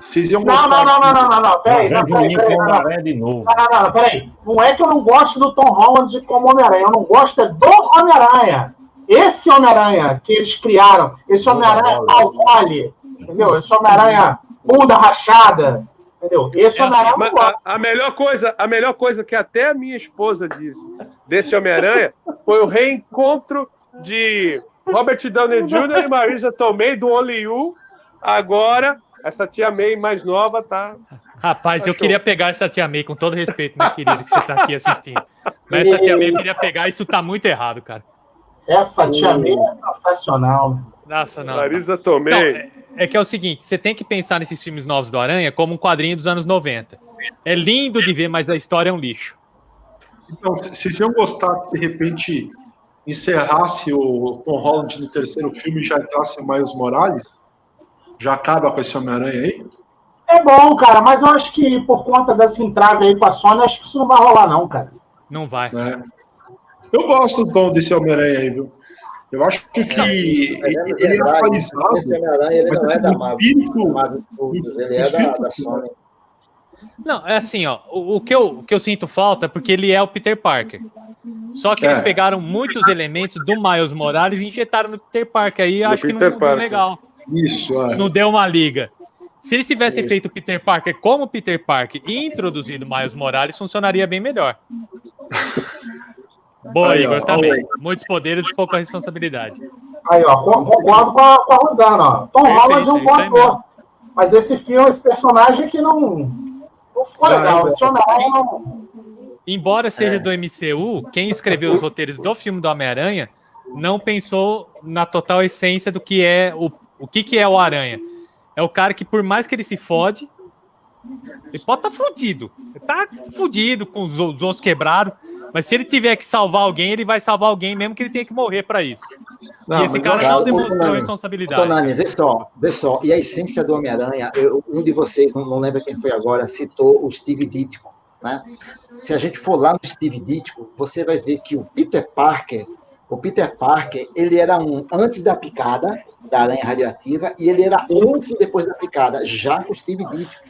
Vocês iam Não, gostar não, não, não, não, não, não. Peraí, não, peraí, peraí, não, não. De novo. Não, não, não, peraí. Não é que eu não gosto do Tom Holland como Homem-Aranha. Eu não gosto é do Homem-Aranha. Esse Homem-Aranha que eles criaram, esse Homem-Aranha alcoole, entendeu? Esse Homem-Aranha bunda rachada, entendeu? Esse É, Homem-Aranha gosto. a, a melhor coisa, a melhor coisa que até a minha esposa disse desse Homem-Aranha foi o reencontro de Robert Downey Jr. e Marisa Tomei do Only You. Agora, essa tia May mais nova tá. Rapaz, eu queria pegar essa tia May, com todo respeito, minha querida, que você tá aqui assistindo. Mas essa tia May eu queria pegar, isso tá muito errado, cara. Essa tia May é sensacional. Nossa, não. Não, Tomei. é, é que é o seguinte, você tem que pensar nesses filmes novos do Aranha como um quadrinho dos anos 90. É lindo de ver, mas a história é um lixo. Então, se- vocês iam gostar que de repente encerrasse o Tom Holland no terceiro filme e já entrasse o Miles Morales? Já acaba com esse Homem-Aranha aí? É bom, cara, mas eu acho que por conta dessa entrave aí com a Sony, acho que isso não vai rolar, não, cara. Não vai. né? Eu gosto do tom desse Homem-Aranha aí, viu? Eu acho que Devemos ele é lembrar que atualizado. Esse Homem-Aranha ele não é assim, da o Marvel, espírito- Marvel Studios, ele é da, da Sony. Não, é assim, ó. O, o que eu, o que eu sinto falta é porque ele é o Peter Parker. Só que eles É. pegaram muitos elementos do Miles Morales e injetaram no Peter Parker. Aí acho que não Peter ficou Parker. legal. Isso, é. Não deu uma liga. Se eles tivessem feito o Peter Parker como Peter Parker e introduzido Miles Morales, funcionaria bem melhor. Boa, Aí, ó, Igor, também. aí. Muitos poderes e pouca responsabilidade. Aí, ó, con- concordo com a, com a Rosana, ó. Tom Perfeito, Holland é um é bom ator. Mas esse filme, esse personagem que não, não ficou Já legal. é Esse Homem-Aranha não. Embora seja É. do MCU, quem escreveu os roteiros do filme do Homem-Aranha não pensou na total essência do que é o, o que, que é o Aranha. É o cara que, por mais que ele se fode, ele pode estar fudido. Ele tá fudido, com os, os ossos quebrados. Mas se ele tiver que salvar alguém, ele vai salvar alguém, mesmo que ele tenha que morrer para isso. Não, e esse cara não demonstrou responsabilidade. Tonani, vê só, vê só. E a essência do Homem-Aranha, um de vocês, não, não lembro quem foi agora, citou o Steve Ditko. Né? Se a gente for lá no Steve Ditko, você vai ver que o Peter Parker, o Peter Parker, ele era um antes da picada da aranha radioativa e ele era outro depois da picada, já com o Steve Ditko.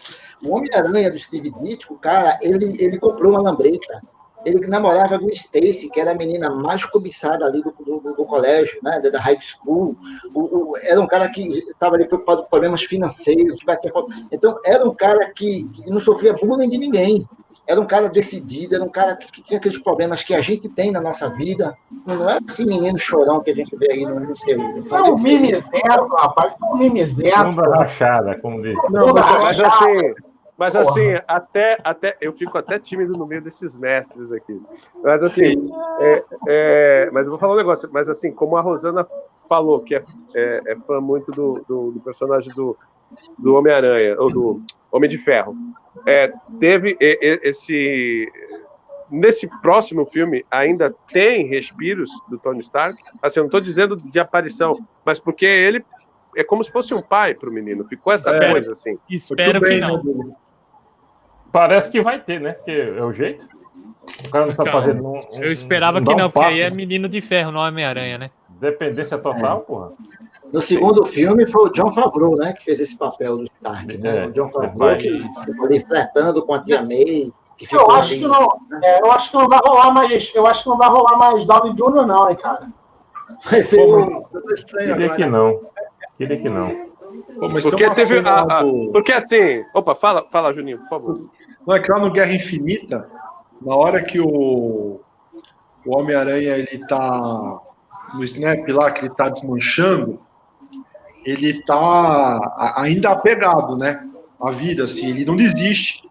O Homem-Aranha do Steve Ditko, cara, ele, ele comprou uma lambreta. Ele namorava com Stacy, que era a menina mais cobiçada ali do, do, do colégio, né, da high school. O, o- era um cara que estava ali preocupado com problemas financeiros, que batia foto. Então, era um cara que, que não sofria bullying de ninguém. Era um cara decidido, era um cara que, que tinha aqueles problemas que a gente tem na nossa vida. Não era esse menino chorão que a gente vê aí no MCU. Isso é um mimizento, rapaz. É um mimizento. Bunda rachada, como diz. Bunda Mas rachada. assim, mas Porra. assim, até, até eu fico até tímido no meio desses mestres aqui. Mas assim, é, é, mas eu vou falar um negócio. Mas assim, como a Rosana falou, que é, é, é fã muito do, do, do personagem do, do Homem-Aranha, ou do Homem de Ferro, é, teve esse. Nesse próximo filme ainda tem respiros do Tony Stark. Assim, eu não estou dizendo de aparição, mas porque ele é como se fosse um pai para o menino. Ficou essa É. coisa assim. Espero que não. Né? Parece que vai ter, né? Porque é o jeito. O cara não está Cara, fazendo. Um, Eu esperava dá que um não, porque aí é menino de ferro, não Homem-Aranha, né? Dependência total, porra. No segundo filme foi o John Favreau, né, que fez esse papel do Stark. Né? É, o John Favreau vai. que ficou ali flertando com a tia May. Que Eu acho ali- que não. é, eu acho que não vai rolar mais. Eu acho que não vai rolar mais Downey Jr., não, hein, cara. Vai ser um- Queria agora. que não. Queria que não. Pô, mas Porque teve. a- a- porque assim. Opa, fala, fala, Juninho, por favor. Não, é que lá no Guerra Infinita, na hora que o, o Homem-Aranha ele tá no Snap lá, que ele tá desmanchando, ele tá ainda apegado, né? A vida, assim, ele não desiste.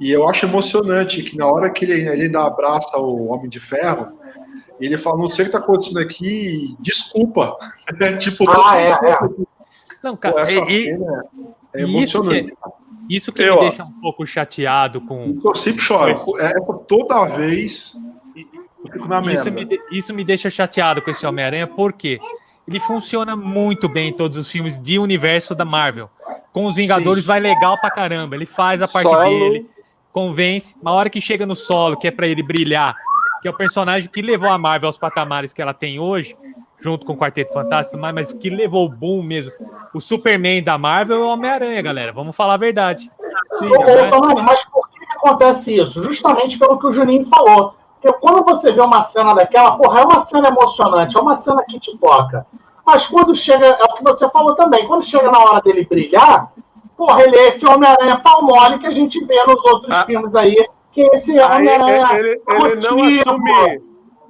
E eu acho emocionante que na hora que ele, ele ainda abraça o Homem de Ferro, ele fala, não sei o que tá acontecendo aqui, desculpa. tipo, Ah, é, é. Não, pô, cara, essa e- e- cena é isso emocionante. Isso que Eu, me deixa um pouco chateado com. Eu sempre choro. É, é toda vez eu fico na Isso me, de- isso me deixa chateado com esse Homem-Aranha, porque ele funciona muito bem em todos os filmes de universo da Marvel. Com os Vingadores vai legal pra caramba. Ele faz a parte Solo. dele, convence. Uma hora que chega no solo, que é pra ele brilhar, que é o personagem que levou a Marvel aos patamares que ela tem hoje, junto com o Quarteto Fantástico, e tudo mais, mas o que levou o boom mesmo, o Superman da Marvel é o Homem-Aranha, galera. Vamos falar a verdade. Ô, Tonani, mas por que acontece isso? Justamente pelo que o Juninho falou. Porque quando você vê uma cena daquela, porra, é uma cena emocionante, é uma cena que te toca. Mas quando chega, é o que você falou também, quando chega na hora dele brilhar, porra, ele é esse Homem-Aranha pau mole que a gente vê nos outros Ah. filmes aí, que esse Aí Homem-Aranha ele, ele não motivo. assume.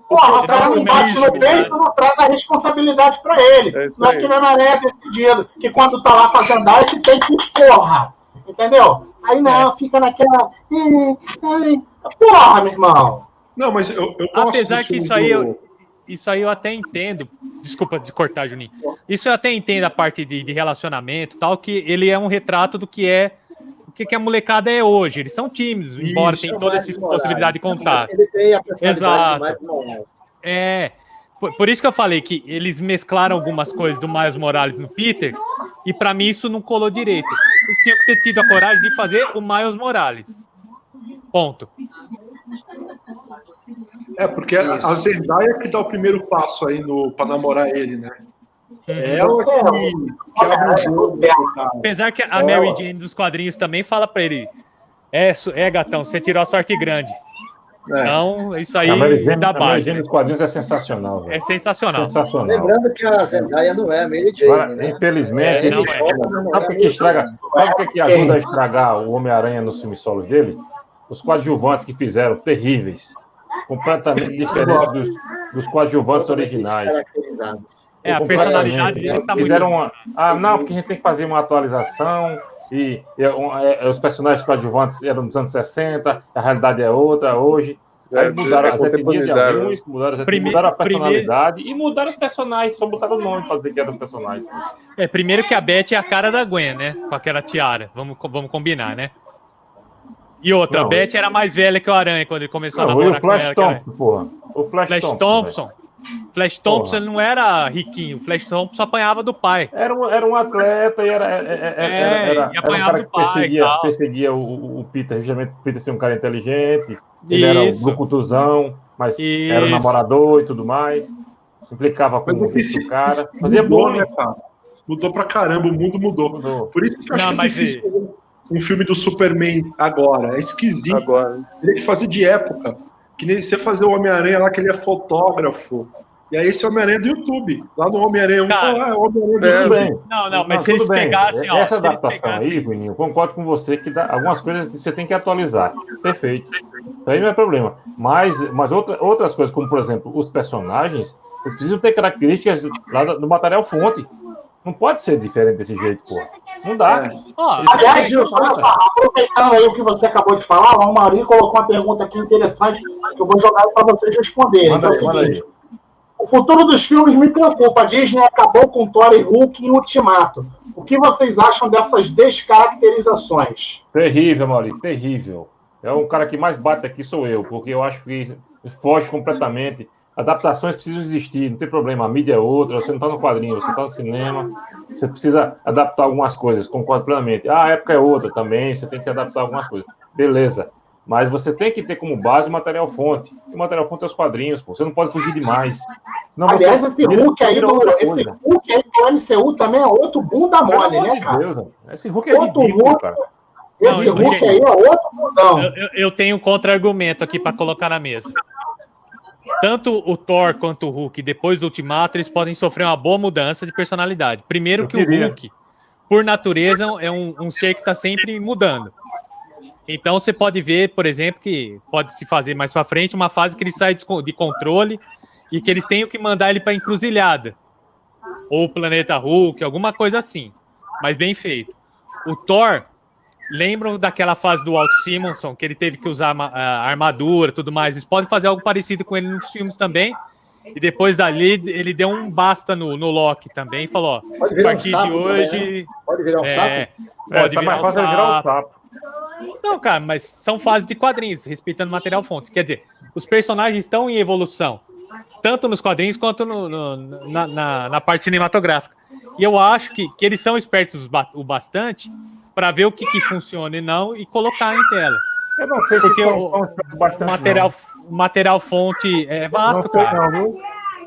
Porra, o cara não bate no peito, não traz a responsabilidade pra ele. É não é aí. que o Homem-Aranha é decidido, que quando tá lá com a Zendaya, que tem que porra. Entendeu? Aí não, fica naquela. Porra, meu irmão. Não, mas eu, eu Apesar que isso aí do- eu, isso aí eu até entendo. Desculpa de cortar, Juninho. Isso eu até entendo a parte de, de relacionamento e tal, que ele é um retrato do que é o que, que a molecada é hoje. Eles são tímidos, embora Isso, tenha toda essa possibilidade de contato. Ele tem a Exato. É. Por, por isso que eu falei que eles mesclaram algumas coisas do Miles Morales no Peter, e pra mim isso não colou direito. Eles tinham que ter tido a coragem de fazer o Miles Morales. Ponto. É, porque a, a Zendaya que dá o primeiro passo aí no, pra namorar ele, né? É ela Isso é- que, que abre o jogo pro cara. Apesar que a É, Mary. Jane dos quadrinhos também fala pra ele: É, é gatão, você tirou a sorte grande. É. Então, isso aí A Mary Jane, dá a Mary base. Jane dos quadrinhos é sensacional, É velho. sensacional. Sensacional. Lembrando que a Zendaya não é a Mary Jane, Agora, né? infelizmente, É, esse não filme- é. É sabe o a que, que Mary estraga? Sabe o que, que ajuda a estragar o Homem-Aranha nos filmes solos dele? Os coadjuvantes que fizeram, terríveis. Completamente diferentes dos, dos coadjuvantes originais. É, a personalidade dele tá muito. Fizeram uma. Ah, não, porque a gente tem que fazer uma atualização. E, e, um, é, os personagens coadjuvantes eram dos anos 60, a realidade é outra hoje. Aí É, mudaram é as etnias de alguns, mudaram, as etnias, Prime- mudaram a personalidade e mudaram os personagens, só botaram o nome para dizer que era o personagem. É, primeiro que a Beth é a cara da Gwen, né? Com aquela tiara. Vamos, vamos combinar, né? E outra, Não, a Beth era mais velha que o Aranha quando ele começou Não, a e o namorar com Flash ela. Thompson, porra. O Flash, Flash Thompson. Thompson. Flash Thompson Porra. não era riquinho. O Flash Thompson apanhava do pai. Era um, era um atleta e era, era, era, É, era, era, e era um apanhava cara do que pai e perseguia, tal. perseguia o, o- Peter, justamente o Peter ser um cara inteligente, ele era um Isso. brucutuzão, mas era Isso. namorador e tudo mais, implicava com o do cara, fazia mudou, bullying. né, cara? Mudou pra caramba, o mundo mudou. Mudou. Por isso que eu Não, acho que é mas difícil fazer um filme do Superman agora. É esquisito. Agora. Teria que fazer de época. Que nem você fazer o Homem-Aranha lá, que ele é fotógrafo. E aí esse Homem-Aranha do YouTube. Lá no Homem-Aranha 1, Cara, fala, ah, é o Homem-Aranha do é, Tudo YouTube. Não, não, mas se tudo eles bem. pegassem, ó, Essa se adaptação pegassem- aí, Juninho, concordo com você que dá, algumas coisas você tem que atualizar. Perfeito. Isso aí não é problema. Mas, mas outra, outras coisas, como por exemplo, os personagens, eles precisam ter características lá do do material fonte. Não pode ser diferente desse jeito, pô. Não dá. É. Aliás, só, aproveitando aí o que você acabou de falar, o Mauri colocou uma pergunta aqui interessante que eu vou jogar para vocês responderem. Manda é aí, o manda seguinte: o futuro dos filmes me preocupa. A Disney acabou com Thor e Hulk em Ultimato. O que vocês acham dessas descaracterizações? Terrível, Maurício, terrível. É um cara que mais bate aqui sou eu, porque eu acho que foge completamente. Adaptações precisam existir, não tem problema. A mídia é outra, você não está no quadrinho, você está no cinema. Você precisa adaptar algumas coisas, concordo plenamente. Ah, a época é outra também, você tem que adaptar algumas coisas. Beleza. Mas você tem que ter como base o material fonte. E o material fonte é os quadrinhos, pô. Você não pode fugir demais. Senão você Aliás, esse Hulk aí do, esse. Hulk aí do MCU também é outro bunda mole, né, cara? Deus, esse Hulk é Outro ridículo, Hulk. cara. Esse Não, Hulk gente. aí é outro bundão. Eu, eu- eu tenho um contra-argumento aqui para colocar na mesa. Tanto o Thor quanto o Hulk, depois do Ultimato, eles podem sofrer uma boa mudança de personalidade. Primeiro que o Hulk, por natureza, é um, um ser que está sempre mudando. Então você pode ver, por exemplo, que pode se fazer mais para frente uma fase que ele sai de de controle e que eles tenham que mandar ele para encruzilhada. Ou o planeta Hulk, alguma coisa assim. Mas bem feito. O Thor, lembram daquela fase do Walt Simonson, que ele teve que usar ma- a armadura e tudo mais? Eles podem fazer algo parecido com ele nos filmes também. E depois dali, ele deu um basta no, no Loki também e falou: ó, Pode a virar um partir sapo de também, hoje. né? Pode virar um é, sapo? É, pode tá virar um fácil virar um sapo. sapo. Não, cara, mas são fases de quadrinhos, respeitando o material fonte. Quer dizer, os personagens estão em evolução, tanto nos quadrinhos quanto no- no- na, na- na parte cinematográfica. E eu acho que, que eles são espertos o bastante para ver o que, que funciona e não e colocar em tela. Eu não sei Porque se o- bastante. material, o material fonte é vasto, Não sei cara. não, viu?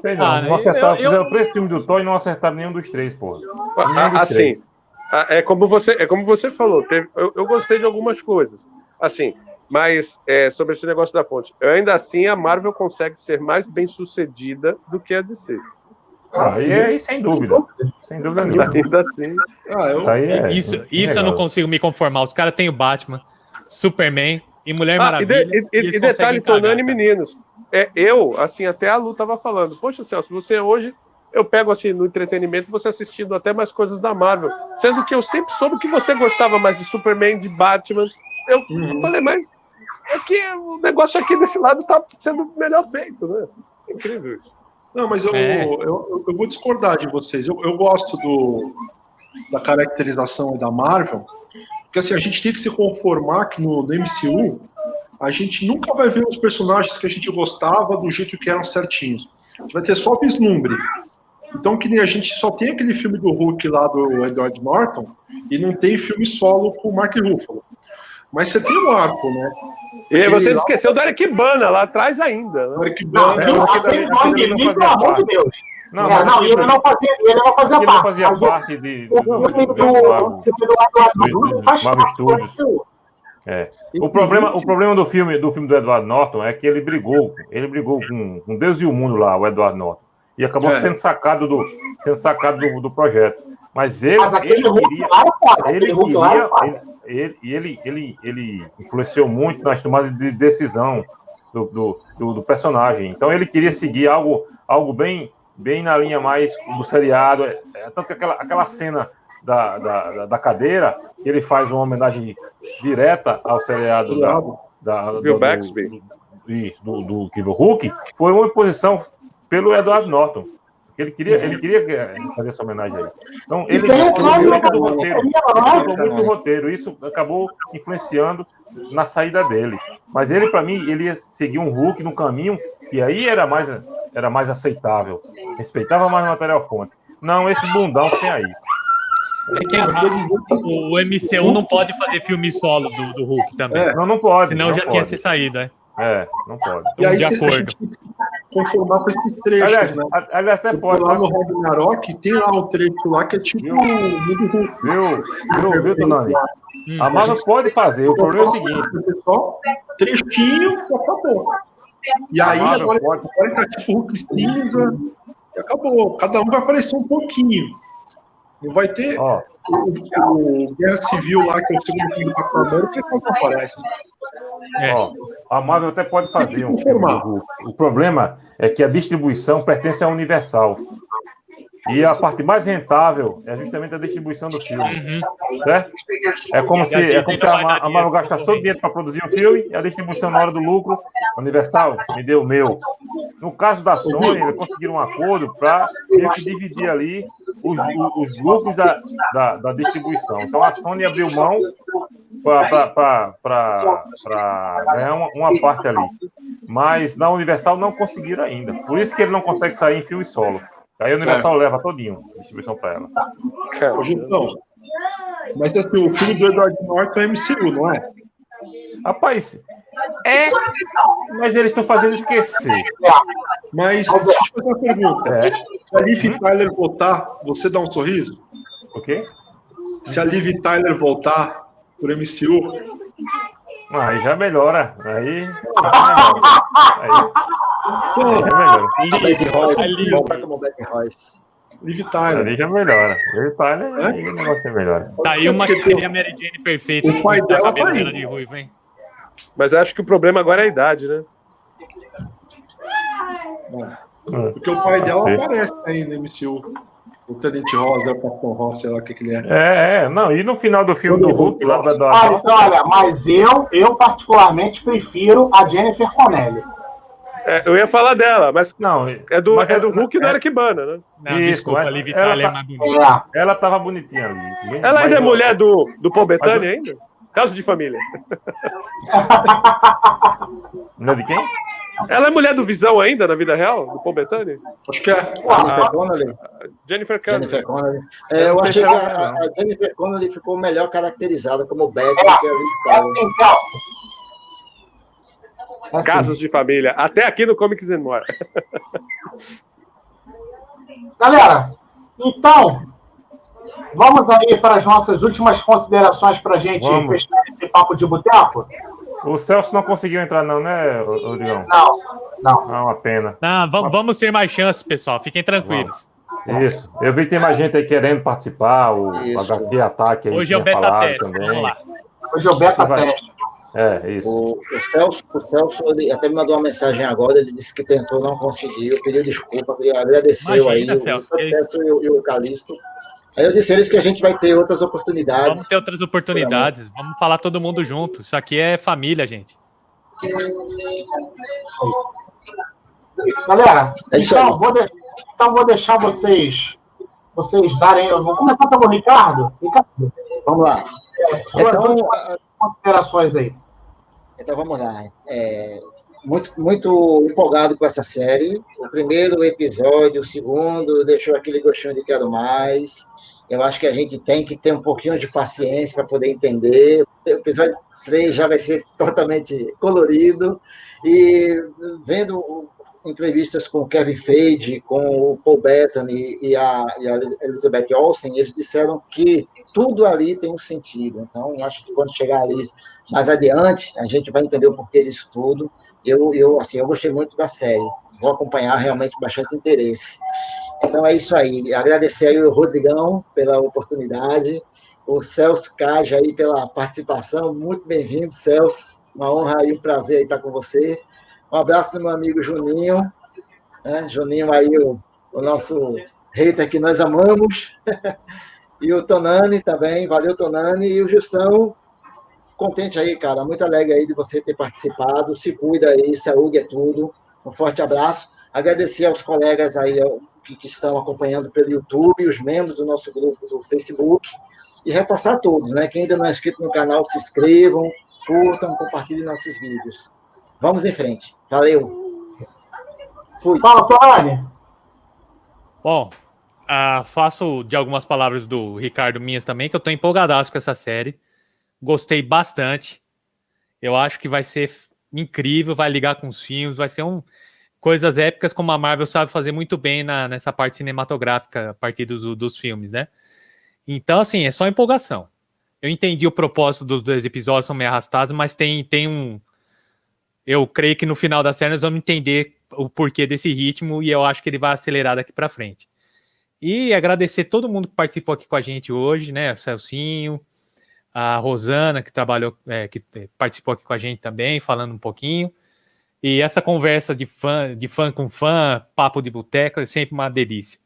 Sei não, Ah, não acertaram. eu- eu- Fizeram três do Thor e não acertaram nenhum dos três, pô. Ah, Assim, três. ah, é como você, é como você falou. teve- eu, eu gostei de algumas coisas, assim, mas é, sobre esse negócio da fonte, ainda assim a Marvel consegue ser mais bem sucedida do que a DC. Ah, e aí, sem dúvida. Sem dúvida nenhuma. Ainda assim. Ah, eu, Isso aí é. Isso, isso eu não consigo me conformar. Os caras têm o Batman, Superman e Mulher Ah, e, Maravilha. de- e- e- e detalhe, Tonani e meninos. É, eu, assim, até a Lu tava falando, poxa, Celso, você hoje, eu pego assim, no entretenimento, você assistindo até mais coisas da Marvel. Sendo que eu sempre soube que você gostava mais de Superman, de Batman. Eu Uhum. falei, mas é que o negócio aqui desse lado tá sendo melhor feito, né? Incrível isso. Não, mas eu, É. eu, eu- eu vou discordar de vocês. Eu, eu gosto do, da caracterização da Marvel, porque assim, a gente tem que se conformar que no, no MCU a gente nunca vai ver os personagens que a gente gostava do jeito que eram certinhos. A gente vai ter só vislumbre. Então, que nem a gente só tem aquele filme do Hulk lá do Edward Norton e não tem filme solo com o Mark Ruffalo. Mas você tem o arco, né? E você Ele lá- esqueceu da Arquibana lá atrás ainda. Né? O Eric Não, Bana, aquele- não pelo amor de parte. Deus. Não, É, não, aquilo- ele não fazia, ele não fazia não parte. fazia parte de, o do, filme do, do, do, o filme do Eduardo do- Norton do- faz parte do. MCU. O problema, o problema do filme do filme do Edward Norton é que ele brigou, ele brigou com, com Deus e o mundo lá, o Edward Norton, e acabou É. sendo sacado do sendo sacado do, do projeto. Mas ele, Mas aquele ele queria, ele queria, ele, ele, ele, ele, ele influenciou muito nas tomadas de decisão do, do, do, do personagem. Então ele queria seguir algo, algo bem, bem na linha mais do seriado. É, é, tanto que aquela, aquela cena da, da, da- cadeira, ele faz uma homenagem direta ao seriado da, da, do, do, do, do Incrível Hulk, foi uma imposição pelo Edward Norton. Ele queria, ele queria eh, fazer essa homenagem aí. Então, ele tem gostou muito do roteiro. Ele gostou muito do roteiro. Isso acabou influenciando na saída dele. Mas ele, para mim, ele ia seguir um Hulk no caminho, e aí era mais, era mais aceitável. Respeitava mais o material fonte. Não, esse bundão que tem aí. É que o MCU não pode fazer filme solo do, do Hulk também. É. Não, não pode. Senão não já pode. tinha se saído, né? É, não pode. E aí de a acordo. gente tem que conformar com esses trechos, Aliás, né? aliás, até pode. lá no Ragnarok tem lá um trecho lá que é tipo Viu? Viu, viu, viu, Tonani? Hum. A Marvel pode fazer. O problema é o seguinte: só trechinho e acabou. E aí agora, pode- agora tá tipo Hulk cinza e acabou. Cada um vai aparecer um pouquinho. Não vai ter ó, o, o Guerra Civil lá, que é o segundo filme do Capitão América, que não aparece. É. ó, a Marvel até pode fazer um filme Confirmar. do Hulk. O problema é que a distribuição pertence à Universal. E a parte mais rentável é justamente a distribuição do filme. Uhum. Certo? É como se, é como se a, a Marvel gastasse todo o dinheiro para produzir um filme e a distribuição na hora do lucro, Universal, me deu o meu. No caso da Sony, eles conseguiram um acordo para dividir ali os, os- os lucros da, da, da distribuição. Então a Sony abriu mão para ganhar uma, uma parte ali. Mas na Universal não conseguiram ainda. Por isso que ele não consegue sair em filme solo. Aí a Universal leva todinho a distribuição para ela. Cara, Ô, Gilson, mas assim, o filme do Edward Norton é MCU, não é? Rapaz, é, mas eles estão fazendo esquecer. Mas deixa eu fazer uma pergunta. É, Se a Liv Tyler voltar, você dá um sorriso? ok? Se a Liv Tyler voltar pro MCU, Aí já melhora. Aí. Aí, Royce, Ali, volta como Betty Royce. Liv Tyler. Ali já melhora. Ele tá, né? Aí o negócio já melhora. Tá aí uma que seria a Mary Jane perfeita. O pai dela cabelo tá dela de ruivo, hein? Mas acho que o problema agora é a idade, né? Porque o pai dela aparece aí no MCU. O Tenente Rosa, o Capitão Ross, sei lá o que, que ele é. É, é, não, e no final do filme do Hulk, lá da Mas, olha, mas eu, eu particularmente prefiro a Jennifer Connelly. É, eu ia falar dela, mas Não, é do, mas é do ela- Hulk e do é- Eric Bana, né? Não, Isso, desculpa, é- a Liv ela é tá-. É. ela tava bonitinha Ela ainda é mulher do, do Paul Bettany Mas- ainda? Caso de família. Mulher de quem? Ela é mulher do Visão ainda na vida real? Do Paul Bettany? Acho que é. Jennifer Connelly. Jennifer Connelly. Jennifer Connelly. Eu É, eu não achei que ela a, é, não. a Jennifer Connelly ficou melhor caracterizada como Betty do que a Liv É Tyler. Assim. É. Casos de família. Até aqui no Comics and More. Galera, então, vamos aí para as nossas últimas considerações para a gente Vamos. fechar esse papo de boteco? O Celso não conseguiu entrar, não, né, Rodrigão? Não, não. Ah, uma pena. Não, va- vamos ter mais chances, pessoal. Fiquem tranquilos. Isso. Eu vi que tem mais gente aí querendo participar, o Isso. HQ Ataque aí. Hoje é o beta teste. Vamos lá. Hoje é o beta teste. É, isso. O, o Celso, o Celso ele até me mandou uma mensagem agora, ele disse que tentou, não conseguiu, pediu desculpa, ele agradeceu Imagina, aí Celso, o, isso. Celso e o, e o Calixto. Aí eu disse a eles que a gente vai ter outras oportunidades. Vamos ter outras oportunidades. Vamos falar todo mundo junto. Isso aqui é família, gente. Galera, É isso então vou, de- então vou deixar vocês vocês darem. Eu vou começar pelo Ricardo. Ricardo, Vamos lá. suas Então, considerações aí. Então vamos lá. É, muito, muito empolgado com essa série. O primeiro episódio, o segundo, deixou aquele gostinho de quero mais. Eu acho que a gente tem que ter um pouquinho de paciência para poder entender. O episódio 3 já vai ser totalmente colorido. E vendo entrevistas com Kevin Feige, com o Paul Bettany e a, e a Elizabeth Olsen, eles disseram que tudo ali tem um sentido. Então, acho que quando chegar ali mais adiante, a gente vai entender o porquê disso tudo. Eu, eu, assim, eu gostei muito da série. Vou acompanhar realmente bastante interesse. Então é isso aí. Agradecer aí o Rodrigão pela oportunidade, o Celso Caja aí pela participação. Muito bem-vindo, Celso. Uma honra e um prazer estar com você. Um abraço do meu amigo Juninho. Né? Juninho aí, o, o nosso hater que nós amamos. e o Tonani também. Valeu, Tonani. E o Gilson, contente aí, cara. Muito alegre aí de você ter participado. Se cuida aí, saúde é tudo. Um forte abraço. Agradecer aos colegas aí que, que estão acompanhando pelo YouTube, os membros do nosso grupo do Facebook. E reforçar a todos, né? Quem ainda não é inscrito no canal, se inscrevam, curtam, compartilhem nossos vídeos. Vamos em frente. Valeu. Fui. Fala, Torani. Bom, ah, faço de algumas palavras do Ricardo minhas também, que eu tô empolgadaço com essa série. Gostei bastante. Eu acho que vai ser incrível, vai ligar com os filmes, vai ser um coisas épicas como a Marvel sabe fazer muito bem na, nessa parte cinematográfica a partir dos, dos filmes, né? Então, assim, é só empolgação. Eu entendi o propósito dos dois episódios, são meio arrastados, mas tem, tem um. Eu creio que no final da série nós vamos entender o porquê desse ritmo e eu acho que ele vai acelerar daqui para frente. E agradecer todo mundo que participou aqui com a gente hoje, né? O Celcinho, a Rosana, que trabalhou, é, que participou aqui com a gente também, falando um pouquinho. E essa conversa de fã, de fã com fã, papo de boteco, é sempre uma delícia.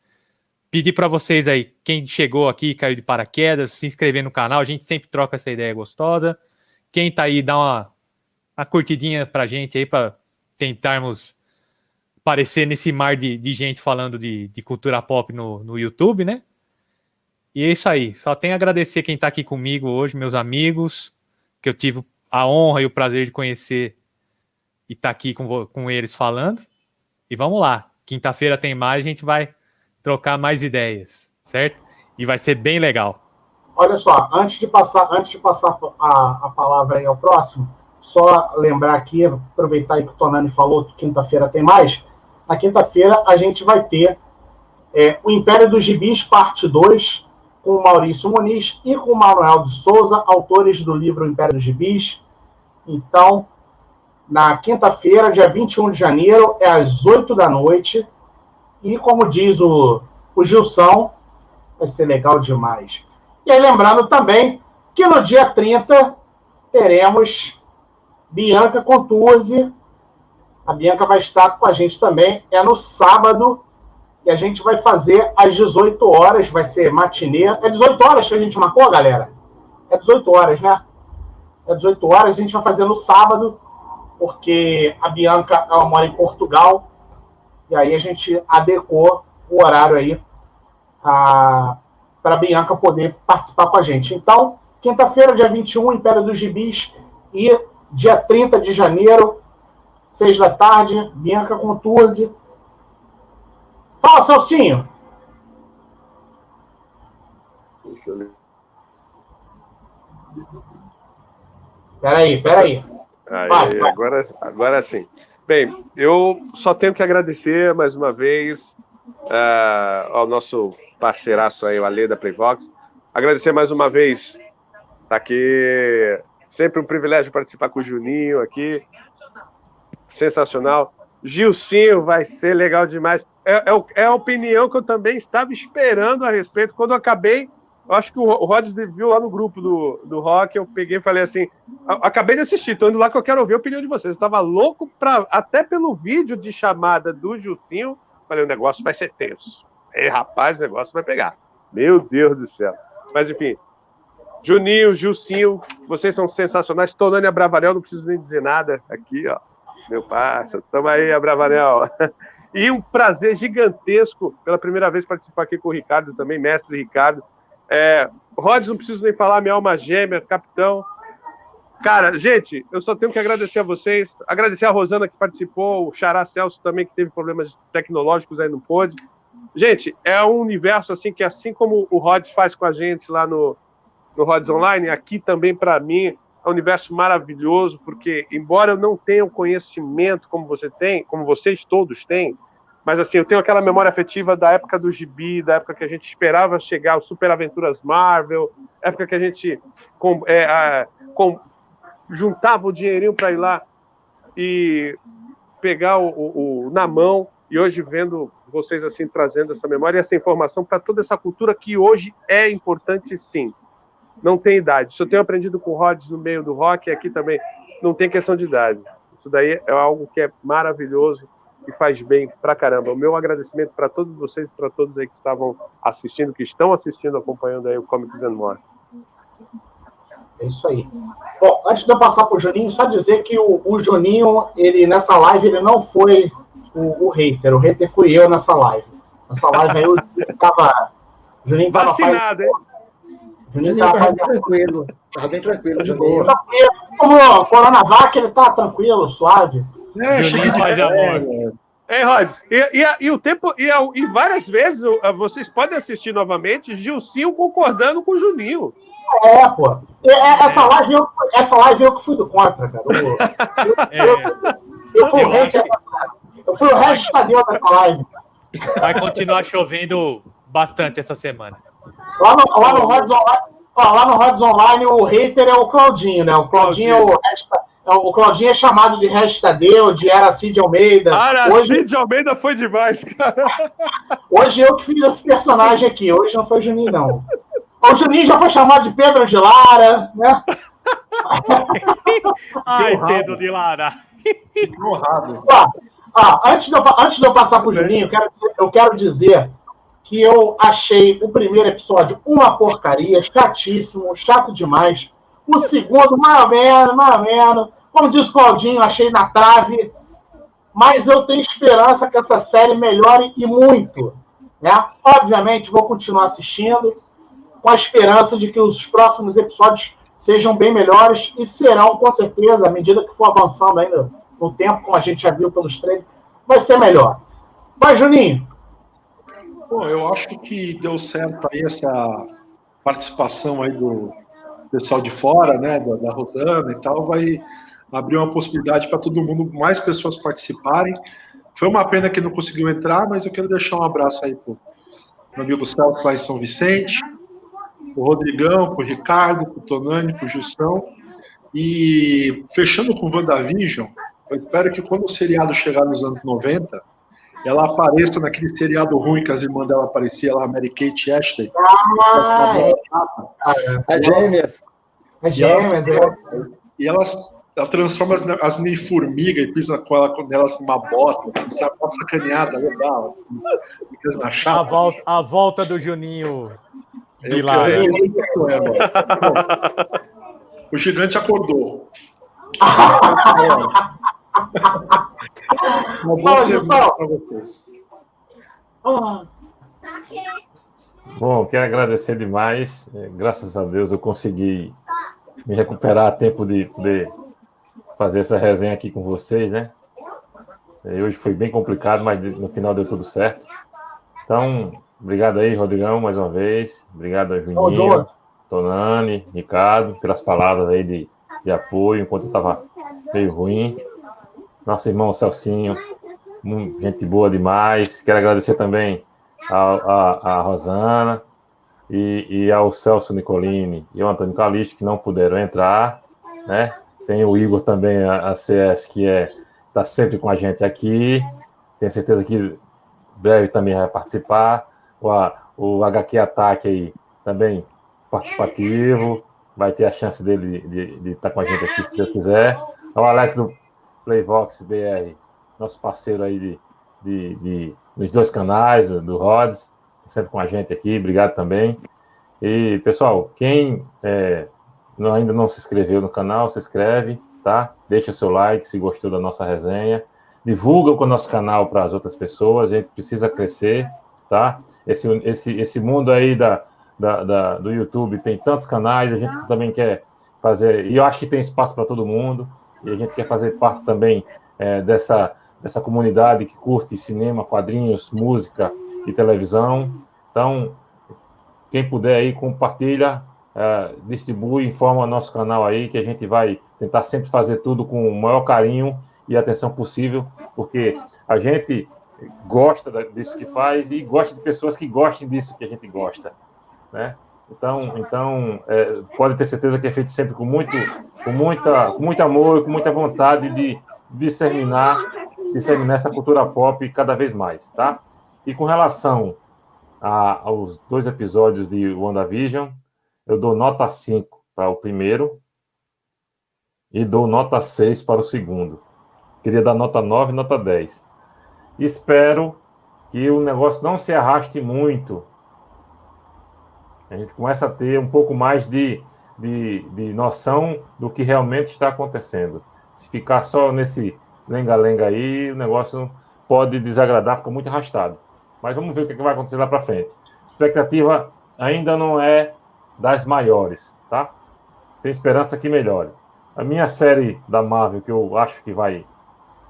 Pedir para vocês aí, quem chegou aqui, caiu de paraquedas, se inscrever no canal, a gente sempre troca essa ideia gostosa. Quem tá aí, dá uma, uma curtidinha pra gente aí, para tentarmos aparecer nesse mar de, de gente falando de, de cultura pop no, no YouTube, né? E é isso aí. Só tenho a agradecer quem está aqui comigo hoje, meus amigos, que eu tive a honra e o prazer de conhecer e estar tá aqui com, com eles falando. E vamos lá. Quinta-feira tem mais, a gente vai trocar mais ideias, certo? E vai ser bem legal. Olha só, antes de passar, antes de passar a, a palavra aí ao próximo, só lembrar aqui, aproveitar que o Tonani falou que quinta-feira tem mais. Na quinta-feira a gente vai ter é, o Império dos Gibis, parte 2, com Maurício Muniz e com Manuel de Souza, autores do livro Império dos Gibis. Então, na quinta-feira, dia 21 de janeiro, é às 8 da noite. E como diz o, o Gilson, vai ser legal demais. E aí, lembrando também que no dia 30 teremos Bianca Contursi. A Bianca vai estar com a gente também. É no sábado. E a gente vai fazer às 18 horas. Vai ser matinê. É 18 horas que a gente marcou, galera? É 18 horas, né? É 18 horas. A gente vai fazer no sábado. Porque a Bianca ela mora em Portugal. E aí a gente adequou o horário aí para a Bianca poder participar com a gente. Então, quinta-feira, dia 21, Império dos Gibis, e dia 30 de janeiro, 6 da tarde, Bianca Contursi. Fala, Celcinho! Peraí, peraí. Aí, Vai, vai. agora, agora sim. Bem, eu só tenho que agradecer mais uma vez ah, ao nosso parceiraço aí, o Ale da Playvox. Agradecer mais uma vez. Tá aqui. Sempre um privilégio participar com o Juninho aqui. Sensacional. Gilcinho vai ser legal demais. É, é, é a opinião que eu também estava esperando a respeito. Quando eu acabei, eu acho que o, Rods viu lá no grupo do, do rock, eu peguei e falei assim: "A- acabei de assistir, tô indo lá que eu quero ouvir a opinião de vocês. Estava louco para até pelo vídeo de chamada do Gilcinho, falei, o negócio vai ser tenso. Ei, rapaz, o negócio vai pegar. Meu Deus do céu. Mas enfim, Juninho, Gilcinho, vocês são sensacionais. Tonânia Bravanel, não preciso nem dizer nada aqui, ó. Meu parceiro, tamo aí, Abravanel. E um prazer gigantesco pela primeira vez participar aqui com o Ricardo também, mestre Ricardo. É, Rods, não preciso nem falar, minha alma gêmea, capitão. Cara, gente, eu só tenho que agradecer a vocês, agradecer a Rosana que participou, o Xará Celso também, que teve problemas tecnológicos aí, não pôde. Gente, é um universo assim que, assim como o Rods faz com a gente lá no, no Rods Online, aqui também para mim é um universo maravilhoso, porque embora eu não tenha o conhecimento como você tem, como vocês todos têm, mas assim, eu tenho aquela memória afetiva da época do gibi, da época que a gente esperava chegar os Super Aventuras Marvel, época que a gente com, é, a- com- juntava o dinheirinho para ir lá e pegar o, o- o- na mão, e hoje vendo vocês assim trazendo essa memória e essa informação para toda essa cultura que hoje é importante sim. Não tem idade. Isso eu tenho aprendido com o Rods no meio do rock, e aqui também não tem questão de idade. Isso daí é algo que é maravilhoso e faz bem pra caramba. O meu agradecimento para todos vocês, para todos aí que estavam assistindo, que estão assistindo, acompanhando aí o Comics and More. É isso aí. Bom, antes de eu passar para o Juninho, só dizer que o, o Juninho, ele nessa live, ele não foi o, o hater. O hater fui eu nessa live. Nessa live aí, o Juninho tava. O Juninho tava Vacinado, hein? O Juninho Juninho tava estava bem tranquilo. Estava bem tranquilo, De Juninho. boa. Como o Coronavac, ele tá tranquilo, suave. É, Juninho faz de- amor. Ei, Rods, e, e, e o tempo, e, e várias vezes vocês podem assistir novamente Gilcinho concordando com o Juninho. É, pô. E, é, essa, live eu, essa live eu que fui do contra, cara. Eu, É, eu fui o Eu acho dessa- eu fui o resto Tadeu dessa live. vai continuar chovendo bastante essa semana. Lá no, lá no Rods Online, lá no Rods Online, o hater é o Claudinho, né? O Claudinho é o resta, é o Claudinho é chamado de Regis Tadeu, de Era Cid Almeida. Cara, hoje, Cid Almeida foi demais, cara. hoje eu que fiz esse personagem aqui. Hoje não foi o Juninho, não. O Juninho já foi chamado de Pedro de Lara, né? Ai. Pedro de Lara. honrado. Ó, ó, antes, de eu, antes de eu passar pro Juninho, eu quero, eu quero dizer que eu achei o primeiro episódio uma porcaria, chatíssimo, chato demais. O segundo, mais ou menos, mais ou menos. Como diz o Claudinho, achei na trave. Mas eu tenho esperança que essa série melhore e muito. Né? Obviamente, vou continuar assistindo, com a esperança de que os próximos episódios sejam bem melhores e serão, com certeza, à medida que for avançando ainda no tempo, como a gente já viu pelos trailers, vai ser melhor. Mas, Juninho, Bom, eu acho que deu certo aí essa participação aí do pessoal de fora, né, da, da Rosana e tal, vai abrir uma possibilidade para todo mundo, mais pessoas participarem. Foi uma pena que não conseguiu entrar, mas eu quero deixar um abraço aí pro meu amigo Celso lá em São Vicente, o Rodrigão, pro Ricardo, pro Tonani, pro Gilson. E fechando com o WandaVision, eu espero que quando o seriado chegar nos anos 90, ela apareça naquele seriado ruim que as irmãs dela apareciam lá, Mary Kate Ashley. ah, é, As gêmeas. é gêmeas, é. E elas, ela transforma as, as mini formigas e pisa com, ela, com elas numa bota, assim, sabe? Uma sacaneada legal, assim, fica na A chapa. volta, a volta do Juninho Eu- de eu- Lara. eu- eu- eu- eu- O gigante acordou. Uma boa Fala, semana Gilson. para vocês. Ah, Bom, quero agradecer demais. É, Graças a Deus eu consegui me recuperar a tempo de poder fazer essa resenha aqui com vocês, né? É, Hoje foi bem complicado, mas no final deu tudo certo. Então, obrigado aí, Rodrigão, mais uma vez. Obrigado a Juninho. Tonani, Ricardo, pelas palavras aí de, de apoio enquanto eu estava meio ruim. Nosso irmão Celcinho, gente boa demais. Quero agradecer também a, a, a Rosana e, e ao Celso Nicolini e ao Antônio Calixto, que não puderam entrar, né? Tem o Igor também, a, a CS, que é está sempre com a gente aqui. Tenho certeza que breve também vai participar. O, o HQ Ataque aí também participativo. Vai ter a chance dele de- de estar com a gente aqui, se Deus quiser. O Alex do Playvox BR, nosso parceiro aí de, de, de- nos dois canais, do, do Rods, sempre com a gente aqui. Obrigado também. E, pessoal, quem é, não- ainda não se inscreveu no canal, se inscreve, tá? Deixa o seu like se gostou da nossa resenha. Divulga o nosso canal para as outras pessoas, a gente precisa crescer, tá? Esse, esse, esse mundo aí da, da, da- do YouTube tem tantos canais, a gente também quer fazer, e eu acho que tem espaço para todo mundo, e a gente quer fazer parte também é, dessa, dessa comunidade que curte cinema, quadrinhos, música e televisão. Então, quem puder aí, compartilha, eh, distribui, informa nosso canal aí, que a gente vai tentar sempre fazer tudo com o maior carinho e atenção possível, porque a gente gosta disso que faz e gosta de pessoas que gostem disso que a gente gosta, né? Então, então eh, pode ter certeza que é feito sempre com muito, com muita, com muito amor com muita vontade de disseminar, disseminar essa cultura pop cada vez mais, tá? E com relação a- aos dois episódios de WandaVision, eu dou nota 5 para o primeiro e dou nota 6 para o segundo. Queria dar nota 9 e nota 10. Espero que o negócio não se arraste muito. A gente começa a ter um pouco mais de, de, de noção do que realmente está acontecendo. Se ficar só nesse lenga-lenga aí, o negócio pode desagradar, fica muito arrastado. Mas vamos ver o que é vai acontecer lá para frente. A expectativa ainda não é das maiores, tá? Tem esperança que melhore. A minha série da Marvel, que eu acho que vai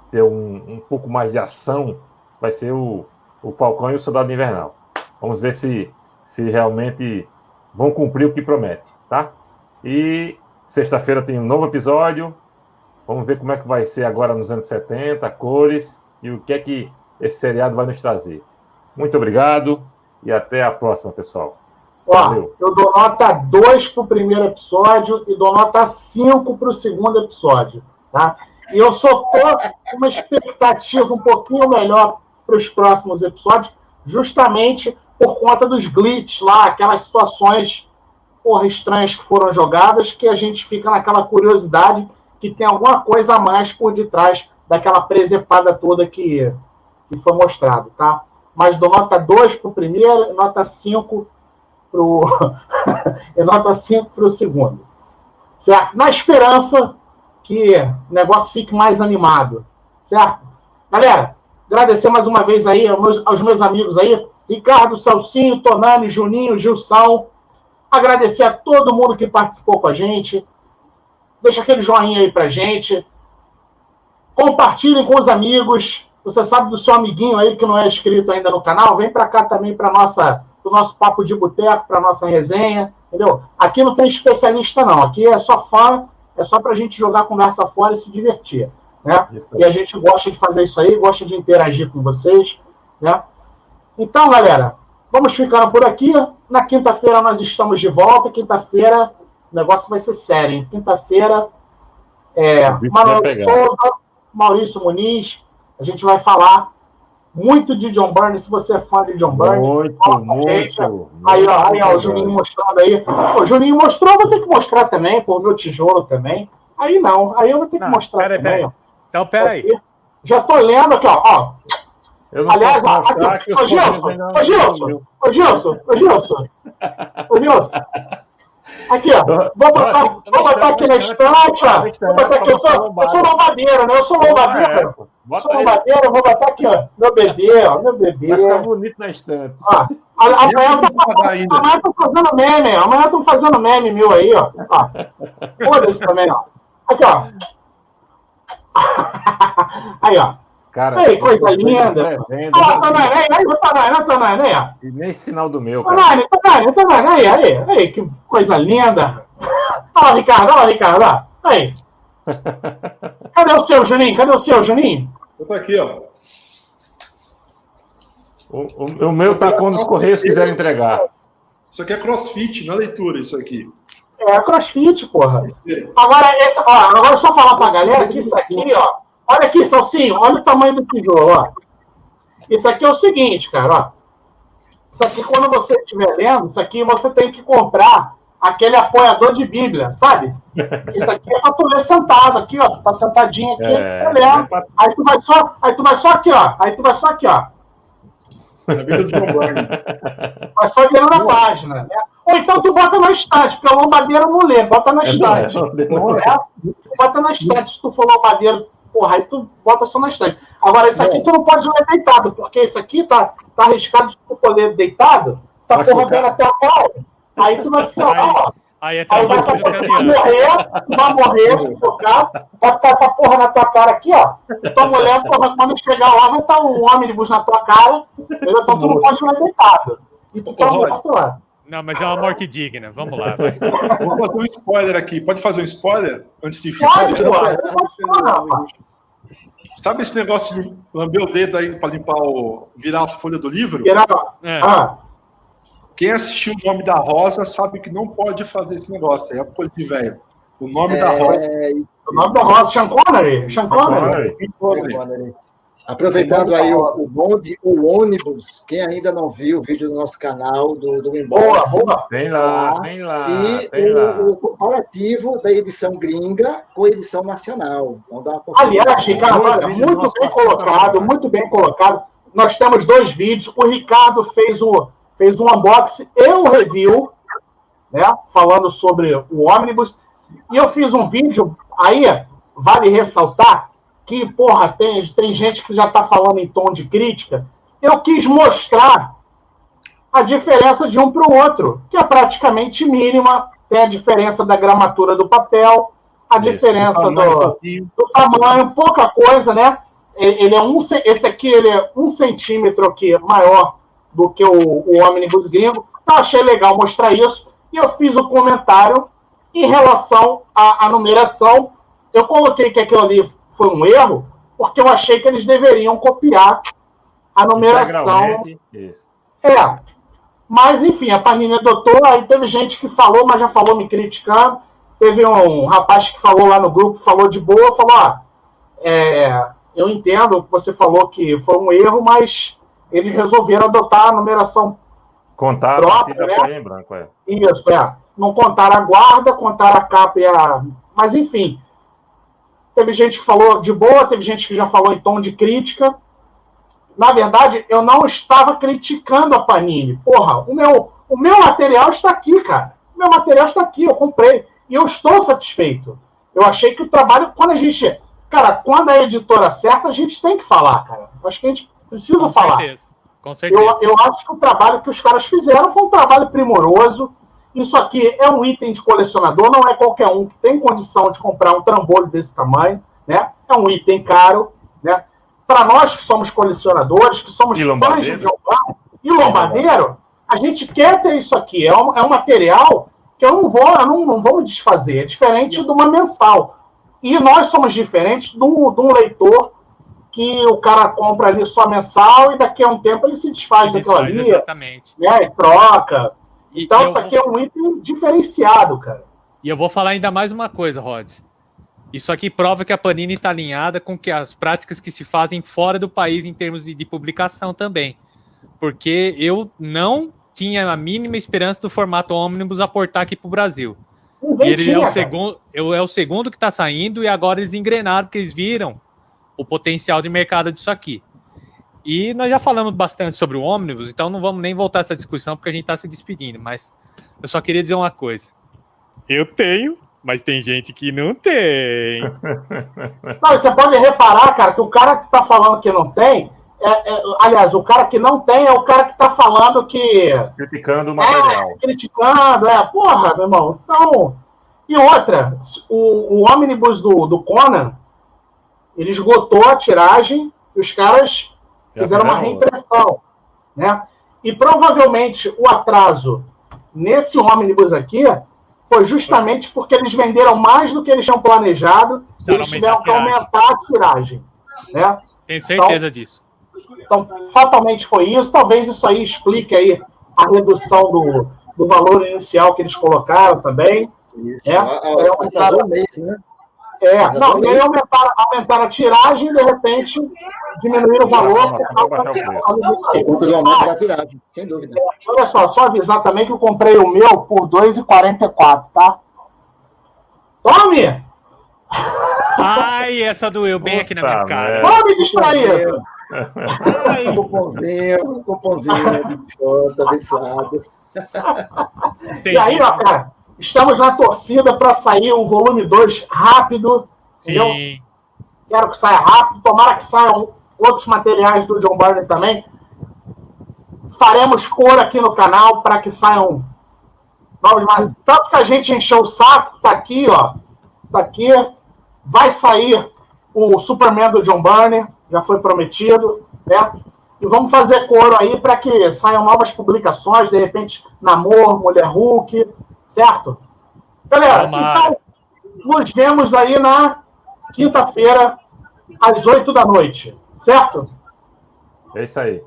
ter um, um pouco mais de ação, vai ser o, o Falcão e o Soldado Invernal. Vamos ver se, se realmente vão cumprir o que promete, tá? E sexta-feira tem um novo episódio. Vamos ver como é que vai ser agora nos anos 70, cores e o que é que esse seriado vai nos trazer. Muito obrigado e até a próxima, pessoal. Ó, eu dou nota 2 pro primeiro episódio e dou nota 5 pro segundo episódio, tá? E eu só tô com uma expectativa um pouquinho melhor para os próximos episódios, justamente por conta dos glitches lá, aquelas situações porra, estranhas que foram jogadas, que a gente fica naquela curiosidade que tem alguma coisa a mais por detrás daquela presepada toda que, que foi mostrado, tá? Mas dou nota 2 pro primeiro e nota 5 pro e nota 5 para o segundo. Certo? Na esperança que o negócio fique mais animado. Certo? Galera, agradecer mais uma vez aí aos meus, aos meus amigos aí, Ricardo, Celcinho, Tonani, Juninho, Gilson. Agradecer a todo mundo que participou com a gente. Deixa aquele joinha aí pra gente. Compartilhem com os amigos. Você sabe do seu amiguinho aí que não é inscrito ainda no canal? Vem para cá também para nossa o nosso papo de boteco, para nossa resenha, entendeu? Aqui não tem especialista não. Aqui é só fã, é só para a gente jogar conversa fora e se divertir, né? E a gente gosta de fazer isso aí, gosta de interagir com vocês, né? Então, galera, vamos ficando por aqui. Na quinta-feira nós estamos de volta. Quinta-feira o negócio vai ser sério. Hein? Quinta-feira, é, Manuel. Souza, Maurício Muniz. A gente vai falar muito de John Byrne. Se você é fã de John Byrne, Muito, a gente. muito. Aí, ó, aí, ó, o muito Juninho mostrando aí. O Juninho mostrou, eu vou ter que mostrar também, pô, o meu tijolo também. Aí não, aí eu vou ter que Não, mostrar peraí, também. peraí. ó. Então, peraí. Já tô lendo aqui, ó. ó. Eu não Aliás, ô Gilson, ô Gilson, ô Gilson, ô Gilson, ô Gilson. Aqui, ó. Vou botar, vou botar aqui na estante, ó. Vou botar aqui, eu sou, eu sou lombadeiro, né? Eu sou É, lombadeiro. Eu sou lombadeiro, eu vou botar aqui, ó. Meu bebê, ó. Meu bebê. vai ficar bonito na estante. Ó, amanhã tô fazendo meme, amanhã tô fazendo meme meu aí, ó. ó. Foda-se também, ó. Aqui, ó. Aí, ó. Cara, Aí, eu coisa tô linda. Olha lá, Tonani, aí, aí, o aí, ó. E nem sinal do meu, cara. Tonani, Tonani, aí, aí, aí, que coisa linda. Olha lá, Ricardo, olha lá, Ricardo, ó. Aí. Cadê o seu, Juninho? Cadê o seu, Juninho? Eu tô aqui, ó. O, o- o meu tá quando os Correios quiserem entregar. Isso aqui é crossfit, não é leitura, isso aqui. É crossfit, porra. Agora, esse, ó, agora só falar pra galera que isso aqui, ó. Olha aqui, Salsinho, olha o tamanho do tijolo, ó. Isso aqui é o seguinte, cara, ó. Isso aqui, quando você estiver lendo, isso aqui você tem que comprar aquele apoiador de Bíblia, sabe? Isso aqui é pra tu ler sentado aqui, ó. Tu tá sentadinho aqui, É, tá lendo. Aí tu vai só, aí tu vai só aqui, ó. Aí tu vai só aqui, ó. A Bíblia do John. Vai só lendo na página, né? Ou então tu bota na estante, porque o lombadeiro não lê, bota na estante. Não é? Bota na estante, se tu for lombadeiro, porra, aí tu bota só na estante. Agora, isso aqui tu não pode ler deitado, porque isso aqui tá, tá arriscado se tu for ler deitado, essa Vai porra vem na tua cara, aí tu vai ficar lá, ó. Aí é Aí vai, do vai caminhão. morrer, tu vai morrer sufocado, vai ficar essa porra na tua cara aqui, ó. Tua mulher, porra, quando chegar lá, vai estar um ônibus na tua cara, entendeu? então tu não pode ler deitado. E tu tá morto lá. Não, mas é uma morte digna. Vamos lá, vai. Vou fazer um spoiler aqui. Pode fazer um spoiler antes de Pode, ficar? pode. Sabe esse negócio de lamber o dedo aí para limpar o. virar as folhas do livro? Virar- É. Ah, Quem assistiu o nome da Rosa sabe que não pode fazer esse negócio. É coisa de velho. O nome da Rosa. É, isso, o nome da Rosa, Sean Connery. Sean Connery. Connery. Aproveitando aí o, o bonde, o ônibus, quem ainda não viu o vídeo do nosso canal do, do Boa, Inbox. boa. Tem lá, tem lá, E tem lá. o, o comparativo da edição gringa com a edição nacional. Então dá. Aliás, Ricardo, olha, muito bem colocado, muito bem colocado. Nós temos dois vídeos. O Ricardo fez, o, fez um unboxing e um review, né? Falando sobre o ônibus. E eu fiz um vídeo, aí vale ressaltar que, porra, tem, tem gente que já está falando em tom de crítica. Eu quis mostrar a diferença de um para o outro, que é praticamente mínima. Tem a diferença da gramatura do papel, a diferença Tamanho, do, do tamanho, pouca coisa, né? Ele é um, esse aqui ele é um centímetro aqui maior do que o, o ônibus gringo. Eu achei legal mostrar isso e eu fiz o comentário em relação à, à numeração. Eu coloquei que aquilo ali foi um erro porque eu achei que eles deveriam copiar a numeração Integralmente, Isso. é. Mas, enfim, a Panini adotou, aí teve gente que falou, mas já falou me criticando. Teve um rapaz que falou lá no grupo, falou de boa, falou, ó, é, eu entendo que você falou que foi um erro, mas eles resolveram adotar a numeração Contar a né? em branco, é. isso, é. Não contaram a guarda, contaram a capa e a. Mas, enfim. Teve gente que falou de boa, teve gente que já falou em tom de crítica. Na verdade, eu não estava criticando a Panini. Porra, o meu, o meu material está aqui, cara. O meu material está aqui, eu comprei. E eu estou satisfeito. Eu achei que o trabalho, quando a gente. Cara, quando a editora acerta, a gente tem que falar, cara. Acho que a gente precisa Com falar. certeza. Com certeza. Eu, eu acho que o trabalho que os caras fizeram foi um trabalho primoroso. Isso aqui é um item de colecionador, não é qualquer um que tem condição de comprar um trambolho desse tamanho, né? É um item caro, né? Para nós que somos colecionadores, que somos fãs de Brown e lombadeiro, a gente quer ter isso aqui. É um, é um material que eu não vou, eu não, não vou me desfazer. É diferente de uma mensal. E nós somos diferentes de um, de um leitor que o cara compra ali só mensal e daqui a um tempo ele se desfaz daquilo ali, exatamente. né? E troca. E, Então, eu isso vou- aqui é um item diferenciado, cara. E eu vou falar ainda mais uma coisa, Rods. Isso aqui prova que a Panini está alinhada com que as práticas que se fazem fora do país em termos de, de publicação também. Porque eu não tinha a mínima esperança do formato ônibus aportar aqui para o Brasil. E Ninguém ele tinha, é o, segundo, é o segundo que está saindo e agora eles engrenaram porque eles viram o potencial de mercado disso aqui. E nós já falamos bastante sobre o ônibus, então não vamos nem voltar a essa discussão porque a gente está se despedindo. Mas eu só queria dizer uma coisa. Eu tenho, mas tem gente que não tem. Não, você pode reparar, cara, que o cara que tá falando que não tem, é- é- aliás, o cara que não tem é o cara que tá falando que Criticando o material. É, criticando, é, porra, meu irmão. Então, e outra, o, o ônibus do, do Conan, ele esgotou a tiragem e os caras fizeram uma reimpressão, né? E provavelmente o atraso nesse ônibus aqui foi justamente porque eles venderam mais do que eles tinham planejado e eles tiveram que aumentar a a tiragem, né? Tenho certeza disso. Então, fatalmente foi isso. Talvez isso aí explique aí a redução do, do valor inicial que eles colocaram também. Isso. É, A- a- é uma atrasou um mês, né? É, não, e aí aumentaram, aumentaram a tiragem e de repente diminuíram o valor. conta do aumento da tiragem, sem dúvida. Olha só, só avisar também que eu comprei o meu por R$ 2,44, tá? Tome! Ai, essa doeu bem aqui na minha cara. Vamos me distrair! Ai, Cupomzinho, cupomzinho de desconto, abençoado. E aí, ó, cara, estamos na torcida para sair o volume 2 rápido, entendeu? Sim. Quero que saia rápido. Tomara que saiam outros materiais do John Byrne também. Faremos cor aqui no canal para que saiam novos mais. Tanto que a gente encheu o saco, tá aqui, ó. Tá aqui. Vai sair o Superman do John Byrne, já foi prometido, né? E vamos fazer coro aí para que saiam novas publicações, de repente, Namor, Mulher Hulk, certo? Galera, então, nos vemos aí na quinta-feira, às 8 da noite, certo? É isso aí.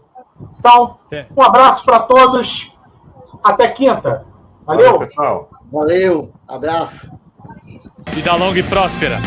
Então, um abraço para todos. Até quinta. Valeu? pessoal. Valeu, abraço. Vida longa e próspera.